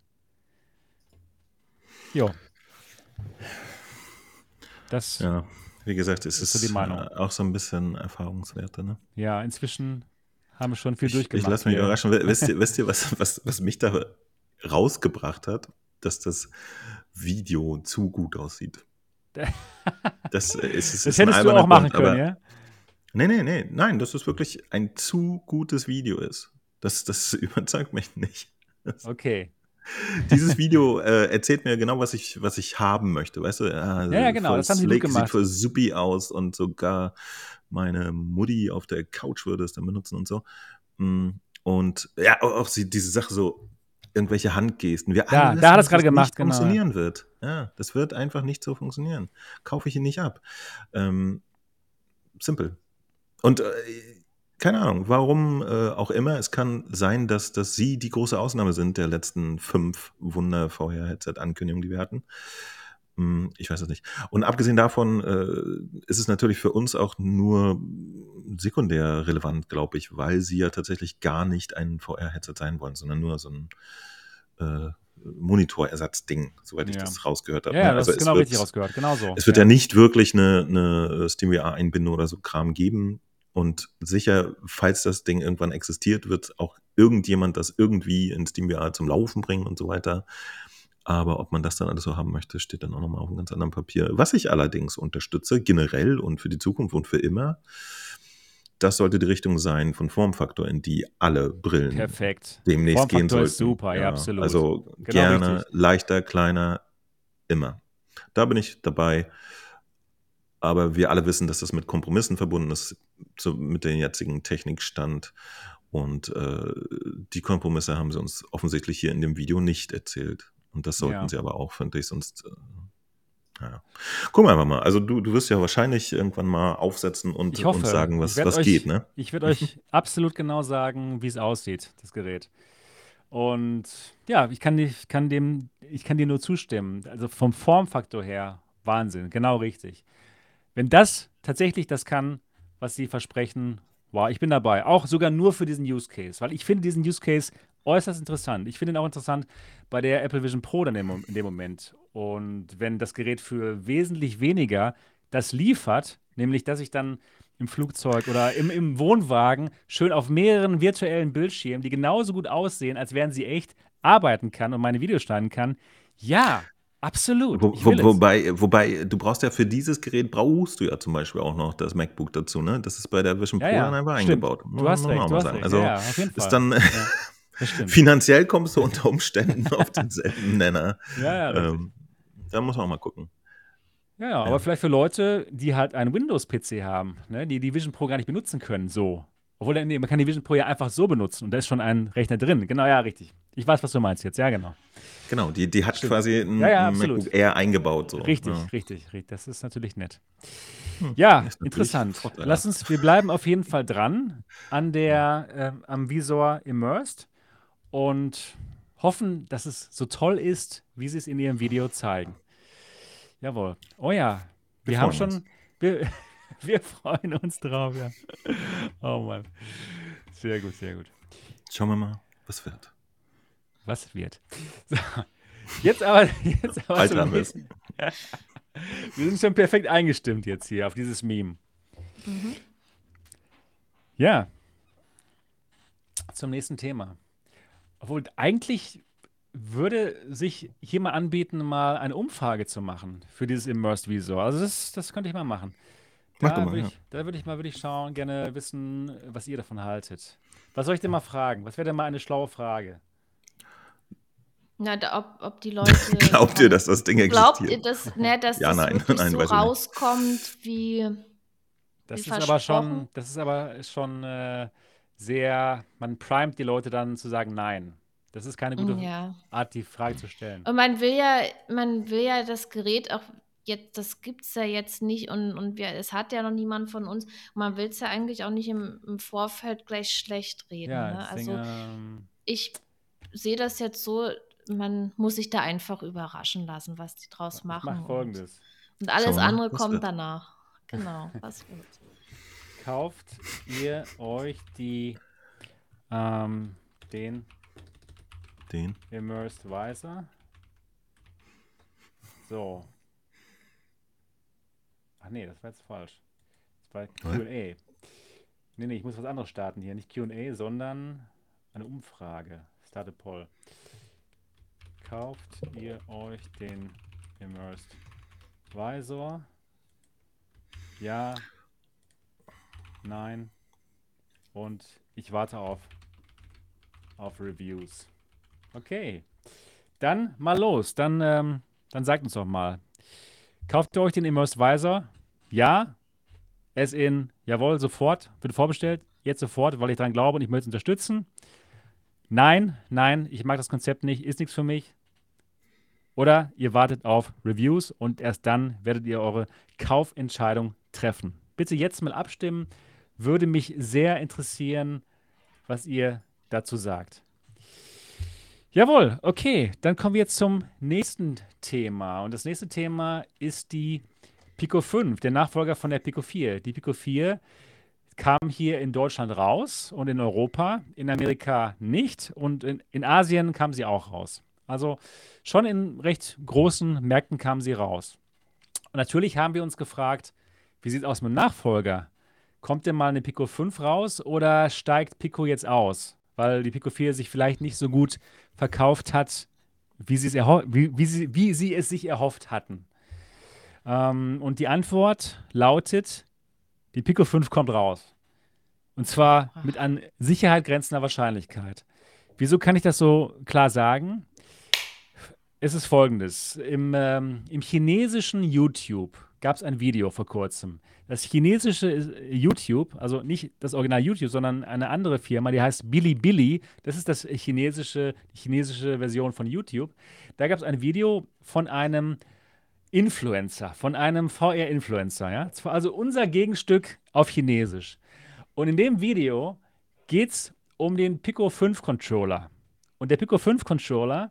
Jo. Das ja, wie gesagt, es ist, ist auch so ein bisschen Erfahrungswerte. Ne? Ja, inzwischen haben schon viel ich, durchgemacht. Ich lasse mich überraschen. Wisst ihr, wisst ihr was, was, was mich da rausgebracht hat? Dass das Video zu gut aussieht. Das, ist, ist das hättest du auch machen Grund, können, ja? Nee, nee, nee. Nein, dass es wirklich ein zu gutes Video ist. Das, das überzeugt mich nicht. Okay. Dieses Video äh, erzählt mir genau, was ich, was ich haben möchte. Weißt du? ja, ja, genau. Das haben sie gut gemacht. Sieht voll supi aus und sogar meine Mutti auf der Couch würde es dann benutzen und so. Mm, und ja, auch diese Sache so, irgendwelche Handgesten. Wir ja, da hat es gerade gemacht, genau. funktionieren wird. Ja, das wird einfach nicht so funktionieren. Kaufe ich ihn nicht ab. Ähm, simpel. Und äh, keine Ahnung, warum äh, auch immer. Es kann sein, dass, dass Sie die große Ausnahme sind der letzten fünf Wunder-VR-Headset-Ankündigungen, die wir hatten. Hm, ich weiß es nicht. Und abgesehen davon äh, ist es natürlich für uns auch nur sekundär relevant, glaube ich, weil sie ja tatsächlich gar nicht ein VR-Headset sein wollen, sondern nur so ein äh, Monitorersatzding, soweit ich das rausgehört habe. Ja, ne? das also ist genau wird, richtig rausgehört, genau so. Es wird ja, ja nicht wirklich eine, eine SteamVR-Einbindung oder so Kram geben. Und sicher, falls das Ding irgendwann existiert, wird auch irgendjemand das irgendwie in SteamVR zum Laufen bringen und so weiter. Aber ob man das dann alles so haben möchte, steht dann auch nochmal auf einem ganz anderen Papier. Was ich allerdings unterstütze, generell und für die Zukunft und für immer, das sollte die Richtung sein von Formfaktor, in die alle Brillen Perfekt. demnächst Formfaktor gehen sollten. ist super, ja, absolut. Also Genau gerne, richtig. leichter, kleiner, immer. Da bin ich dabei. Aber wir alle wissen, dass das mit Kompromissen verbunden ist, so mit dem jetzigen Technikstand. Und äh, die Kompromisse haben sie uns offensichtlich hier in dem Video nicht erzählt. Und das sollten Ja. sie aber auch, finde ich, sonst. Äh, naja. Gucken wir einfach mal. Also du, du wirst ja wahrscheinlich irgendwann mal aufsetzen und, Ich hoffe. und sagen, Ich was, was euch- geht, ne? Ich werde euch absolut genau sagen, wie es aussieht, das Gerät. Und ja, ich kann, nicht, kann dem, ich kann dir nur zustimmen. Also vom Formfaktor her, Wahnsinn, genau richtig. Wenn das tatsächlich das kann, was sie versprechen, wow, ich bin dabei. Auch sogar nur für diesen Use Case, weil ich finde diesen Use Case äußerst interessant. Ich finde ihn auch interessant bei der Apple Vision Pro dann Mom- in dem Moment. Und wenn das Gerät für wesentlich weniger das liefert, nämlich dass ich dann im Flugzeug oder im, im Wohnwagen schön auf mehreren virtuellen Bildschirmen, die genauso gut aussehen, als wären sie echt, arbeiten kann und meine Videos schneiden kann, ja, absolut. Wo, wo, wobei, wobei, du brauchst ja für dieses Gerät brauchst du ja zum Beispiel auch noch das MacBook dazu, ne? Das ist bei der Vision Ja, Pro ja, dann einfach stimmt. eingebaut. Du hast recht, du hast recht. Also ja, ja, ist dann ja, finanziell kommst du unter Umständen auf denselben Nenner. Ja, ja. Ähm, da muss man auch mal gucken. Ja, ja, aber vielleicht für Leute, die halt einen Windows-PC haben, ne, die die Vision Pro gar nicht benutzen können, so. Obwohl, nee, man kann die Vision Pro ja einfach so benutzen und da ist schon ein Rechner drin. Genau, ja, richtig. Ich weiß, was du meinst jetzt. Ja, genau. Genau, die, die hat Stimmt. quasi ein, Ja, ja. MacBook Air eingebaut. So. Richtig, Ja. richtig, richtig. Das ist natürlich nett. Ja, ist natürlich interessant. vorteilhaft. Lass uns, wir bleiben auf jeden Fall dran an der, ähm, am Visor Immersed und hoffen, dass es so toll ist, wie sie es in ihrem Video zeigen. Jawohl. Oh ja, wir, Wir haben schon, wir, wir freuen uns drauf, ja. Oh Mann. Sehr gut, sehr gut. Schauen wir mal, was wird. Was wird? So, jetzt aber, jetzt aber Alter, zum haben wir sind schon perfekt eingestimmt jetzt hier auf dieses Meme. Ja. Zum nächsten Thema. Obwohl eigentlich würde sich hier mal anbieten, mal eine Umfrage zu machen für dieses Immersed Visor. Also das, das könnte ich mal machen. Mach Da doch mal, würde ja. ich, da würde ich mal würde ich schauen, gerne wissen, was ihr davon haltet. Was soll ich denn mal fragen? Was wäre denn mal eine schlaue Frage? Na, da, ob, ob die Leute. Glaubt ihr, dass das Ding Glaubt ihr, existiert? dass, ne, dass Ja, das nein, nein, so weiß ich nicht. rauskommt, wie. Das Wie ist aber schon, das ist aber schon äh, sehr, man primet die Leute dann zu sagen Nein. Das ist keine gute Ja. Art, die Frage zu stellen. Und man will ja, man will ja das Gerät auch jetzt, das gibt es ja jetzt nicht und, und wir, es hat ja noch niemand von uns. Man will es ja eigentlich auch nicht im, im Vorfeld gleich schlecht reden. Ja, ne? Also ähm, ich sehe das jetzt so, man muss sich da einfach überraschen lassen, was die draus ich machen. mache und, folgendes. und alles Schauen wir mal, andere kommt wird. danach. Genau, was wird. Kauft ihr euch die, ähm, den Den. Immersed Visor? So. Ach nee, das war jetzt falsch. Das war? QA. Nee, nee, ich muss was anderes starten hier. Nicht QA, sondern eine Umfrage. Start a poll. Kauft ihr euch den Immersed Visor? Ja. Nein. Und ich warte auf, auf Reviews. Okay. Dann mal los. Dann, ähm, dann sagt uns doch mal. Kauft ihr euch den Immersed Visor? Ja. Es in, jawohl, sofort. Wird vorbestellt. Jetzt sofort, weil ich daran glaube und ich möchte es unterstützen. Nein, nein, ich mag das Konzept nicht, ist nichts für mich. Oder ihr wartet auf Reviews und erst dann werdet ihr eure Kaufentscheidung treffen. Bitte jetzt mal abstimmen. Würde mich sehr interessieren, was ihr dazu sagt. Jawohl, okay, dann kommen wir jetzt zum nächsten Thema. Und das nächste Thema ist die Pico 5, der Nachfolger von der Pico 4. Die Pico 4 kam hier in Deutschland raus und in Europa, in Amerika nicht und in, in Asien kam sie auch raus. Also schon in recht großen Märkten kam sie raus. Und natürlich haben wir uns gefragt, wie sieht es aus mit dem Nachfolger? Kommt denn mal eine Pico 5 raus oder steigt Pico jetzt aus? Weil die Pico 4 sich vielleicht nicht so gut verkauft hat wie, sie es wie, wie, sie, wie sie es sich erhofft hatten. Ähm, und die Antwort lautet, die Pico 5 kommt raus. Und zwar mit an Sicherheit grenzender Wahrscheinlichkeit. Wieso kann ich das so klar sagen? Es ist folgendes. Im, ähm, im chinesischen YouTube gab es ein Video vor kurzem. Das chinesische YouTube, also nicht das Original YouTube, sondern eine andere Firma, die heißt Bilibili. Das ist das chinesische, die chinesische Version von YouTube. Da gab es ein Video von einem Influencer, von einem VR-Influencer. Ja? Also unser Gegenstück auf Chinesisch. Und in dem Video geht es um den Pico 5 Controller. Und der Pico 5 Controller,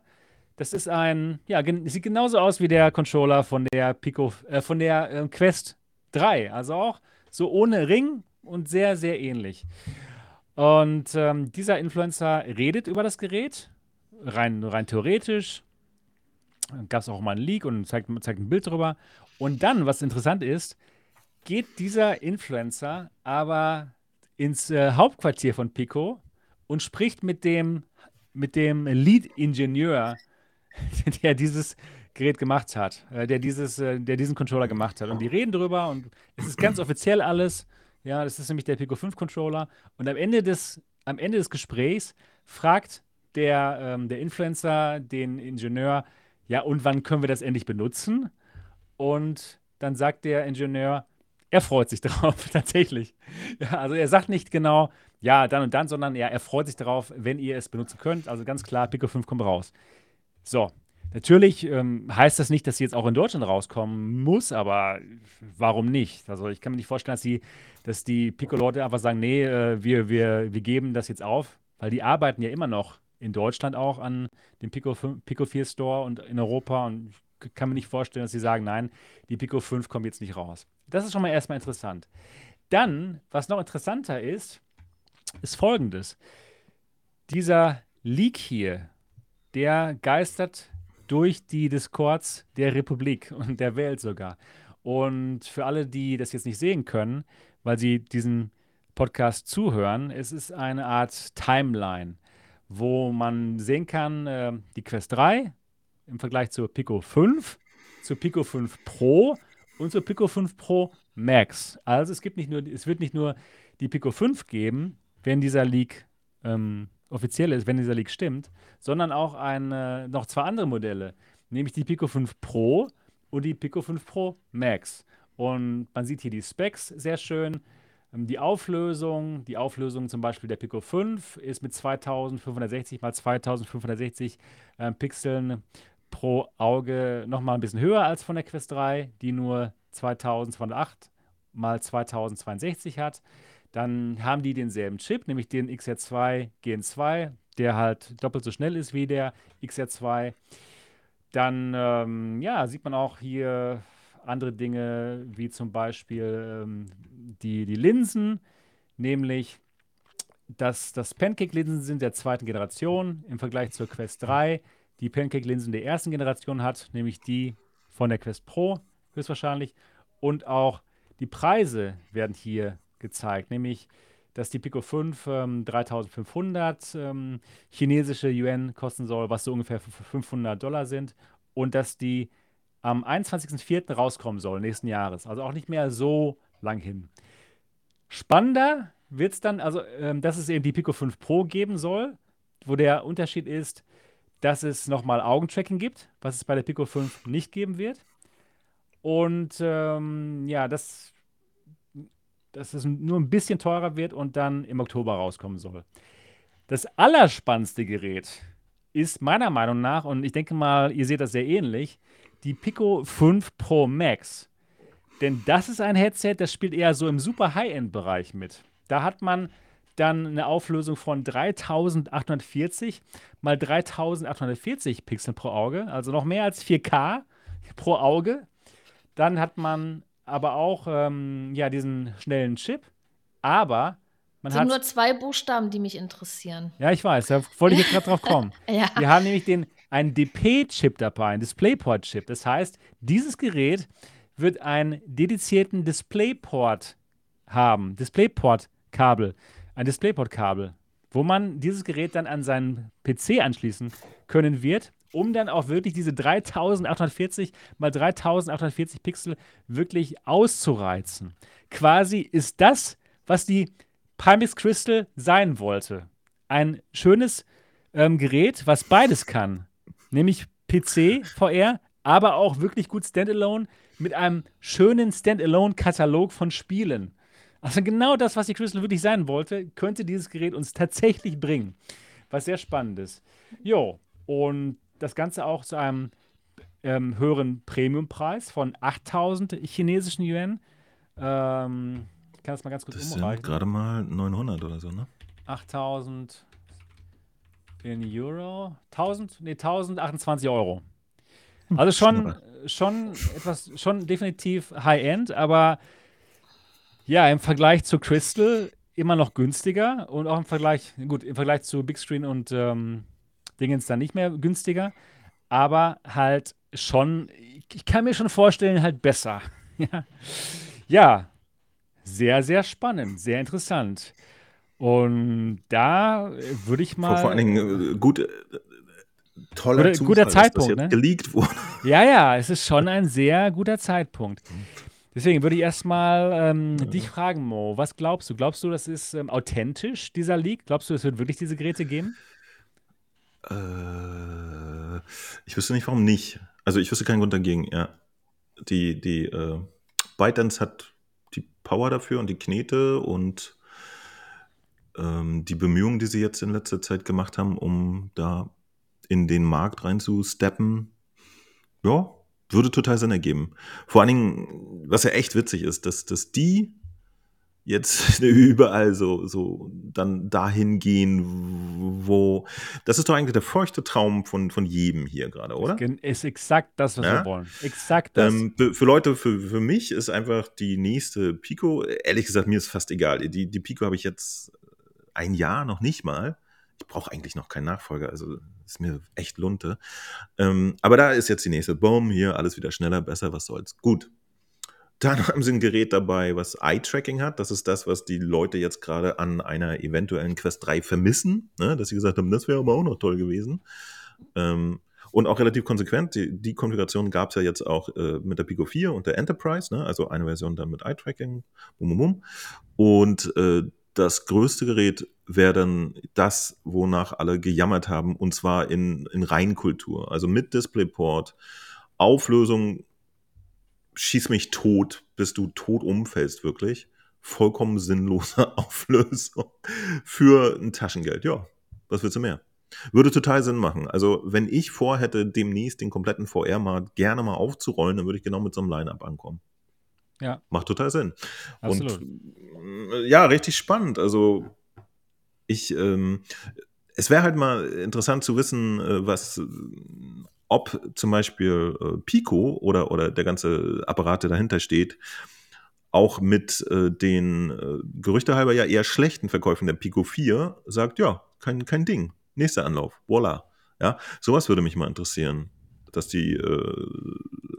das ist ein, ja, sieht genauso aus wie der Controller von der Pico, äh, von der äh, Quest 3. Also auch so ohne Ring und sehr, sehr ähnlich. Und ähm, dieser Influencer redet über das Gerät, rein, rein theoretisch, gab es auch mal einen Leak und zeigt, zeigt ein Bild darüber. Und dann, was interessant ist, geht dieser Influencer aber ins äh, Hauptquartier von Pico und spricht mit dem, mit dem Lead-Ingenieur, der dieses Gerät gemacht hat, äh, der, dieses, äh, der diesen Controller gemacht hat. Und die reden drüber und es ist ganz offiziell alles. Ja, das ist nämlich der Pico 5 Controller. Und am Ende des, am Ende des Gesprächs fragt der, ähm, der Influencer den Ingenieur, ja, und wann können wir das endlich benutzen? Und dann sagt der Ingenieur, er freut sich darauf, tatsächlich. Ja, also er sagt nicht genau, ja, dann und dann, sondern ja, er freut sich darauf, wenn ihr es benutzen könnt. Also ganz klar, Pico 5 kommt raus. So, natürlich ähm, heißt das nicht, dass sie jetzt auch in Deutschland rauskommen muss, aber warum nicht? Also ich kann mir nicht vorstellen, dass, sie, dass die Pico-Leute einfach sagen, nee, äh, wir, wir, wir geben das jetzt auf, weil die arbeiten ja immer noch in Deutschland auch an dem Pico, 5, Pico 4 Store und in Europa und ich kann mir nicht vorstellen, dass sie sagen, nein, die Pico 5 kommt jetzt nicht raus. Das ist schon mal erstmal interessant. Dann, was noch interessanter ist, ist folgendes. Dieser Leak hier, der geistert durch die Discords der Republik und der Welt sogar. Und für alle, die das jetzt nicht sehen können, weil sie diesen Podcast zuhören, es ist eine Art Timeline wo man sehen kann, äh, die Quest 3 im Vergleich zur Pico 5, zur Pico 5 Pro und zur Pico 5 Pro Max. Also es gibt nicht nur, es wird nicht nur die Pico 5 geben, wenn dieser Leak ähm, offiziell ist, wenn dieser Leak stimmt, sondern auch ein, äh, noch zwei andere Modelle, nämlich die Pico 5 Pro und die Pico 5 Pro Max. Und man sieht hier die Specs sehr schön. Ähm, die Auflösung, die Auflösung zum Beispiel der Pico 5 ist mit 2560 x 2560 äh, Pixeln pro Auge nochmal ein bisschen höher als von der Quest 3, die nur 2208 x 2062 hat. Dann haben die denselben Chip, nämlich den XR2 Gen 2, der halt doppelt so schnell ist wie der XR2. Dann ähm, ja, sieht man auch hier andere Dinge, wie zum Beispiel ähm, die, die Linsen, nämlich dass das Pancake-Linsen sind der zweiten Generation im Vergleich zur Quest 3, die Pancake-Linsen der ersten Generation hat, nämlich die von der Quest Pro höchstwahrscheinlich. Und auch die Preise werden hier gezeigt, nämlich dass die Pico 5 ähm, 3500 ähm, chinesische Yuan kosten soll, was so ungefähr 500 Dollar sind, und dass die am 21.04. rauskommen soll, nächsten Jahres. Also auch nicht mehr so lang hin. Spannender wird es dann, also ähm, dass es eben die Pico 5 Pro geben soll, wo der Unterschied ist, dass es nochmal Augentracking gibt, was es bei der Pico 5 nicht geben wird. Und ähm, ja, dass, dass es nur ein bisschen teurer wird und dann im Oktober rauskommen soll. Das allerspannendste Gerät ist meiner Meinung nach, und ich denke mal, ihr seht das sehr ähnlich, die Pico 5 Pro Max. Denn das ist ein Headset, das spielt eher so im super High-End-Bereich mit. Da hat man dann eine Auflösung von 3840 mal 3840 Pixel pro Auge, also noch mehr als 4K pro Auge. Dann hat man aber auch ähm, ja, diesen schnellen Chip, aber man hat. nur zwei Buchstaben, die mich interessieren. Ja, ich weiß, da wollte ich jetzt gerade drauf kommen. ja. Wir haben nämlich den einen DP-Chip dabei, einen DisplayPort-Chip. Das heißt, dieses Gerät wird einen dedizierten DisplayPort haben, DisplayPort-Kabel, ein DisplayPort-Kabel, wo man dieses Gerät dann an seinen PC anschließen können wird um dann auch wirklich diese 3840 mal 3840 Pixel wirklich auszureizen. Quasi ist das, was die Pimax Crystal sein wollte. Ein schönes ähm, Gerät, was beides kann. Nämlich PC, VR, aber auch wirklich gut Standalone mit einem schönen Standalone-Katalog von Spielen. Also genau das, was die Crystal wirklich sein wollte, könnte dieses Gerät uns tatsächlich bringen. Was sehr spannend ist. Jo, und das Ganze auch zu einem ähm, höheren Premiumpreis von 8000 chinesischen Yuan. Ähm, ich kann das mal ganz kurz Das umreichen. sind gerade mal 900 oder so, ne? 8000 in Euro. 1000? Nee, 1028 Euro. Also schon, schon etwas, schon definitiv High-End, aber ja, im Vergleich zu Crystal immer noch günstiger und auch im Vergleich, gut, im Vergleich zu Big Screen und ähm, Dingens dann nicht mehr günstiger, aber halt schon, ich kann mir schon vorstellen, halt besser. ja. ja, sehr, sehr spannend, sehr interessant. Und da äh, würde ich Vor, mal. vor allen Dingen äh, gut, äh, toller Guter- Zufall, guter dass das Zeitpunkt, ne? geleakt wurde. Ja, ja, es ist schon ein sehr guter Zeitpunkt. Deswegen würde ich erstmal ähm, dich fragen, Mo, was glaubst du? Glaubst du, das ist ähm, authentisch, dieser Leak? Glaubst du, es wird wirklich diese Geräte geben? Äh, ich wüsste nicht, warum nicht. Also ich wüsste keinen Grund dagegen, ja. Die, die äh, ByteDance hat die Power dafür und die Knete und ähm, die Bemühungen, die sie jetzt in letzter Zeit gemacht haben, um da in den Markt reinzusteppen, ja, würde total Sinn ergeben. Vor allen Dingen, was ja echt witzig ist, dass, dass die jetzt überall so, so dann dahin gehen, wo. Das ist doch eigentlich der feuchte Traum von, von jedem hier gerade, oder? Ist exakt das, was Ja? wir wollen. Exakt das. Ähm, für für Leute, für, für mich ist einfach die nächste Pico, ehrlich gesagt, mir ist fast egal. Die, die Pico habe ich jetzt ein Jahr noch nicht mal. Ich brauche eigentlich noch keinen Nachfolger, also ist mir echt Lunte. Ähm, aber da ist jetzt die nächste. Boom, hier alles wieder schneller, besser, was soll's. Gut. Dann haben sie ein Gerät dabei, was Eye-Tracking hat. Das ist das, was die Leute jetzt gerade an einer eventuellen Quest 3 vermissen. Ne? Dass sie gesagt haben, das wäre aber auch noch toll gewesen. Ähm, und auch relativ konsequent. Die, die Konfiguration gab es ja jetzt auch äh, mit der Pico 4 und der Enterprise. Ne? Also eine Version dann mit Eye-Tracking. Und äh, das größte Gerät wäre dann das, wonach alle gejammert haben, und zwar in, in Reinkultur. Also mit DisplayPort, Auflösung, schieß mich tot, bis du tot umfällst, wirklich. Vollkommen sinnlose Auflösung für ein Taschengeld. Ja, was willst du mehr? Würde total Sinn machen. Also, wenn ich vorhätte, demnächst den kompletten VR-Markt gerne mal aufzurollen, dann würde ich genau mit so einem Line-Up ankommen. Ja. Macht total Sinn. Absolut. Und äh, ja, richtig spannend. Also ich, ähm, es wäre halt mal interessant zu wissen, äh, was, ob zum Beispiel äh, Pico oder, oder der ganze Apparat, der dahinter steht, auch mit äh, den äh, Gerüchte halber ja eher schlechten Verkäufen der Pico 4 sagt, ja, kein, kein Ding. Nächster Anlauf. Voila. Ja, sowas würde mich mal interessieren, dass die, äh,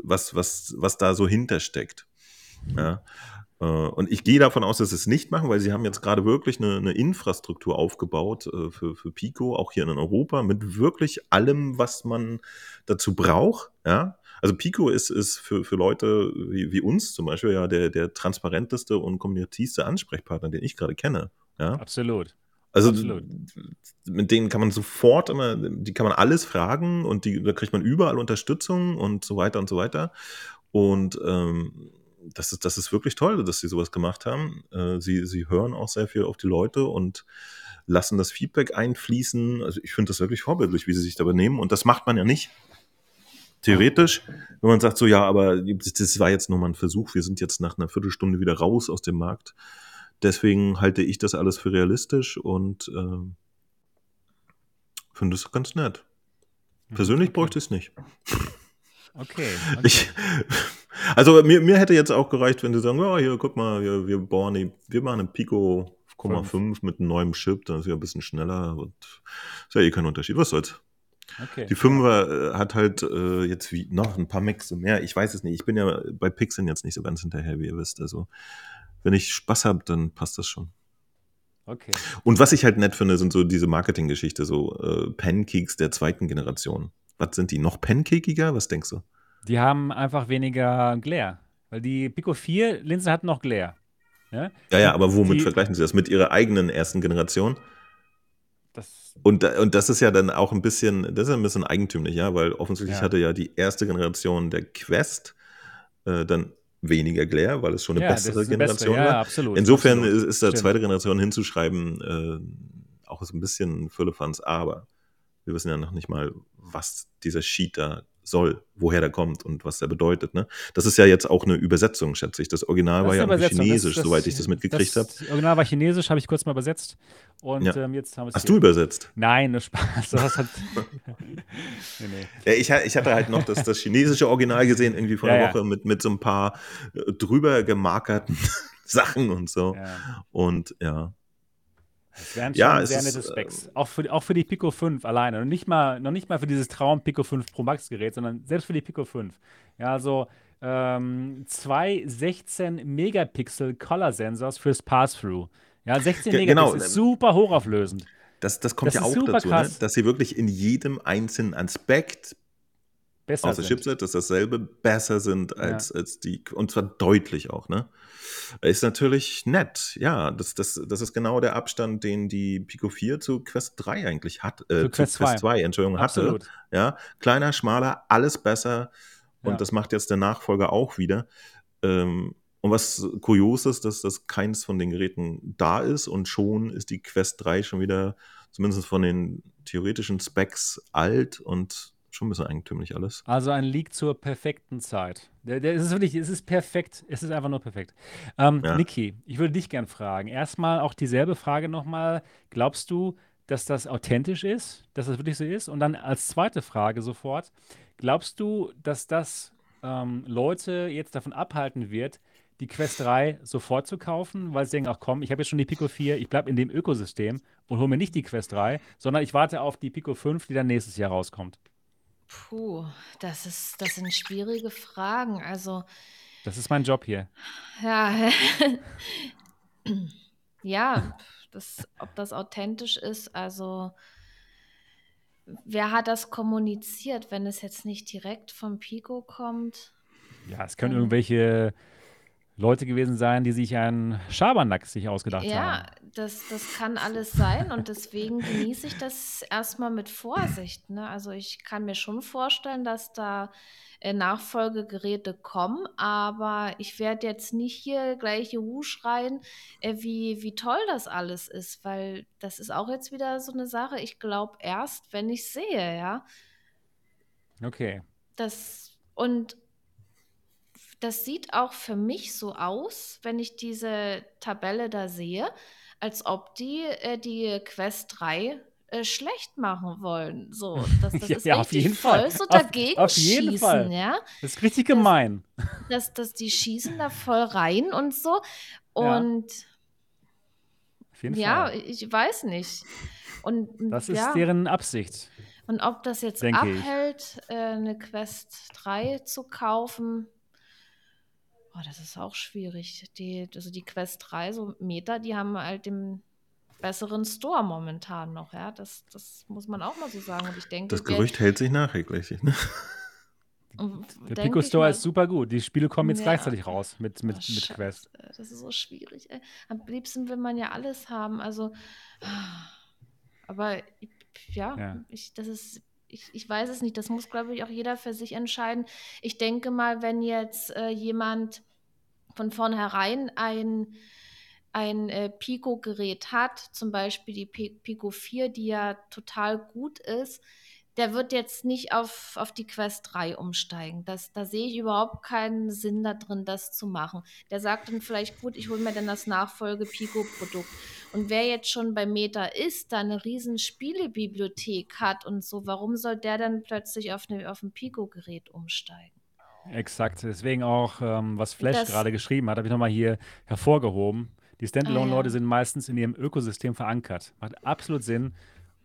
was, was, was da so hintersteckt. Ja. Äh, Und ich gehe davon aus, dass sie es nicht machen, weil sie haben jetzt gerade wirklich eine, eine Infrastruktur aufgebaut äh, für, für Pico, auch hier in Europa, mit wirklich allem, was man dazu braucht. Ja. Also Pico ist, ist für, für Leute wie, wie uns zum Beispiel ja der, der transparenteste und kommunikativste Ansprechpartner, den ich gerade kenne. Ja. Absolut. Also Absolut. mit denen kann man sofort immer, die kann man alles fragen und die, da kriegt man überall Unterstützung und so weiter und so weiter. Und ähm, das, ist, das ist wirklich toll, dass sie sowas gemacht haben. Äh, sie, sie hören auch sehr viel auf die Leute und lassen das Feedback einfließen. Also ich finde das wirklich vorbildlich, wie sie sich da benehmen. Und das macht man ja nicht. Theoretisch, wenn man sagt so, ja, aber das war jetzt nur mal ein Versuch, wir sind jetzt nach einer Viertelstunde wieder raus aus dem Markt. Deswegen halte ich das alles für realistisch und äh, finde es ganz nett. Persönlich okay. bräuchte ich es nicht. Okay. okay. Ich, also mir, mir hätte jetzt auch gereicht, wenn sie sagen, ja, hier, guck mal, wir, wir bauen, die, wir machen eine Pico 5 mit einem neuen Chip, dann ist ja ein bisschen schneller und ist ja eh kein Unterschied. Was soll's? okay. Die 5er äh, hat halt äh, jetzt wie noch ein paar Max mehr. Ich weiß es nicht. Ich bin ja bei Pixeln jetzt nicht so ganz hinterher, wie ihr wisst. Also, wenn ich Spaß habe, dann passt das schon. okay. Und was ich halt nett finde, sind so diese Marketinggeschichte, so äh, Pancakes der zweiten Generation. Was sind die? Noch pancakiger? Was denkst du? Die haben einfach weniger Glare. Weil die Pico 4 Linsen hatten noch Glare. Ja, ja, ja aber womit die, vergleichen Sie das? Mit Ihrer eigenen ersten Generation? Das und, und das ist ja dann auch ein bisschen, das ist ein bisschen eigentümlich, ja, weil offensichtlich Ja. hatte ja die erste Generation der Quest äh, dann weniger Glare, weil es schon eine ja, bessere eine Generation bessere, ja, war. absolut. Insofern absolut. ist, ist da zweite Generation hinzuschreiben äh, auch so ein bisschen Füllefanz, aber wir wissen ja noch nicht mal, was dieser Sheet da soll, woher der kommt und was der bedeutet. Ne? Das ist ja jetzt auch eine Übersetzung, schätze ich. Das Original Das war ja Übersetzung. Das- chinesisch, das- soweit ich das mitgekriegt habe. Das Original war chinesisch, habe ich kurz mal übersetzt. Und Ja. ähm, jetzt haben wir es Hast du übersetzt? Nein, das Spaß. Das hat, nee, nee. Ja, ich, ich hatte halt noch das, das chinesische Original gesehen, irgendwie vor Ja, einer. Woche mit, mit so ein paar äh, drüber gemarkerten Sachen und so. Und ja, Das wären schon Ja, sehr nette äh, Specs. auch, für, auch für die Pico 5 alleine. Und nicht mal, noch nicht mal für dieses Traum Pico 5 Pro Max Gerät, sondern selbst für die Pico 5. Ja, also ähm, zwei 16 Megapixel Color Sensors fürs Pass-Through. Ja, 16 Ge- Megapixel genau. ist super hochauflösend. das, das kommt Das ja auch dazu, ne? dass sie wirklich in jedem einzelnen Aspekt Besser aus der sind. Chipset, dass dasselbe besser sind Ja. als, als die, und zwar deutlich auch, ne? Ist natürlich nett, ja. Das, das, das ist genau der Abstand, den die Pico 4 zu Quest 3 eigentlich hat, äh, Zu zu Quest Quest 2. 2, Entschuldigung, hatte. Absolut. Ja, kleiner, schmaler, alles besser. Und Ja. das macht jetzt der Nachfolger auch wieder. Ähm, und was kurios ist, dass das keins von den Geräten da ist und schon ist die Quest 3 schon wieder, zumindest von den theoretischen Specs, alt und schon ein bisschen eigentümlich alles. Also ein Leak zur perfekten Zeit. Der, der, es ist wirklich, es ist perfekt. Es ist einfach nur perfekt. Ähm, Ja. Niki, ich würde dich gern fragen. Erstmal auch dieselbe Frage nochmal. Glaubst du, dass das authentisch ist, dass das wirklich so ist? Und dann als zweite Frage sofort. Glaubst du, dass das ähm, Leute jetzt davon abhalten wird, die Quest 3 sofort zu kaufen, weil sie denken, ach komm, ich habe jetzt schon die Pico 4, ich bleibe in dem Ökosystem und hole mir nicht die Quest 3, sondern ich warte auf die Pico 5, die dann nächstes Jahr rauskommt. Puh, das ist, das sind schwierige Fragen. Also, Das ist mein Job hier. ja, ja, das, ob das authentisch ist, also wer hat das kommuniziert, wenn es jetzt nicht direkt vom Pico kommt? Ja, es können Ähm. irgendwelche Leute gewesen sein, die sich einen Schabernack sich ausgedacht Ja, haben. das, das kann alles sein und deswegen genieße ich das erstmal mit Vorsicht. Ne? Also ich kann mir schon vorstellen, dass da äh, Nachfolgegeräte kommen, aber ich werde jetzt nicht hier gleich Juhu schreien, äh, wie, wie toll das alles ist, weil das ist auch jetzt wieder so eine Sache, ich glaube erst, wenn ich sehe, ja. Okay. Das und das sieht auch für mich so aus, wenn ich diese Tabelle da sehe, als ob die äh, die Quest 3 äh, schlecht machen wollen. So, das, das Ja, ist ja, auf richtig jeden voll Fall. so Auf- dagegen auf jeden schießen, Fall. ja. Das ist richtig gemein. Dass, dass die schießen da voll rein und so. Ja, Und Auf jeden ja, Fall. ich weiß nicht. Und Das ist ja, deren Absicht. und ob das jetzt denke abhält, äh, eine Quest 3 zu kaufen, oh, das ist auch schwierig. Die, also die Quest 3, so Meta, die haben halt den besseren Store momentan noch, ja. Das, das muss man auch mal so sagen. Und ich denke, Das Gerücht hält sich nachträglich. Ne? Der Pico Store mal, ist super gut. Die Spiele kommen jetzt Ja. gleichzeitig raus mit, mit, Oh, mit Quest. Das ist so schwierig. Ey. Am liebsten will man ja alles haben. Also, aber ich- ja, Ja. Ich, das ist, ich, ich weiß es nicht. Das muss, glaube ich, auch jeder für sich entscheiden. Ich denke mal, wenn jetzt äh, jemand von vornherein ein, ein äh, Pico-Gerät hat, zum Beispiel die Pi- Pico 4, die ja total gut ist, der wird jetzt nicht auf, auf die Quest 3 umsteigen. Das, da sehe ich überhaupt keinen Sinn da drin, das zu machen. Der sagt dann vielleicht, gut, ich hole mir dann das Nachfolge-Pico-Produkt. Und wer jetzt schon bei Meta ist, da eine riesen Spielebibliothek hat und so, warum soll der dann plötzlich auf, eine, auf ein Pico-Gerät umsteigen? Exakt. Deswegen auch, ähm, was Flash gerade geschrieben hat, habe ich nochmal hier hervorgehoben. Die Standalone-Leute Ah, ja. sind meistens in ihrem Ökosystem verankert. Macht absolut Sinn.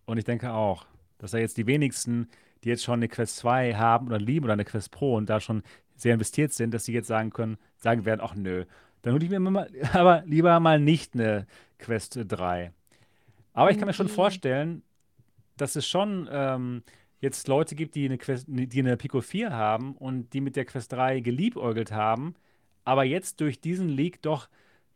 Und ich denke auch, dass da jetzt die wenigsten, die jetzt schon eine Quest 2 haben oder lieben oder eine Quest Pro und da schon sehr investiert sind, dass sie jetzt sagen können, sagen werden, ach nö, dann hole ich mir mal, aber lieber mal nicht eine Quest 3. Aber ich kann mir schon Okay. vorstellen, dass es schon ähm, jetzt Leute gibt, die eine, Quest, die eine Pico 4 haben und die mit der Quest 3 geliebäugelt haben, aber jetzt durch diesen Leak doch,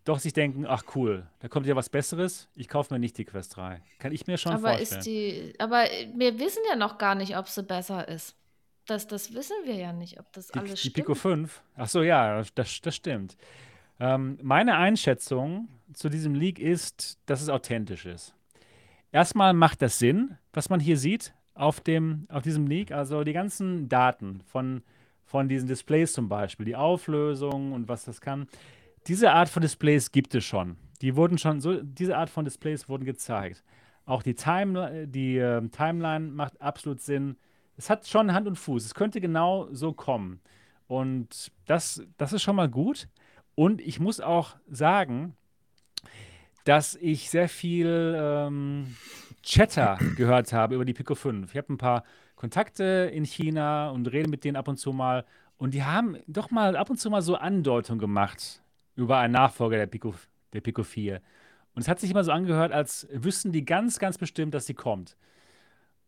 doch sich denken, ach cool, da kommt ja was Besseres, ich kaufe mir nicht die Quest 3. Kann ich mir schon Aber vorstellen. ist die, aber wir wissen ja noch gar nicht, ob sie besser ist. Das, das wissen wir ja nicht, ob das Die, alles die stimmt. Pico 5? Ach so, ja, das, das stimmt. Ähm, meine Einschätzung zu diesem Leak ist, dass es authentisch ist. Erstmal macht das Sinn, was man hier sieht auf, dem, auf diesem Leak. Also die ganzen Daten von, von diesen Displays zum Beispiel, die Auflösung und was das kann. Diese Art von Displays gibt es schon. Die wurden schon, so, diese Art von Displays wurden gezeigt. Auch die, Time, die äh, Timeline macht absolut Sinn. Es hat schon Hand und Fuß. Es könnte genau so kommen. Und das, das ist schon mal gut. Und ich muss auch sagen, dass ich sehr viel ähm, Chatter gehört habe über die Pico 5. Ich habe ein paar Kontakte in China und rede mit denen ab und zu mal. Und die haben doch mal ab und zu mal so Andeutungen gemacht über einen Nachfolger der Pico, der Pico 4. Und es hat sich immer so angehört, als wüssten die ganz, ganz bestimmt, dass sie kommt.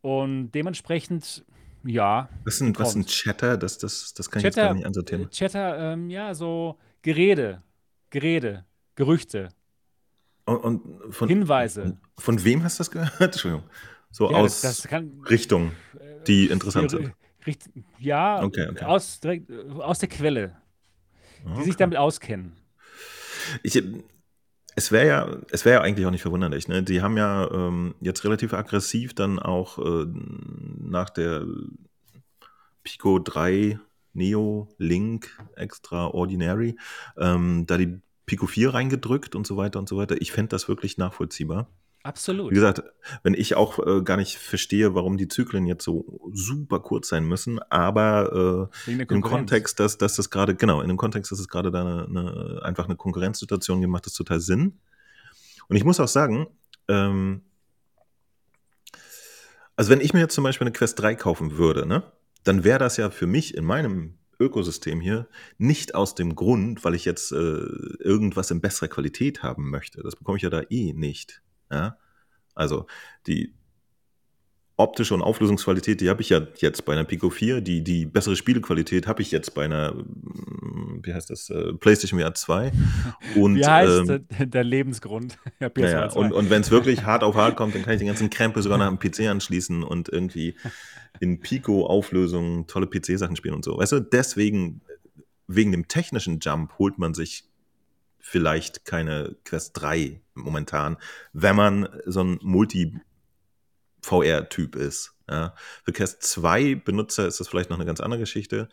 Und dementsprechend, ja, Was ein, was kommt. Chatter? Das, das, das kann ich jetzt gar Chatter, nicht einsortieren. äh, Chatter, ähm, ja, so Gerede, Gerede, Gerüchte, Und, und von, Hinweise. von, wem hast du das gehört? Entschuldigung. So Ja, aus das kann, Richtungen, äh, die interessant sind. richt- ja, Okay, okay. aus, direkt, äh, aus der Quelle, die sich Okay. damit auskennen. Ich, es wäre ja, es wäre ja eigentlich auch nicht verwunderlich. Ne? Die haben ja ähm, jetzt relativ aggressiv dann auch äh, nach der Pico 3 Neo Link Extraordinary ähm, da die Pico 4 reingedrückt und so weiter und so weiter. Ich fände das wirklich nachvollziehbar. Wie Absolut. gesagt, wenn ich auch äh, gar nicht verstehe, warum die Zyklen jetzt so super kurz sein müssen, aber äh, Konkurrenz. Kontext, dass, dass das gerade, genau, in dem Kontext, dass es gerade da eine, eine, einfach eine Konkurrenzsituation gibt, macht das total Sinn. Und ich muss auch sagen, ähm, also wenn ich mir jetzt zum Beispiel eine Quest 3 kaufen würde, ne, dann wäre das ja für mich in meinem Ökosystem hier nicht aus dem Grund, weil ich jetzt äh, irgendwas in besserer Qualität haben möchte. Das bekomme ich ja da eh nicht. Ja? Also die optische und Auflösungsqualität, die habe ich ja jetzt bei einer Pico 4. Die, die bessere Spielqualität habe ich jetzt bei einer, mm, wie heißt das, äh, PlayStation VR 2. Und, Wie heißt ähm, der, Lebensgrund? Ja, PS2. naja, und, und wenn es wirklich hart auf hart kommt, dann kann ich den ganzen Krempel sogar nach dem PC anschließen und irgendwie in Pico-Auflösung tolle PC-Sachen spielen und so. Weißt du, deswegen, wegen dem technischen Jump holt man sich vielleicht keine Quest 3 momentan, wenn man so ein Multi-VR-Typ ist. Ja. Für Quest 2 Benutzer ist das vielleicht noch eine ganz andere Geschichte.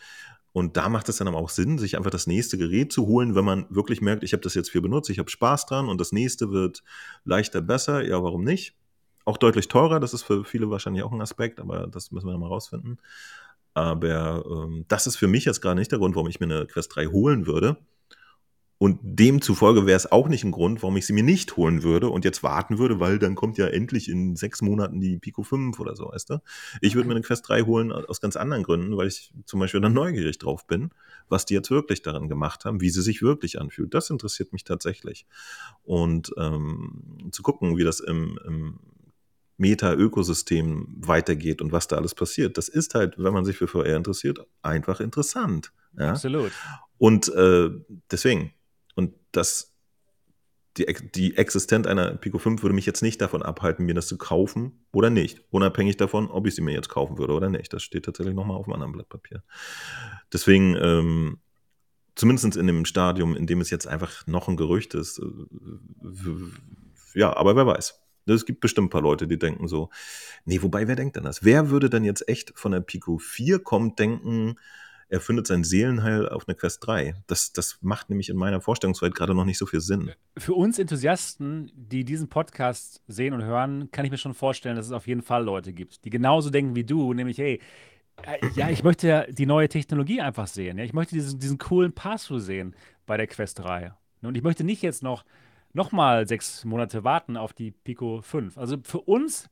Und da macht es dann aber auch Sinn, sich einfach das nächste Gerät zu holen, wenn man wirklich merkt, ich habe das jetzt viel benutzt, ich habe Spaß dran und das nächste wird leichter, besser. Ja, warum nicht? Auch deutlich teurer, das ist für viele wahrscheinlich auch ein Aspekt, aber das müssen wir noch mal rausfinden. Aber ähm, das ist für mich jetzt gerade nicht der Grund, warum ich mir eine Quest 3 holen würde. Und demzufolge wäre es auch nicht ein Grund, warum ich sie mir nicht holen würde und jetzt warten würde, weil dann kommt ja endlich in sechs Monaten die Pico 5 oder so, weißt du? Ich würde mir eine Quest 3 holen aus ganz anderen Gründen, weil ich zum Beispiel dann neugierig drauf bin, was die jetzt wirklich daran gemacht haben, wie sie sich wirklich anfühlt. Das interessiert mich tatsächlich. Und ähm, zu gucken, wie das im, im Meta-Ökosystem weitergeht und was da alles passiert, das ist halt, wenn man sich für VR interessiert, einfach interessant. Ja? Absolut. Und äh, deswegen, und das, die, die Existenz einer Pico 5 würde mich jetzt nicht davon abhalten, mir das zu kaufen oder nicht. Unabhängig davon, ob ich sie mir jetzt kaufen würde oder nicht. Das steht tatsächlich nochmal auf einem anderen Blatt Papier. Deswegen, ähm, zumindest in dem Stadium, in dem es jetzt einfach noch ein Gerücht ist, äh, ja, aber wer weiß. Es gibt bestimmt ein paar Leute, die denken so, nee, wobei, wer denkt denn das? Wer würde denn jetzt echt von der Pico 4 kommt, denken, er findet sein Seelenheil auf einer Quest 3? Das, das macht nämlich in meiner Vorstellungswelt gerade noch nicht so viel Sinn. Für uns Enthusiasten, die diesen Podcast sehen und hören, kann ich mir schon vorstellen, dass es auf jeden Fall Leute gibt, die genauso denken wie du, nämlich, hey, äh, ja, ich möchte ja die neue Technologie einfach sehen. Ja? Ich möchte diesen, diesen coolen Pass-Through sehen bei der Quest 3. Und ich möchte nicht jetzt noch, noch mal sechs Monate warten auf die Pico 5. Also für uns,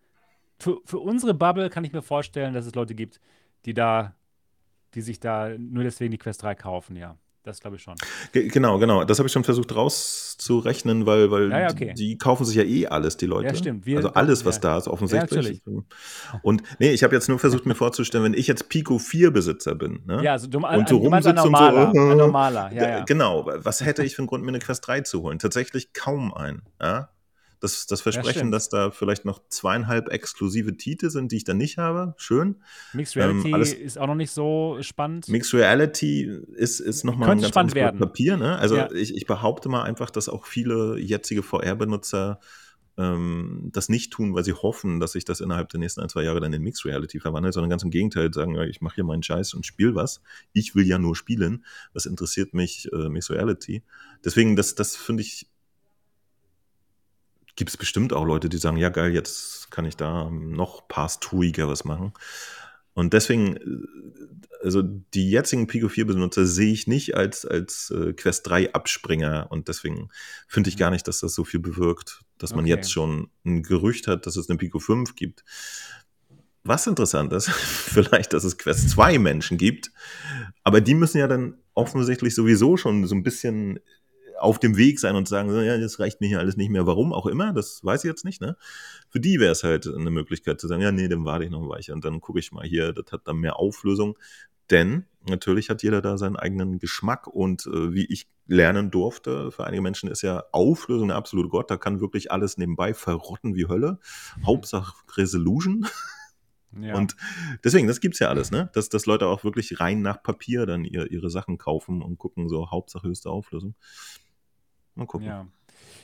für, für unsere Bubble kann ich mir vorstellen, dass es Leute gibt, die da, die sich da nur deswegen die Quest 3 kaufen, ja. Das glaube ich schon. Ge- Genau, genau. Das habe ich schon versucht rauszurechnen, weil, weil Ja, ja, die, okay. die kaufen sich ja eh alles, die Leute. Ja, stimmt. Wir- also alles, was ja. da ist, offensichtlich. Ja, und nee, ich habe jetzt nur versucht, mir vorzustellen, wenn ich jetzt Pico 4 Besitzer bin. Ne? Ja, also du, Und so du ein rumsitzt und so, normaler. äh, ein normaler, ja, ja. Genau, was hätte ich für einen Grund, mir eine Quest 3 zu holen? Tatsächlich kaum einen. Ja? Das, das Versprechen, stimmt. dass da vielleicht noch zweieinhalb exklusive Titel sind, die ich dann nicht habe, schön. Mixed Ähm, Reality alles- ist auch noch nicht so spannend. Mixed Reality ist, ist nochmal ein ganz spannend werden. Papier. Ne? Also Ja. ich, ich behaupte mal einfach, dass auch viele jetzige VR-Benutzer ähm, das nicht tun, weil sie hoffen, dass sich das innerhalb der nächsten ein, zwei Jahre dann in Mixed Reality verwandelt, sondern ganz im Gegenteil sagen, ja, ich mache hier meinen Scheiß und spiele was. Ich will ja nur spielen. Was interessiert mich äh, Mixed Reality? Deswegen, das, das finde ich, gibt es bestimmt auch Leute, die sagen, ja geil, jetzt kann ich da noch pass-ruhiger was machen. Und deswegen, äh, also die jetzigen Pico 4 Benutzer sehe ich nicht als, als äh, Quest 3 Abspringer und deswegen finde ich gar nicht, dass das so viel bewirkt, dass man Okay. jetzt schon ein Gerücht hat, dass es eine Pico 5 gibt. Was interessant ist, vielleicht, dass es Quest 2 Menschen gibt, aber die müssen ja dann offensichtlich sowieso schon so ein bisschen auf dem Weg sein und sagen, ja, das reicht mir hier alles nicht mehr. Warum auch immer, das weiß ich jetzt nicht. Ne? Für die wäre es halt eine Möglichkeit zu sagen, ja, nee, dann warte ich noch ein Weilchen und dann gucke ich mal hier, das hat dann mehr Auflösung. Denn natürlich hat jeder da seinen eigenen Geschmack und äh, wie ich lernen durfte, für einige Menschen ist ja Auflösung der absolute Gott. Da kann wirklich alles nebenbei verrotten wie Hölle. Hauptsache Resolution. Ja. Und deswegen, das gibt's ja alles, ne? Dass, dass Leute auch wirklich rein nach Papier dann ihr, ihre Sachen kaufen und gucken, so Hauptsache höchste Auflösung. Mal gucken. Ja.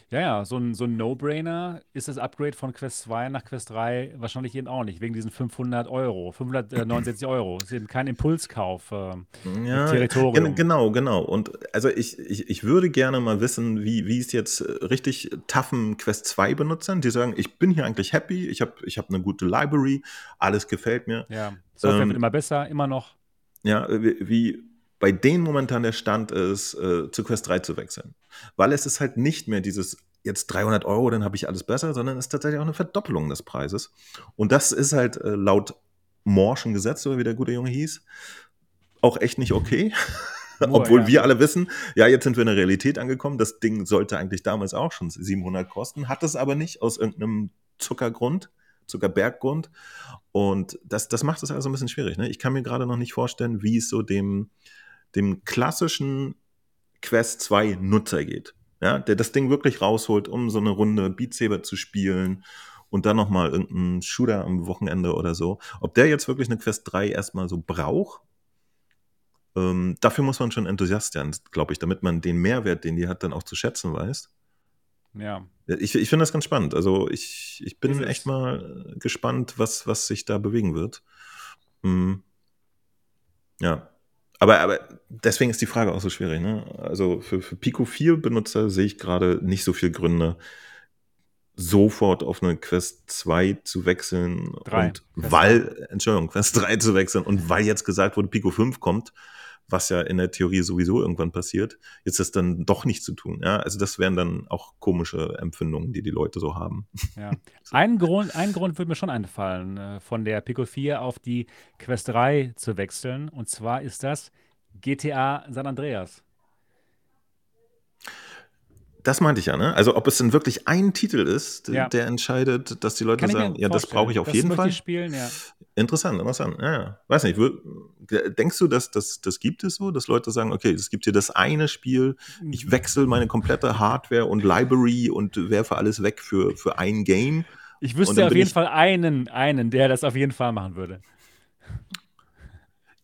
Ja, ja, so ein, so ein No-Brainer ist das Upgrade von Quest 2 nach Quest 3 wahrscheinlich eben auch nicht, wegen diesen 500 Euro, 569 Euro. Das ist eben kein Impulskauf. ähm, Ja, Territorium. gen- genau, genau. Und also ich, ich, ich würde gerne mal wissen, wie, wie es jetzt äh, richtig taffen Quest 2 Benutzern, die sagen, ich bin hier eigentlich happy, ich habe ich hab eine gute Library, alles gefällt mir. Ja, Software Ähm, wird immer besser, immer noch. Ja, wie, wie bei denen momentan der Stand ist, äh, zu Quest 3 zu wechseln. Weil es ist halt nicht mehr dieses jetzt 300 Euro, dann habe ich alles besser, sondern es ist tatsächlich auch eine Verdoppelung des Preises. Und das ist halt äh, laut Morschen Gesetz, oder wie der gute Junge hieß, auch echt nicht okay. Moore, Obwohl ja. wir alle wissen, ja, jetzt sind wir in der Realität angekommen. Das Ding sollte eigentlich damals auch schon 700 kosten, hat es aber nicht aus irgendeinem Zuckergrund, Zuckerberggrund. Und das, das macht es also ein bisschen schwierig. Ne? Ich kann mir gerade noch nicht vorstellen, wie es so dem, dem klassischen Quest 2 Nutzer geht. Ja, der das Ding wirklich rausholt, um so eine Runde Beat Saber zu spielen und dann nochmal irgendeinen Shooter am Wochenende oder so. Ob der jetzt wirklich eine Quest 3 erstmal so braucht, ähm, dafür muss man schon Enthusiast sein, glaube ich, damit man den Mehrwert, den die hat, dann auch zu schätzen weiß. Ja. Ich, ich finde das ganz spannend. Also ich, ich bin echt mal äh, gespannt, was, was sich da bewegen wird. Hm. Ja. Aber, aber deswegen ist die Frage auch so schwierig. Ne? Also für, für Pico 4 Benutzer sehe ich gerade nicht so viele Gründe, sofort auf eine Quest 2 zu wechseln. Drei. Und Quest weil, Entschuldigung, Quest 3 zu wechseln und weil jetzt gesagt wurde, Pico 5 kommt, was ja in der Theorie sowieso irgendwann passiert, jetzt das dann doch nicht zu tun. Ja? Also das wären dann auch komische Empfindungen, die die Leute so haben. Ja. Ein Grund, ein Grund würde mir schon einfallen, äh, von der Pico 4 auf die Quest 3 zu wechseln. Und zwar ist das GTA San Andreas. Das meinte ich ja, ne? Also ob es denn wirklich ein Titel ist, Ja. der entscheidet, dass die Leute Kann sagen, ja, das brauche ich auf das jeden Fall. Ich spielen, ja. Interessant, interessant. Ja, ja. Weiß nicht, wür- denkst du, dass das, das gibt es so, dass Leute sagen, okay, es gibt hier das eine Spiel, ich wechsle meine komplette Hardware und Library und werfe alles weg für, für ein Game? Ich wüsste auf jeden Fall einen, einen, der das auf jeden Fall machen würde.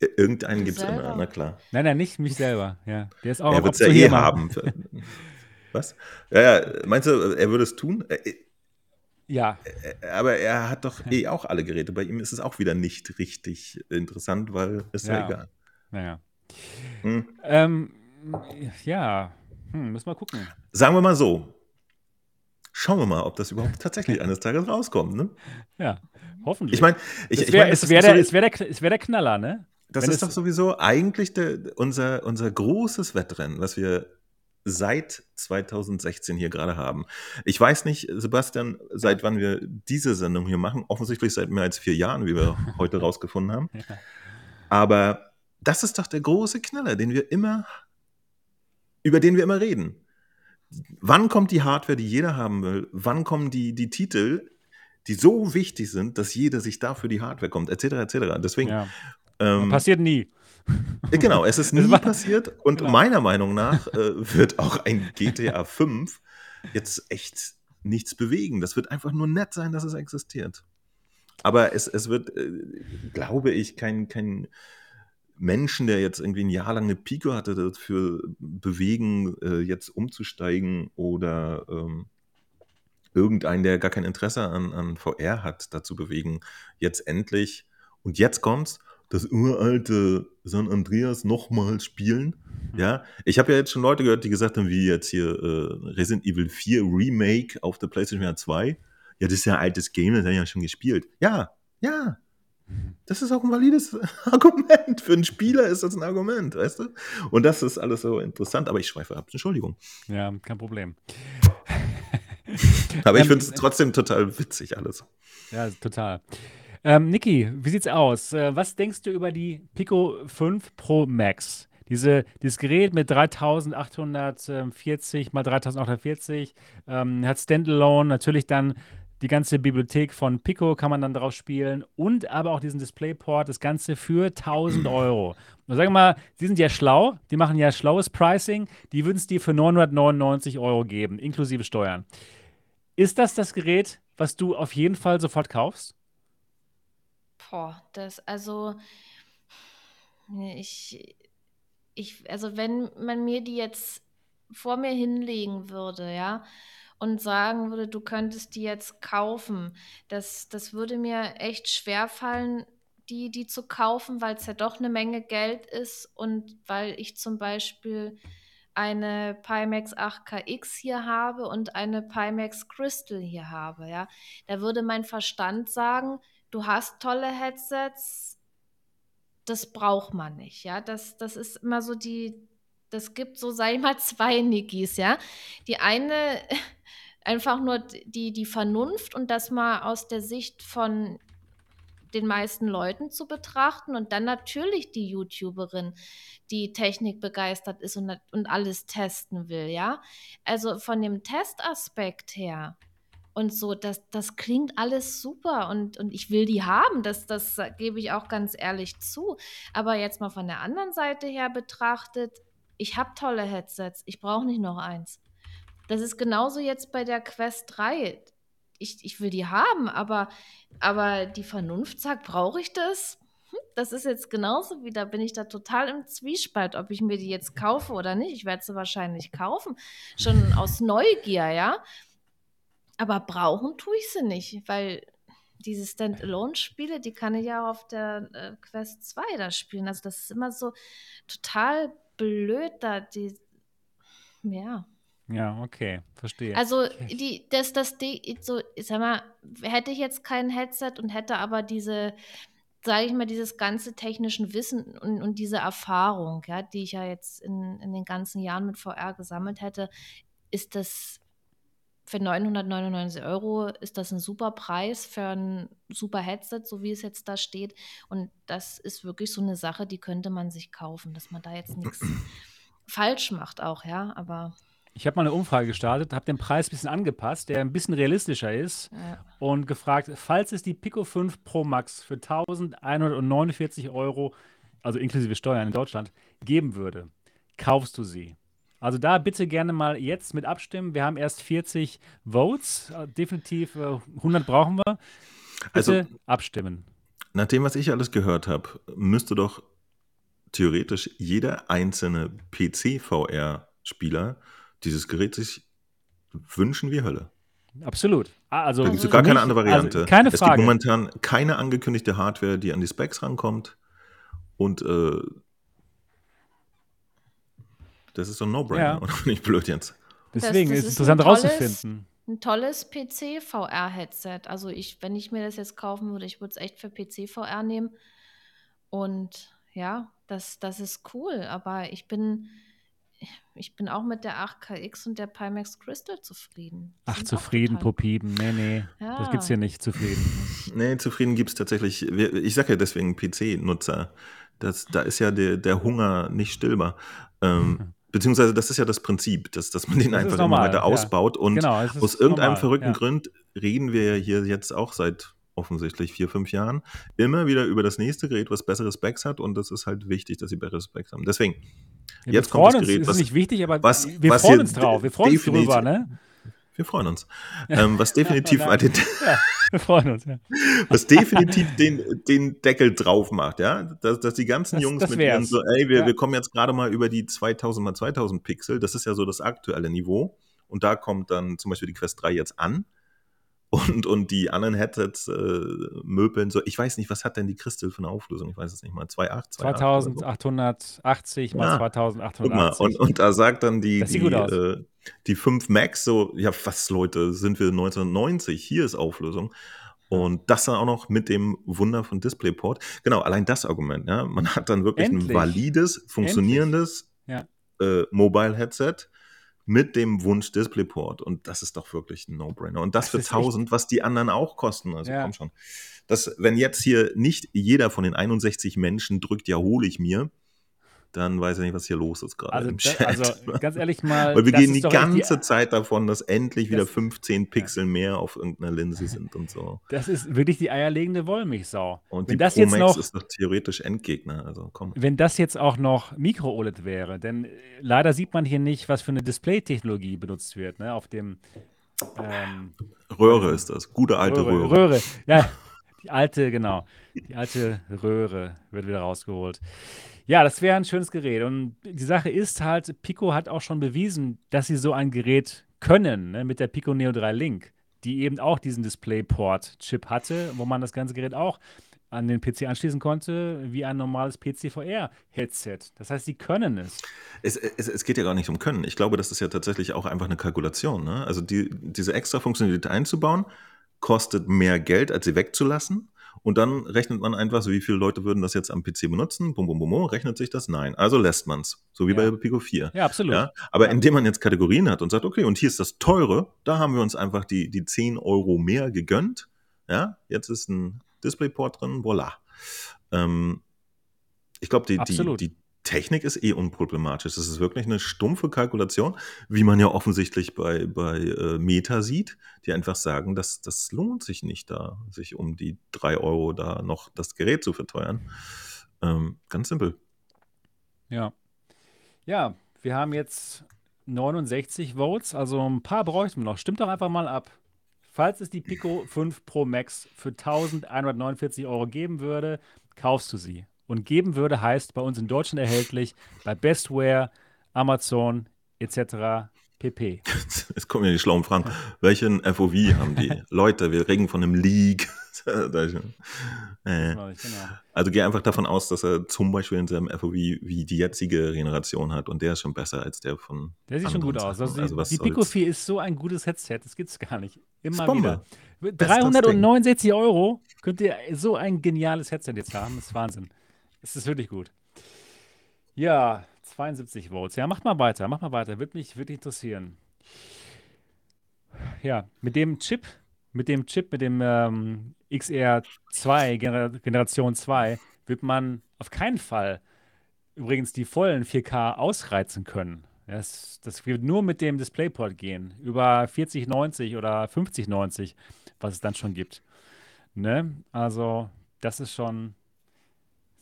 Ir- Irgendeinen gibt es immer, na klar. Nein, nein, nicht mich selber. Ja, der ist auch er wird es ja hier eh haben. Was? Ja, ja, meinst du, er würde es tun? Äh, Ja, äh, Aber er hat doch eh auch alle Geräte. Bei ihm ist es auch wieder nicht richtig interessant, weil ist ja, Ja. egal. naja. Hm. Ähm, ja, hm, müssen wir gucken. Sagen wir mal so. Schauen wir mal, ob das überhaupt tatsächlich eines Tages rauskommt. Ne? Ja, hoffentlich. Ich meine, ich, es ich wäre mein, das es ist wär doch der, so- es wär der, es wär der Knaller, ne? das wenn ist es- doch sowieso eigentlich der, unser, unser großes Wettrennen, was wir seit 2016 hier gerade haben. Ich weiß nicht, Sebastian, seit wann wir diese Sendung hier machen. Offensichtlich seit mehr als vier Jahren, wie wir heute rausgefunden haben. Aber das ist doch der große Knaller, den wir immer über den wir immer reden. Wann kommt die Hardware, die jeder haben will? Wann kommen die, die Titel, die so wichtig sind, dass jeder sich dafür die Hardware kommt, etc. etc. Deswegen. Ja. Ähm, Passiert nie. Genau, es ist nie passiert und genau. meiner Meinung nach äh, wird auch ein GTA 5 jetzt echt nichts bewegen. Das wird einfach nur nett sein, dass es existiert. Aber es, es wird, äh, glaube ich, kein, kein Menschen, der jetzt irgendwie ein Jahr lang eine Pico hatte, dafür bewegen, äh, jetzt umzusteigen oder ähm, irgendeinen, der gar kein Interesse an, an VR hat, dazu bewegen, jetzt endlich. Und jetzt kommt's, das uralte San Andreas nochmal spielen. Mhm. Ja, ich habe ja jetzt schon Leute gehört, die gesagt haben, wie jetzt hier äh, Resident Evil 4 Remake auf der PlayStation 2. Ja, das ist ja ein altes Game, das haben ja schon gespielt. Ja, ja. Das ist auch ein valides Argument. Für einen Spieler ist das ein Argument, weißt du? Und das ist alles so interessant, aber ich schweife ab. Entschuldigung. Ja, kein Problem. aber ich finde es trotzdem total witzig alles. Ja, total. Ähm, Niki, wie sieht's aus? Äh, was denkst du über die Pico 5 Pro Max? Diese, dieses Gerät mit 3840 mal 3840 ähm, hat Standalone natürlich dann die ganze Bibliothek von Pico kann man dann drauf spielen und aber auch diesen Displayport, das Ganze für 1000 Euro. Und sagen wir mal, die sind ja schlau, die machen ja schlaues Pricing, die würden es dir für 999 Euro geben, inklusive Steuern. Ist das das Gerät, was du auf jeden Fall sofort kaufst? Boah, das, also, ich, ich, also wenn man mir die jetzt vor mir hinlegen würde, ja, und sagen würde, du könntest die jetzt kaufen, das, das würde mir echt schwer fallen, die, die zu kaufen, weil es ja doch eine Menge Geld ist und weil ich zum Beispiel eine Pimax 8KX hier habe und eine Pimax Crystal hier habe, ja. Da würde mein Verstand sagen, du hast tolle Headsets, das braucht man nicht, ja. Das, das ist immer so die, das gibt so, sag ich mal, zwei Nikis, ja. Die eine einfach nur die, die Vernunft und das mal aus der Sicht von den meisten Leuten zu betrachten und dann natürlich die YouTuberin, die Technik begeistert ist und, und alles testen will, ja. Also von dem Testaspekt her und so, das, das klingt alles super und, und ich will die haben, das, das gebe ich auch ganz ehrlich zu. Aber jetzt mal von der anderen Seite her betrachtet, ich habe tolle Headsets, ich brauche nicht noch eins. Das ist genauso jetzt bei der Quest 3. Ich, ich will die haben, aber, aber die Vernunft sagt, brauche ich das? Hm, das ist jetzt genauso wie, da bin ich da total im Zwiespalt, ob ich mir die jetzt kaufe oder nicht. Ich werde sie wahrscheinlich kaufen, schon aus Neugier, ja. Aber brauchen tue ich sie nicht, weil diese Standalone-Spiele, die kann ich ja auf der äh, Quest 2 da spielen. Also das ist immer so total blöd da, die, ja. Ja, okay, verstehe. Also die, das, das, die, so, ich sag mal, hätte ich jetzt kein Headset und hätte aber diese, sage ich mal, dieses ganze technischen Wissen und, und diese Erfahrung, ja, die ich ja jetzt in, in den ganzen Jahren mit VR gesammelt hätte, ist das für 999 Euro ist das ein super Preis für ein super Headset, so wie es jetzt da steht. Und das ist wirklich so eine Sache, die könnte man sich kaufen, dass man da jetzt nichts falsch macht auch, ja, aber ich habe mal eine Umfrage gestartet, habe den Preis ein bisschen angepasst, der ein bisschen realistischer ist ja. und gefragt, falls es die Pico 5 Pro Max für 1149 Euro, also inklusive Steuern in Deutschland, geben würde, kaufst du sie? Also da bitte gerne mal jetzt mit abstimmen. Wir haben erst 40 Votes. Definitiv 100 äh, brauchen wir. Bitte also, abstimmen. Nach dem, was ich alles gehört habe, müsste doch theoretisch jeder einzelne PC-VR-Spieler dieses Gerät sich wünschen wie Hölle. Absolut. Ah, also, da gibt es gar keine andere Variante. Also keine Frage. Es gibt momentan keine angekündigte Hardware, die an die Specs rankommt. Und äh, das ist so ein No-Brainer, ja. oder nicht blöd jetzt? Deswegen das, das ist es interessant herauszufinden. Ein tolles PC-VR-Headset. Also ich, wenn ich mir das jetzt kaufen würde, ich würde es echt für PC-VR nehmen. Und ja, das, das ist cool. Aber ich bin, ich bin auch mit der 8KX und der Pimax Crystal zufrieden. Ach, zufrieden, Popiden. Nee, nee. Ja. Das gibt's hier nicht, zufrieden. nee, zufrieden gibt es tatsächlich. Ich sage ja deswegen PC-Nutzer. da ist ja der, der Hunger nicht stillbar. Ähm, beziehungsweise das ist ja das Prinzip, dass, dass man den Das einfach immer weiter ja. ausbaut. Und Genau, aus irgendeinem normal, verrückten ja. Grund reden wir ja hier jetzt auch seit offensichtlich vier, fünf Jahren immer wieder über das nächste Gerät, was bessere Specs hat. Und das ist halt wichtig, dass sie bessere Specs haben. Deswegen, Ja, Jetzt kommt das freuen uns, Gerät, ist was- nicht wichtig, aber was- wir was freuen uns drauf. Wir freuen uns drüber, ne? Wir freuen uns. Ähm, was definitiv nein. den, Ja, wir freuen uns, ja. was definitiv den, den Deckel drauf macht, ja, dass, dass die ganzen Das- Jungs das mit ihren so, ey, wir, Ja. wir kommen jetzt gerade mal über die 2000 mal 2000 Pixel, das ist ja so das aktuelle Niveau und da kommt dann zum Beispiel die Quest 3 jetzt an und, und die anderen Headsets äh, möbeln so, ich weiß nicht, was hat denn die Crystal für eine Auflösung, ich weiß es nicht mal, 2.8, 2.8 oder so. 2880 mal Ja. 2880. Guck mal, und, und da sagt dann die, die, äh, die 5 Max so, ja, was Leute, sind wir 1990, hier ist Auflösung. Und das dann auch noch mit dem Wunder von DisplayPort. Genau, allein das Argument, ja. Man hat dann wirklich Endlich. ein valides, funktionierendes Ja. äh, Mobile-Headset mit dem Wunsch DisplayPort. Und das ist doch wirklich ein No-Brainer. Und das, Das für ist echt- 1000, was die anderen auch kosten. Also Ja. komm schon. Das, wenn jetzt hier nicht jeder von den 61 Menschen drückt, ja, hole ich mir, dann weiß ich nicht, was hier los ist gerade Also, im Chat. also ganz ehrlich mal, Weil wir gehen die ganze Zeit davon, dass endlich wieder Das- 15 Pixel mehr auf irgendeiner Linse sind und so. das ist wirklich die eierlegende Wollmilchsau. Und Wenn die das Pro jetzt Max noch ist doch theoretisch Endgegner. Also komm. Wenn das jetzt auch noch Micro-OLED wäre, denn äh, leider sieht man hier nicht, was für eine Display-Technologie benutzt wird, ne, auf dem ähm, Röhre ist das. Gute alte Röhre. Röhre. Ja, die alte, genau. Die alte Röhre wird wieder rausgeholt. Ja, das wäre ein schönes Gerät. Und die Sache ist halt, Pico hat auch schon bewiesen, dass sie so ein Gerät können, ne, mit der Pico Neo 3 Link, die eben auch diesen DisplayPort-Chip hatte, wo man das ganze Gerät auch an den PC anschließen konnte, wie ein normales PC-VR-Headset. Das heißt, sie können es. Es, es, es geht ja gar nicht um Können. Ich glaube, das ist ja tatsächlich auch einfach eine Kalkulation. Ne? Also die, diese extra Funktionalität einzubauen, kostet mehr Geld, als sie wegzulassen. Und dann rechnet man einfach so, wie viele Leute würden das jetzt am PC benutzen? Bum, bum, bum, bum. Rechnet sich das? Nein. Also lässt man es. So wie Ja. bei Pico 4. Ja, absolut. Ja, aber Ja. indem man jetzt Kategorien hat und sagt, okay, und hier ist das teure, da haben wir uns einfach die, die 10 Euro mehr gegönnt. Ja, jetzt ist ein DisplayPort drin, voila. Ähm, ich glaube, die, die, die Technik ist eh unproblematisch. Das ist wirklich eine stumpfe Kalkulation, wie man ja offensichtlich bei, bei äh, Meta sieht, die einfach sagen, dass das lohnt sich nicht da, sich um die 3 Euro da noch das Gerät zu verteuern. Ähm, ganz simpel. Ja. Ja, wir haben jetzt 69 Votes, also ein paar bräuchten wir noch. Stimmt doch einfach mal ab. Falls es die Pico 5 Pro Max für 1149 Euro geben würde, kaufst du sie. Und geben würde heißt bei uns in Deutschland erhältlich, bei Bestware, Amazon etc. pp. Jetzt kommen ja die schlauen Fragen. Welchen FOV haben die? Leute, wir reden von einem League. Äh, Genau. also geh einfach davon aus, dass er zum Beispiel in seinem FOV wie die jetzige Generation hat und der ist schon besser als der von. Der sieht schon gut aus. Sachen. Also die, Also die Pico soll's? 4 ist so ein gutes Headset, das gibt's gar nicht. Immer wieder. Bestes 369 Euro könnt ihr so ein geniales Headset jetzt haben. Das ist Wahnsinn. Es ist wirklich gut. Ja, 72 Votes. Ja, macht mal weiter, macht mal weiter. Würde mich wirklich interessieren. Ja, mit dem Chip, mit dem Chip, mit dem ähm, XR2, Gener Generation 2, wird man auf keinen Fall übrigens die vollen 4K ausreizen können. Das, das wird nur mit dem DisplayPort gehen. Über 4090 oder 5090, was es dann schon gibt. Ne? Also, das ist schon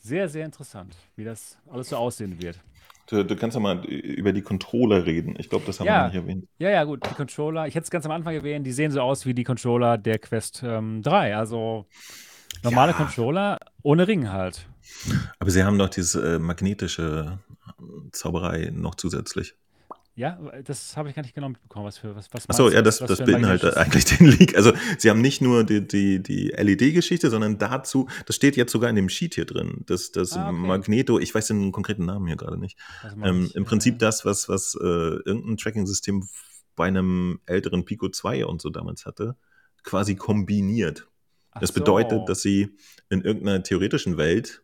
sehr, sehr interessant, wie das alles so aussehen wird. Du, du kannst ja mal über die Controller reden. Ich glaube, das haben Ja. wir nicht erwähnt. Ja, ja, gut, die Controller, ich hätte es ganz am Anfang erwähnt, die sehen so aus wie die Controller der Quest ähm, 3. Also normale Ja. Controller ohne Ring halt. Aber sie haben doch diese äh, magnetische äh, Zauberei noch zusätzlich. Ja, das habe ich gar nicht genau mitbekommen. Was für was, was Achso, ja, das, das beinhaltet magnetisches- eigentlich den Leak. Also, sie haben nicht nur die, die, die LED-Geschichte, sondern dazu, das steht jetzt sogar in dem Sheet hier drin, das, das Ah, okay. Magneto, ich weiß den konkreten Namen hier gerade nicht. Ähm, Im äh, Prinzip das, was, was äh, irgendein Tracking-System bei einem älteren Pico 2 und so damals hatte, quasi kombiniert. ach Das so. bedeutet, dass sie in irgendeiner theoretischen Welt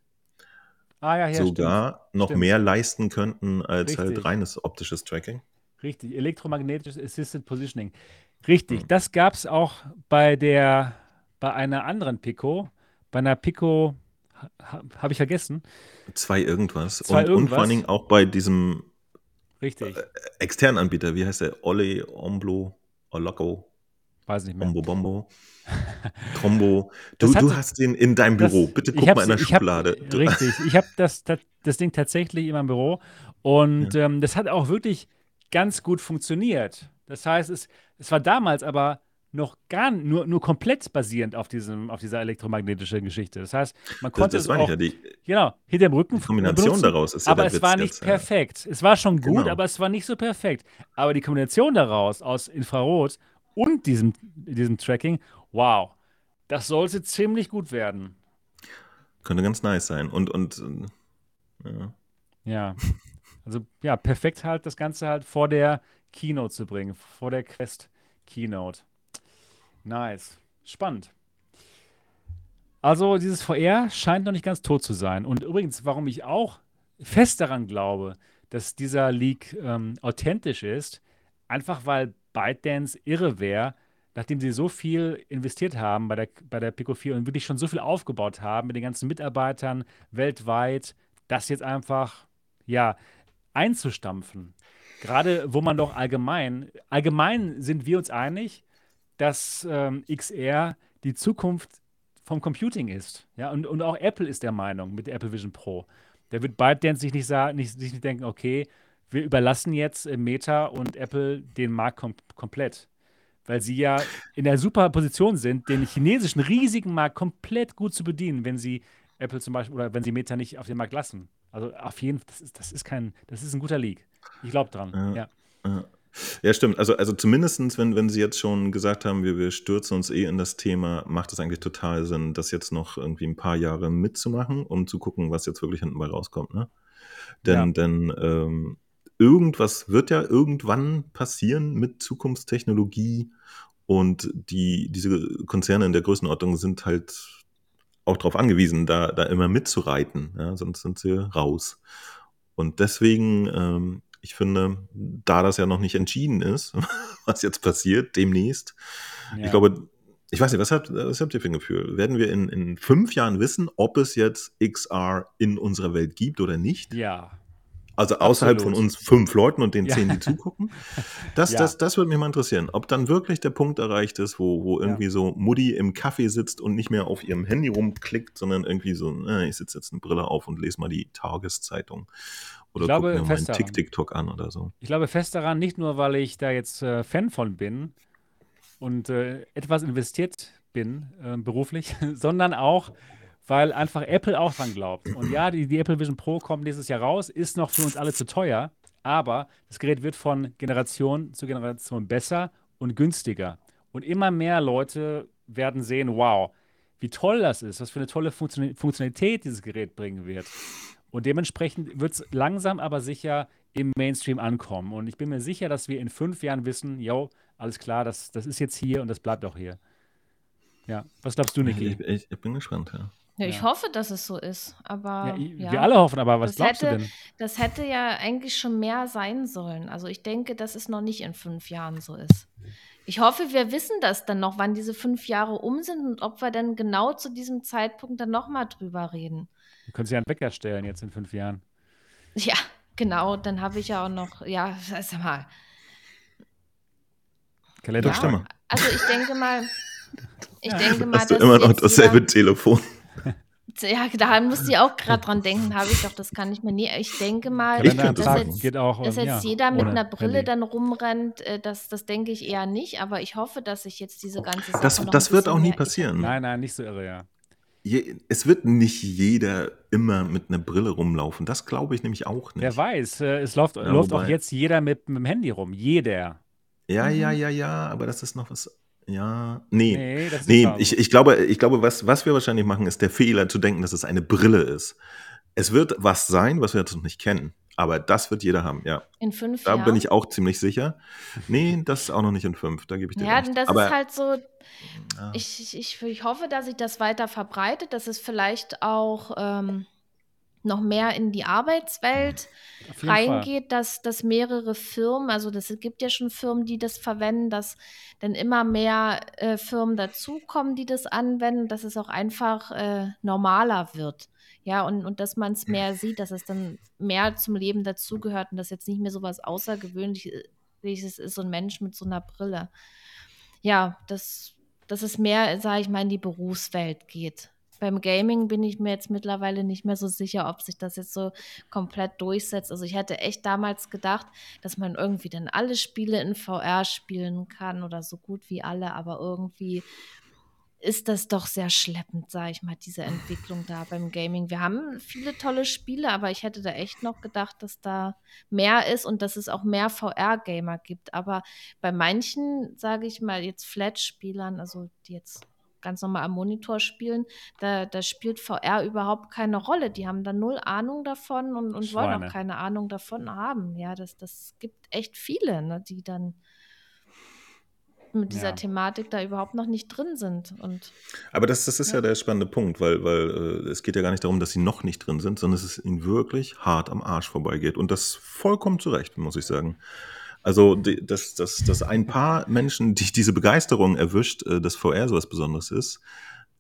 ah, ja, ja, sogar noch Stimmt. mehr leisten könnten als Richtig. halt reines optisches Tracking. Richtig, elektromagnetisches Assisted Positioning. Richtig, Mhm. das gab es auch bei der, bei einer anderen Pico, bei einer Pico, ha, habe ich vergessen. Zwei irgendwas. Zwei und, und vor irgendwas. allen Dingen auch bei diesem Richtig. äh, externen Anbieter, wie heißt der? Ole, Omblo, Oloco, Weiß nicht mehr. Ombo Bombo, Trombo. Das Du, hat- du hast den in deinem Das- Büro. Bitte guck mal in der hab- Schublade. Du, Richtig. Ich habe das, das, das Ding tatsächlich in meinem Büro und ähm, das hat auch wirklich ganz gut funktioniert. Das heißt, es, es war damals aber noch gar nur, nur komplett basierend auf, diesem, auf dieser elektromagnetischen Geschichte. Das heißt, man das, konnte das es war auch nicht ja die, genau, hinterm Rücken die Kombination benutzen, daraus. Ist ja aber es war nicht jetzt, ja. perfekt. Es war schon gut, Genau. aber es war nicht so perfekt. Aber die Kombination daraus aus Infrarot und diesem, diesem Tracking, wow, das sollte ziemlich gut werden. Könnte ganz nice sein. Und, und äh, ja. Ja. Also ja, perfekt halt das Ganze halt vor der Keynote zu bringen, vor der Quest Keynote. Nice. Spannend. Also dieses VR scheint noch nicht ganz tot zu sein. Und übrigens, warum ich auch fest daran glaube, dass dieser Leak ähm, authentisch ist, einfach weil ByteDance irre wäre, nachdem sie so viel investiert haben bei der, bei der Pico 4 und wirklich schon so viel aufgebaut haben mit den ganzen Mitarbeitern weltweit, das jetzt einfach, ja, einzustampfen. Gerade wo man doch allgemein, allgemein sind wir uns einig, dass ähm, XR die Zukunft vom Computing ist. Ja, und, und auch Apple ist der Meinung mit der Apple Vision Pro. Der wird ByteDance sich nicht, sa- nicht, sich nicht denken, okay, wir überlassen jetzt äh, Meta und Apple den Markt kom komplett. Weil sie ja in der super Position sind, den chinesischen riesigen Markt komplett gut zu bedienen, wenn sie Apple zum Beispiel oder wenn sie Meta nicht auf den Markt lassen. Also auf jeden Fall, das ist, das ist kein, das ist ein guter League. Ich glaube dran. Ja. Ja. Ja. Ja, stimmt. Also, also zumindestens, wenn, wenn Sie jetzt schon gesagt haben, wir, wir stürzen uns eh in das Thema, macht es eigentlich total Sinn, das jetzt noch irgendwie ein paar Jahre mitzumachen, um zu gucken, was jetzt wirklich hinten bei rauskommt. Ne? Denn, Ja. denn ähm, irgendwas wird ja irgendwann passieren mit Zukunftstechnologie und die, diese Konzerne in der Größenordnung sind halt auch darauf angewiesen, da, da immer mitzureiten, ja? sonst sind sie raus. Und deswegen, ähm, ich finde, da das ja noch nicht entschieden ist, was jetzt passiert demnächst, Ja. ich glaube, ich weiß nicht, was habt, was habt ihr für ein Gefühl? Werden wir in, in fünf Jahren wissen, ob es jetzt XR in unserer Welt gibt oder nicht? Ja. Also außerhalb Absolut. von uns fünf Leuten und den Ja. zehn, die zugucken. Das, Ja. das, das würde mich mal interessieren, ob dann wirklich der Punkt erreicht ist, wo, wo irgendwie so Mutti im Kaffee sitzt und nicht mehr auf ihrem Handy rumklickt, sondern irgendwie so, äh, ich sitze jetzt eine Brille auf und lese mal die Tageszeitung. Oder Ich glaube gucke mir meinen. Tick-TikTok an oder so. Ich glaube fest daran, nicht nur, weil ich da jetzt äh, Fan von bin und äh, etwas investiert bin, äh, beruflich, sondern auch, weil einfach Apple auch dran glaubt. Und ja, die, die Apple Vision Pro kommt nächstes Jahr raus, ist noch für uns alle zu teuer, aber das Gerät wird von Generation zu Generation besser und günstiger. Und immer mehr Leute werden sehen, wow, wie toll das ist, was für eine tolle Funktion Funktionalität dieses Gerät bringen wird. Und dementsprechend wird es langsam aber sicher im Mainstream ankommen. Und ich bin mir sicher, dass wir in fünf Jahren wissen, yo, alles klar, das, das ist jetzt hier und das bleibt auch hier. Ja, was glaubst du, Ich, Niki? ich, ich bin gespannt, ja. Ja, ich Ja. hoffe, dass es so ist. Aber Ja, i- ja, wir alle hoffen, aber was Das glaubst du hätte- denn? das hätte ja eigentlich schon mehr sein sollen. Also ich denke, dass es noch nicht in fünf Jahren so ist. Ich hoffe, wir wissen das dann noch, wann diese fünf Jahre um sind und ob wir dann genau zu diesem Zeitpunkt dann nochmal drüber reden. Du könntest ja einen Wecker stellen jetzt in fünf Jahren. Ja, genau. Dann habe ich ja auch noch, ja, sag mal. Kalender Ja, stimme. also ich denke mal, ich Ja. denke mal, Hast du dass immer noch dasselbe jeder- Telefon? Ja, da musste ich auch gerade dran denken, habe ich doch, das kann ich mir nie. Ich denke mal, Ich dass jetzt, geht auch. dass jetzt ja, jeder mit einer Brille Handy. dann rumrennt, äh, das, das denke ich eher nicht. Aber ich hoffe, dass sich jetzt diese ganze Sache Das, noch das ein wird auch nie passieren. Nein, nein, nicht so irre, ja. Je, es wird nicht jeder immer mit einer Brille rumlaufen. Das glaube ich nämlich auch nicht. Wer weiß, äh, es läuft, Ja, läuft auch jetzt jeder mit, mit dem Handy rum. Jeder. Ja, Mhm. ja, ja, ja, aber das ist noch was. Ja, nee. Nee, das ist Nee, ich, ich glaube, ich glaube was, was wir wahrscheinlich machen, ist der Fehler zu denken, dass es eine Brille ist. Es wird was sein, was wir jetzt noch nicht kennen. Aber das wird jeder haben, ja. In fünf Da Jahren. bin ich auch ziemlich sicher. Nee, das ist auch noch nicht in fünf, da gebe ich dir ja, recht. denn das aber, ist halt so, ja. ich, ich, ich, ich hoffe, dass sich das weiter verbreitet, dass es vielleicht auch ähm, noch mehr in die Arbeitswelt Fall. reingeht, dass, dass mehrere Firmen, also das es gibt ja schon Firmen, die das verwenden, dass dann immer mehr äh, Firmen dazukommen, die das anwenden, dass es auch einfach äh, normaler wird. Ja, und, und dass man es mehr sieht, dass es dann mehr zum Leben dazugehört und dass jetzt nicht mehr so was Außergewöhnliches ist, so ein Mensch mit so einer Brille. Ja, dass, dass es mehr, sage ich mal, in die Berufswelt geht. Beim Gaming bin ich mir jetzt mittlerweile nicht mehr so sicher, ob sich das jetzt so komplett durchsetzt. Also ich hätte echt damals gedacht, dass man irgendwie dann alle Spiele in VR spielen kann oder so gut wie alle, aber irgendwie ist das doch sehr schleppend, sage ich mal, diese Entwicklung da beim Gaming. Wir haben viele tolle Spiele, aber ich hätte da echt noch gedacht, dass da mehr ist und dass es auch mehr VR-Gamer gibt. Aber bei manchen, sage ich mal, jetzt Flat-Spielern, also die jetzt ganz normal am Monitor spielen, da, da spielt VR überhaupt keine Rolle. Die haben da null Ahnung davon und, und wollen auch keine Ahnung davon haben. Ja, das, das gibt echt viele, ne, die dann mit dieser ja. Thematik da überhaupt noch nicht drin sind. Und, Aber das, das ist ja. ja der spannende Punkt, weil, weil äh, es geht ja gar nicht darum, dass sie noch nicht drin sind, sondern dass es ihnen wirklich hart am Arsch vorbeigeht. Und das vollkommen zu Recht, muss ich sagen. Also, dass, dass, dass ein paar Menschen, die diese Begeisterung erwischt, äh, dass VR so was Besonderes ist,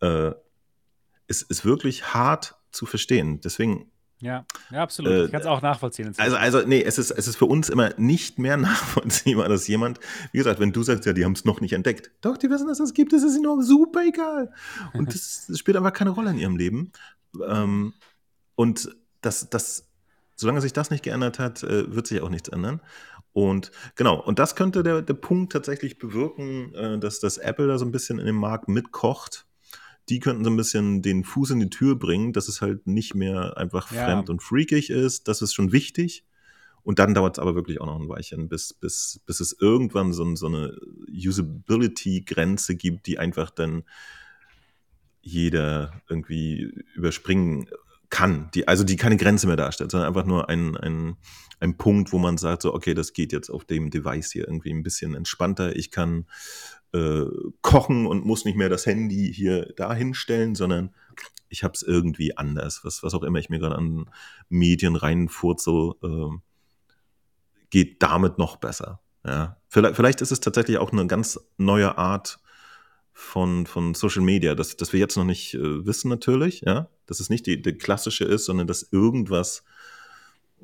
äh, ist, ist wirklich hart zu verstehen. Deswegen ja, ja, absolut. Äh, ich kann es auch nachvollziehen. Also, also, nee, es ist, es ist für uns immer nicht mehr nachvollziehbar, dass jemand, wie gesagt, wenn du sagst, ja, die haben es noch nicht entdeckt. Doch, die wissen, dass es das gibt, das ist ihnen nur super egal. Und das, das, spielt einfach keine Rolle in ihrem Leben. Ähm, und das, das, solange sich das nicht geändert hat, äh, wird sich auch nichts ändern. Und genau, und das könnte der, der Punkt tatsächlich bewirken, äh, dass das Apple da so ein bisschen in dem Markt mitkocht die könnten so ein bisschen den Fuß in die Tür bringen, dass es halt nicht mehr einfach ja. fremd und freakig ist. Das ist schon wichtig. Und dann dauert es aber wirklich auch noch ein Weilchen, bis, bis, bis es irgendwann so, so eine Usability-Grenze gibt, die einfach dann jeder irgendwie überspringen kann, die, also die keine Grenze mehr darstellt, sondern einfach nur ein, ein, ein Punkt, wo man sagt, so, okay, das geht jetzt auf dem Device hier irgendwie ein bisschen entspannter. Ich kann äh, kochen und muss nicht mehr das Handy hier da hinstellen, sondern ich habe es irgendwie anders. Was, was auch immer ich mir gerade an Medien reinfurzel, äh, geht damit noch besser. Ja. Vielleicht, vielleicht ist es tatsächlich auch eine ganz neue Art von, von Social Media, dass, dass wir jetzt noch nicht äh, wissen natürlich, ja, dass es nicht die, die klassische ist, sondern dass irgendwas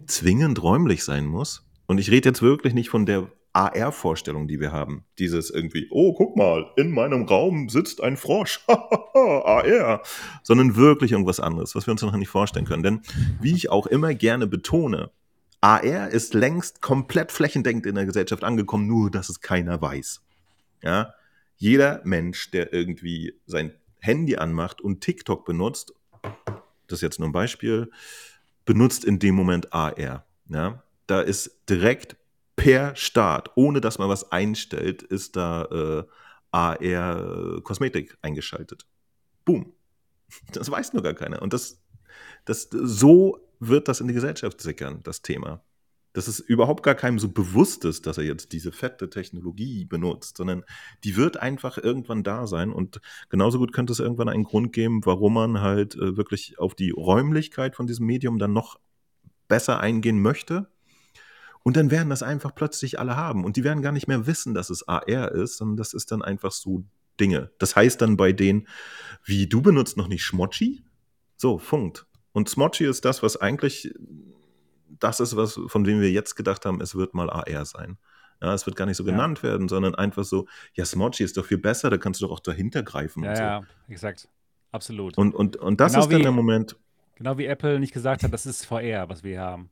zwingend räumlich sein muss. Und ich rede jetzt wirklich nicht von der AR-Vorstellung, die wir haben. Dieses irgendwie, oh, guck mal, in meinem Raum sitzt ein Frosch. AR. Sondern wirklich irgendwas anderes, was wir uns noch nicht vorstellen können. Denn wie ich auch immer gerne betone, AR ist längst komplett flächendeckend in der Gesellschaft angekommen, nur dass es keiner weiß. Ja? Jeder Mensch, der irgendwie sein Handy anmacht und TikTok benutzt, das ist jetzt nur ein Beispiel, benutzt in dem Moment AR. Ja? Da ist direkt per Start, ohne dass man was einstellt, ist da äh, AR Kosmetik eingeschaltet. Boom. Das weiß nur gar keiner. Und das, das, so wird das in die Gesellschaft sickern, das Thema. Dass es überhaupt gar keinem so bewusst ist, dass er jetzt diese fette Technologie benutzt, sondern die wird einfach irgendwann da sein. Und genauso gut könnte es irgendwann einen Grund geben, warum man halt äh, wirklich auf die Räumlichkeit von diesem Medium dann noch besser eingehen möchte und dann werden das einfach plötzlich alle haben. Und die werden gar nicht mehr wissen, dass es AR ist, sondern das ist dann einfach so Dinge. Das heißt dann bei denen, wie du benutzt noch nicht Schmochi? So, funkt. Und Smotchi ist das, was eigentlich das ist, was, von dem wir jetzt gedacht haben, es wird mal AR sein. Ja, es wird gar nicht so genannt ja. werden, sondern einfach so, ja, Smotchi ist doch viel besser, da kannst du doch auch dahinter greifen. Ja, so. ja, exakt. Absolut. Und, und, und das genau ist dann der Moment. Genau wie Apple nicht gesagt hat, das ist VR, was wir haben.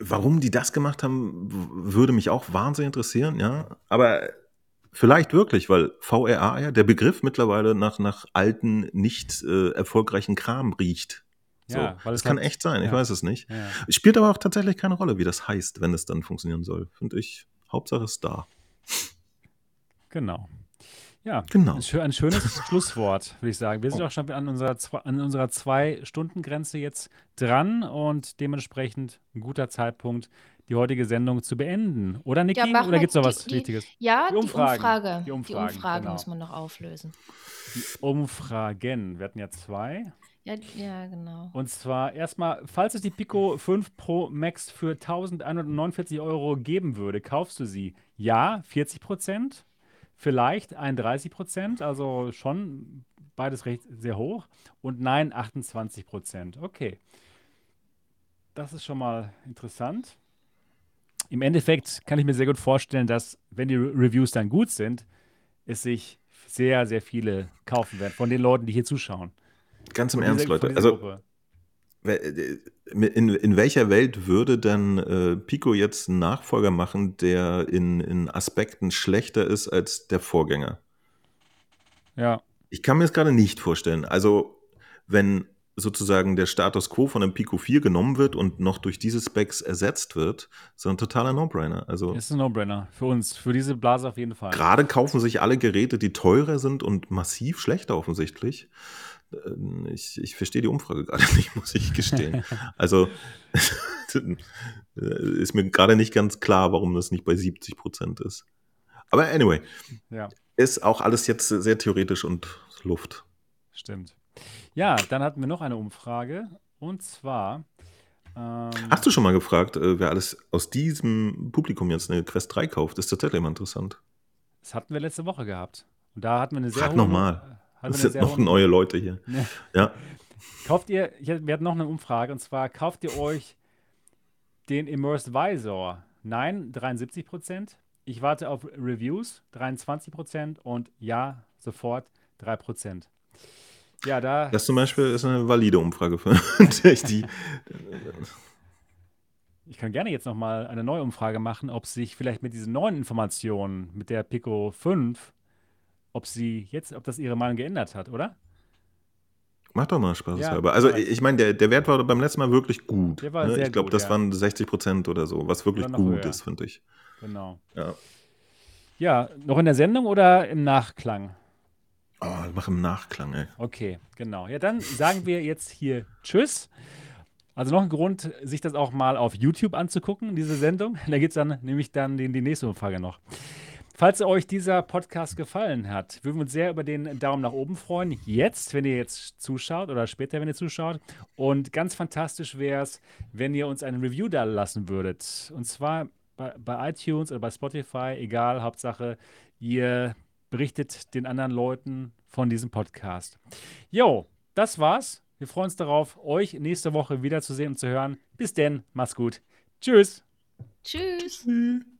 Warum die das gemacht haben, würde mich auch wahnsinnig interessieren, ja. Aber vielleicht wirklich, weil VRA ja der Begriff mittlerweile nach, nach alten, nicht äh, erfolgreichen Kram riecht. So, ja, das kann echt sein, ich ja. weiß es nicht. Ja. Spielt aber auch tatsächlich keine Rolle, wie das heißt, wenn es dann funktionieren soll. Finde ich, Hauptsache ist da. Genau. Ja, genau. Ein, schönes Schlusswort, würde ich sagen. Wir sind oh. auch schon an unserer, an unserer Zwei-Stunden-Grenze jetzt dran und dementsprechend ein guter Zeitpunkt, die heutige Sendung zu beenden. Oder, Niki? Ja, Oder gibt es noch was die, Wichtiges? Ja, die, Umfrage. Die Umfragen, die Umfragen genau. muss man noch auflösen. Die Umfragen. Wir hatten ja zwei. Ja, ja, genau. Und zwar erstmal, falls es die Pico 5 Pro Max für 1149 Euro geben würde, kaufst du sie? Ja, 40 Prozent vielleicht 31 Prozent, also schon beides recht sehr hoch. Und Nein 28 Prozent. Okay. Das ist schon mal interessant. Im Endeffekt kann ich mir sehr gut vorstellen, dass, wenn die Re Reviews dann gut sind, es sich sehr, sehr viele kaufen werden von den Leuten, die hier zuschauen. Ganz im Ernst, Leute. Also, Gruppe. we- in, in welcher Welt würde denn äh, Pico jetzt einen Nachfolger machen, der in, in Aspekten schlechter ist als der Vorgänger? Ja, Ich kann mir das gerade nicht vorstellen. Also, wenn sozusagen der Status quo von einem Pico 4 genommen wird und noch durch diese Specs ersetzt wird, ist das ein totaler No-Brainer. Also, ist ein No-Brainer. Für uns, für diese Blase auf jeden Fall. gerade kaufen sich alle Geräte, die teurer sind und massiv schlechter offensichtlich. Äh, Ich, ich verstehe die Umfrage gerade nicht, muss ich gestehen. Also ist mir gerade nicht ganz klar, warum das nicht bei 70 Prozent ist. Aber anyway, Ja, ist auch alles jetzt sehr theoretisch und Luft. stimmt. Ja, dann hatten wir noch eine Umfrage. Und zwar. Ähm, Hast du schon mal gefragt, äh, wer alles aus diesem Publikum jetzt eine Quest 3 kauft? Ist tatsächlich immer interessant. Das hatten wir letzte Woche gehabt. Und da hatten wir eine sehr Frag hohe. noch hatten Das sind noch neue Leute hier. Ne. Ja. Kauft ihr, wir hatten noch eine Umfrage, und zwar kauft ihr euch den Immersed Visor? Nein, 73 Prozent. Ich warte auf Reviews, 23 Prozent. Und ja, sofort 3 Prozent. Ja, da. Das zum Beispiel ist eine valide Umfrage für dich, die. Ich kann gerne jetzt nochmal eine neue Umfrage machen, ob sich vielleicht mit diesen neuen Informationen, mit der Pico 5, ob sie jetzt, ob das ihre Meinung geändert hat, oder? Macht doch mal Spaß. Ja. Also ich. meine, der, der Wert war beim letzten Mal wirklich gut. Der war ne? sehr ich glaube, das ja. waren 60 Prozent oder so, was wirklich gut höher. ist, finde ich. Genau. Ja. Ja, noch in der Sendung oder im Nachklang? Oh, mach im Nachklang, ey. Okay, genau. Ja, dann sagen wir jetzt hier Tschüss. Also noch ein Grund, sich das auch mal auf YouTube anzugucken, diese Sendung. Da gibt es dann nämlich dann die, die nächste Umfrage noch. Falls euch dieser Podcast gefallen hat, würden wir uns sehr über den Daumen nach oben freuen. Jetzt, wenn ihr jetzt zuschaut oder später, wenn ihr zuschaut. Und ganz fantastisch wäre es, wenn ihr uns eine Review da lassen würdet. Und zwar bei, bei iTunes oder bei Spotify, egal, Hauptsache, ihr berichtet den anderen Leuten von diesem Podcast. Jo, das war's. Wir freuen uns darauf, euch nächste Woche wiederzusehen und zu hören. Bis denn, macht's gut. Tschüss. Tschüss. Tschüss.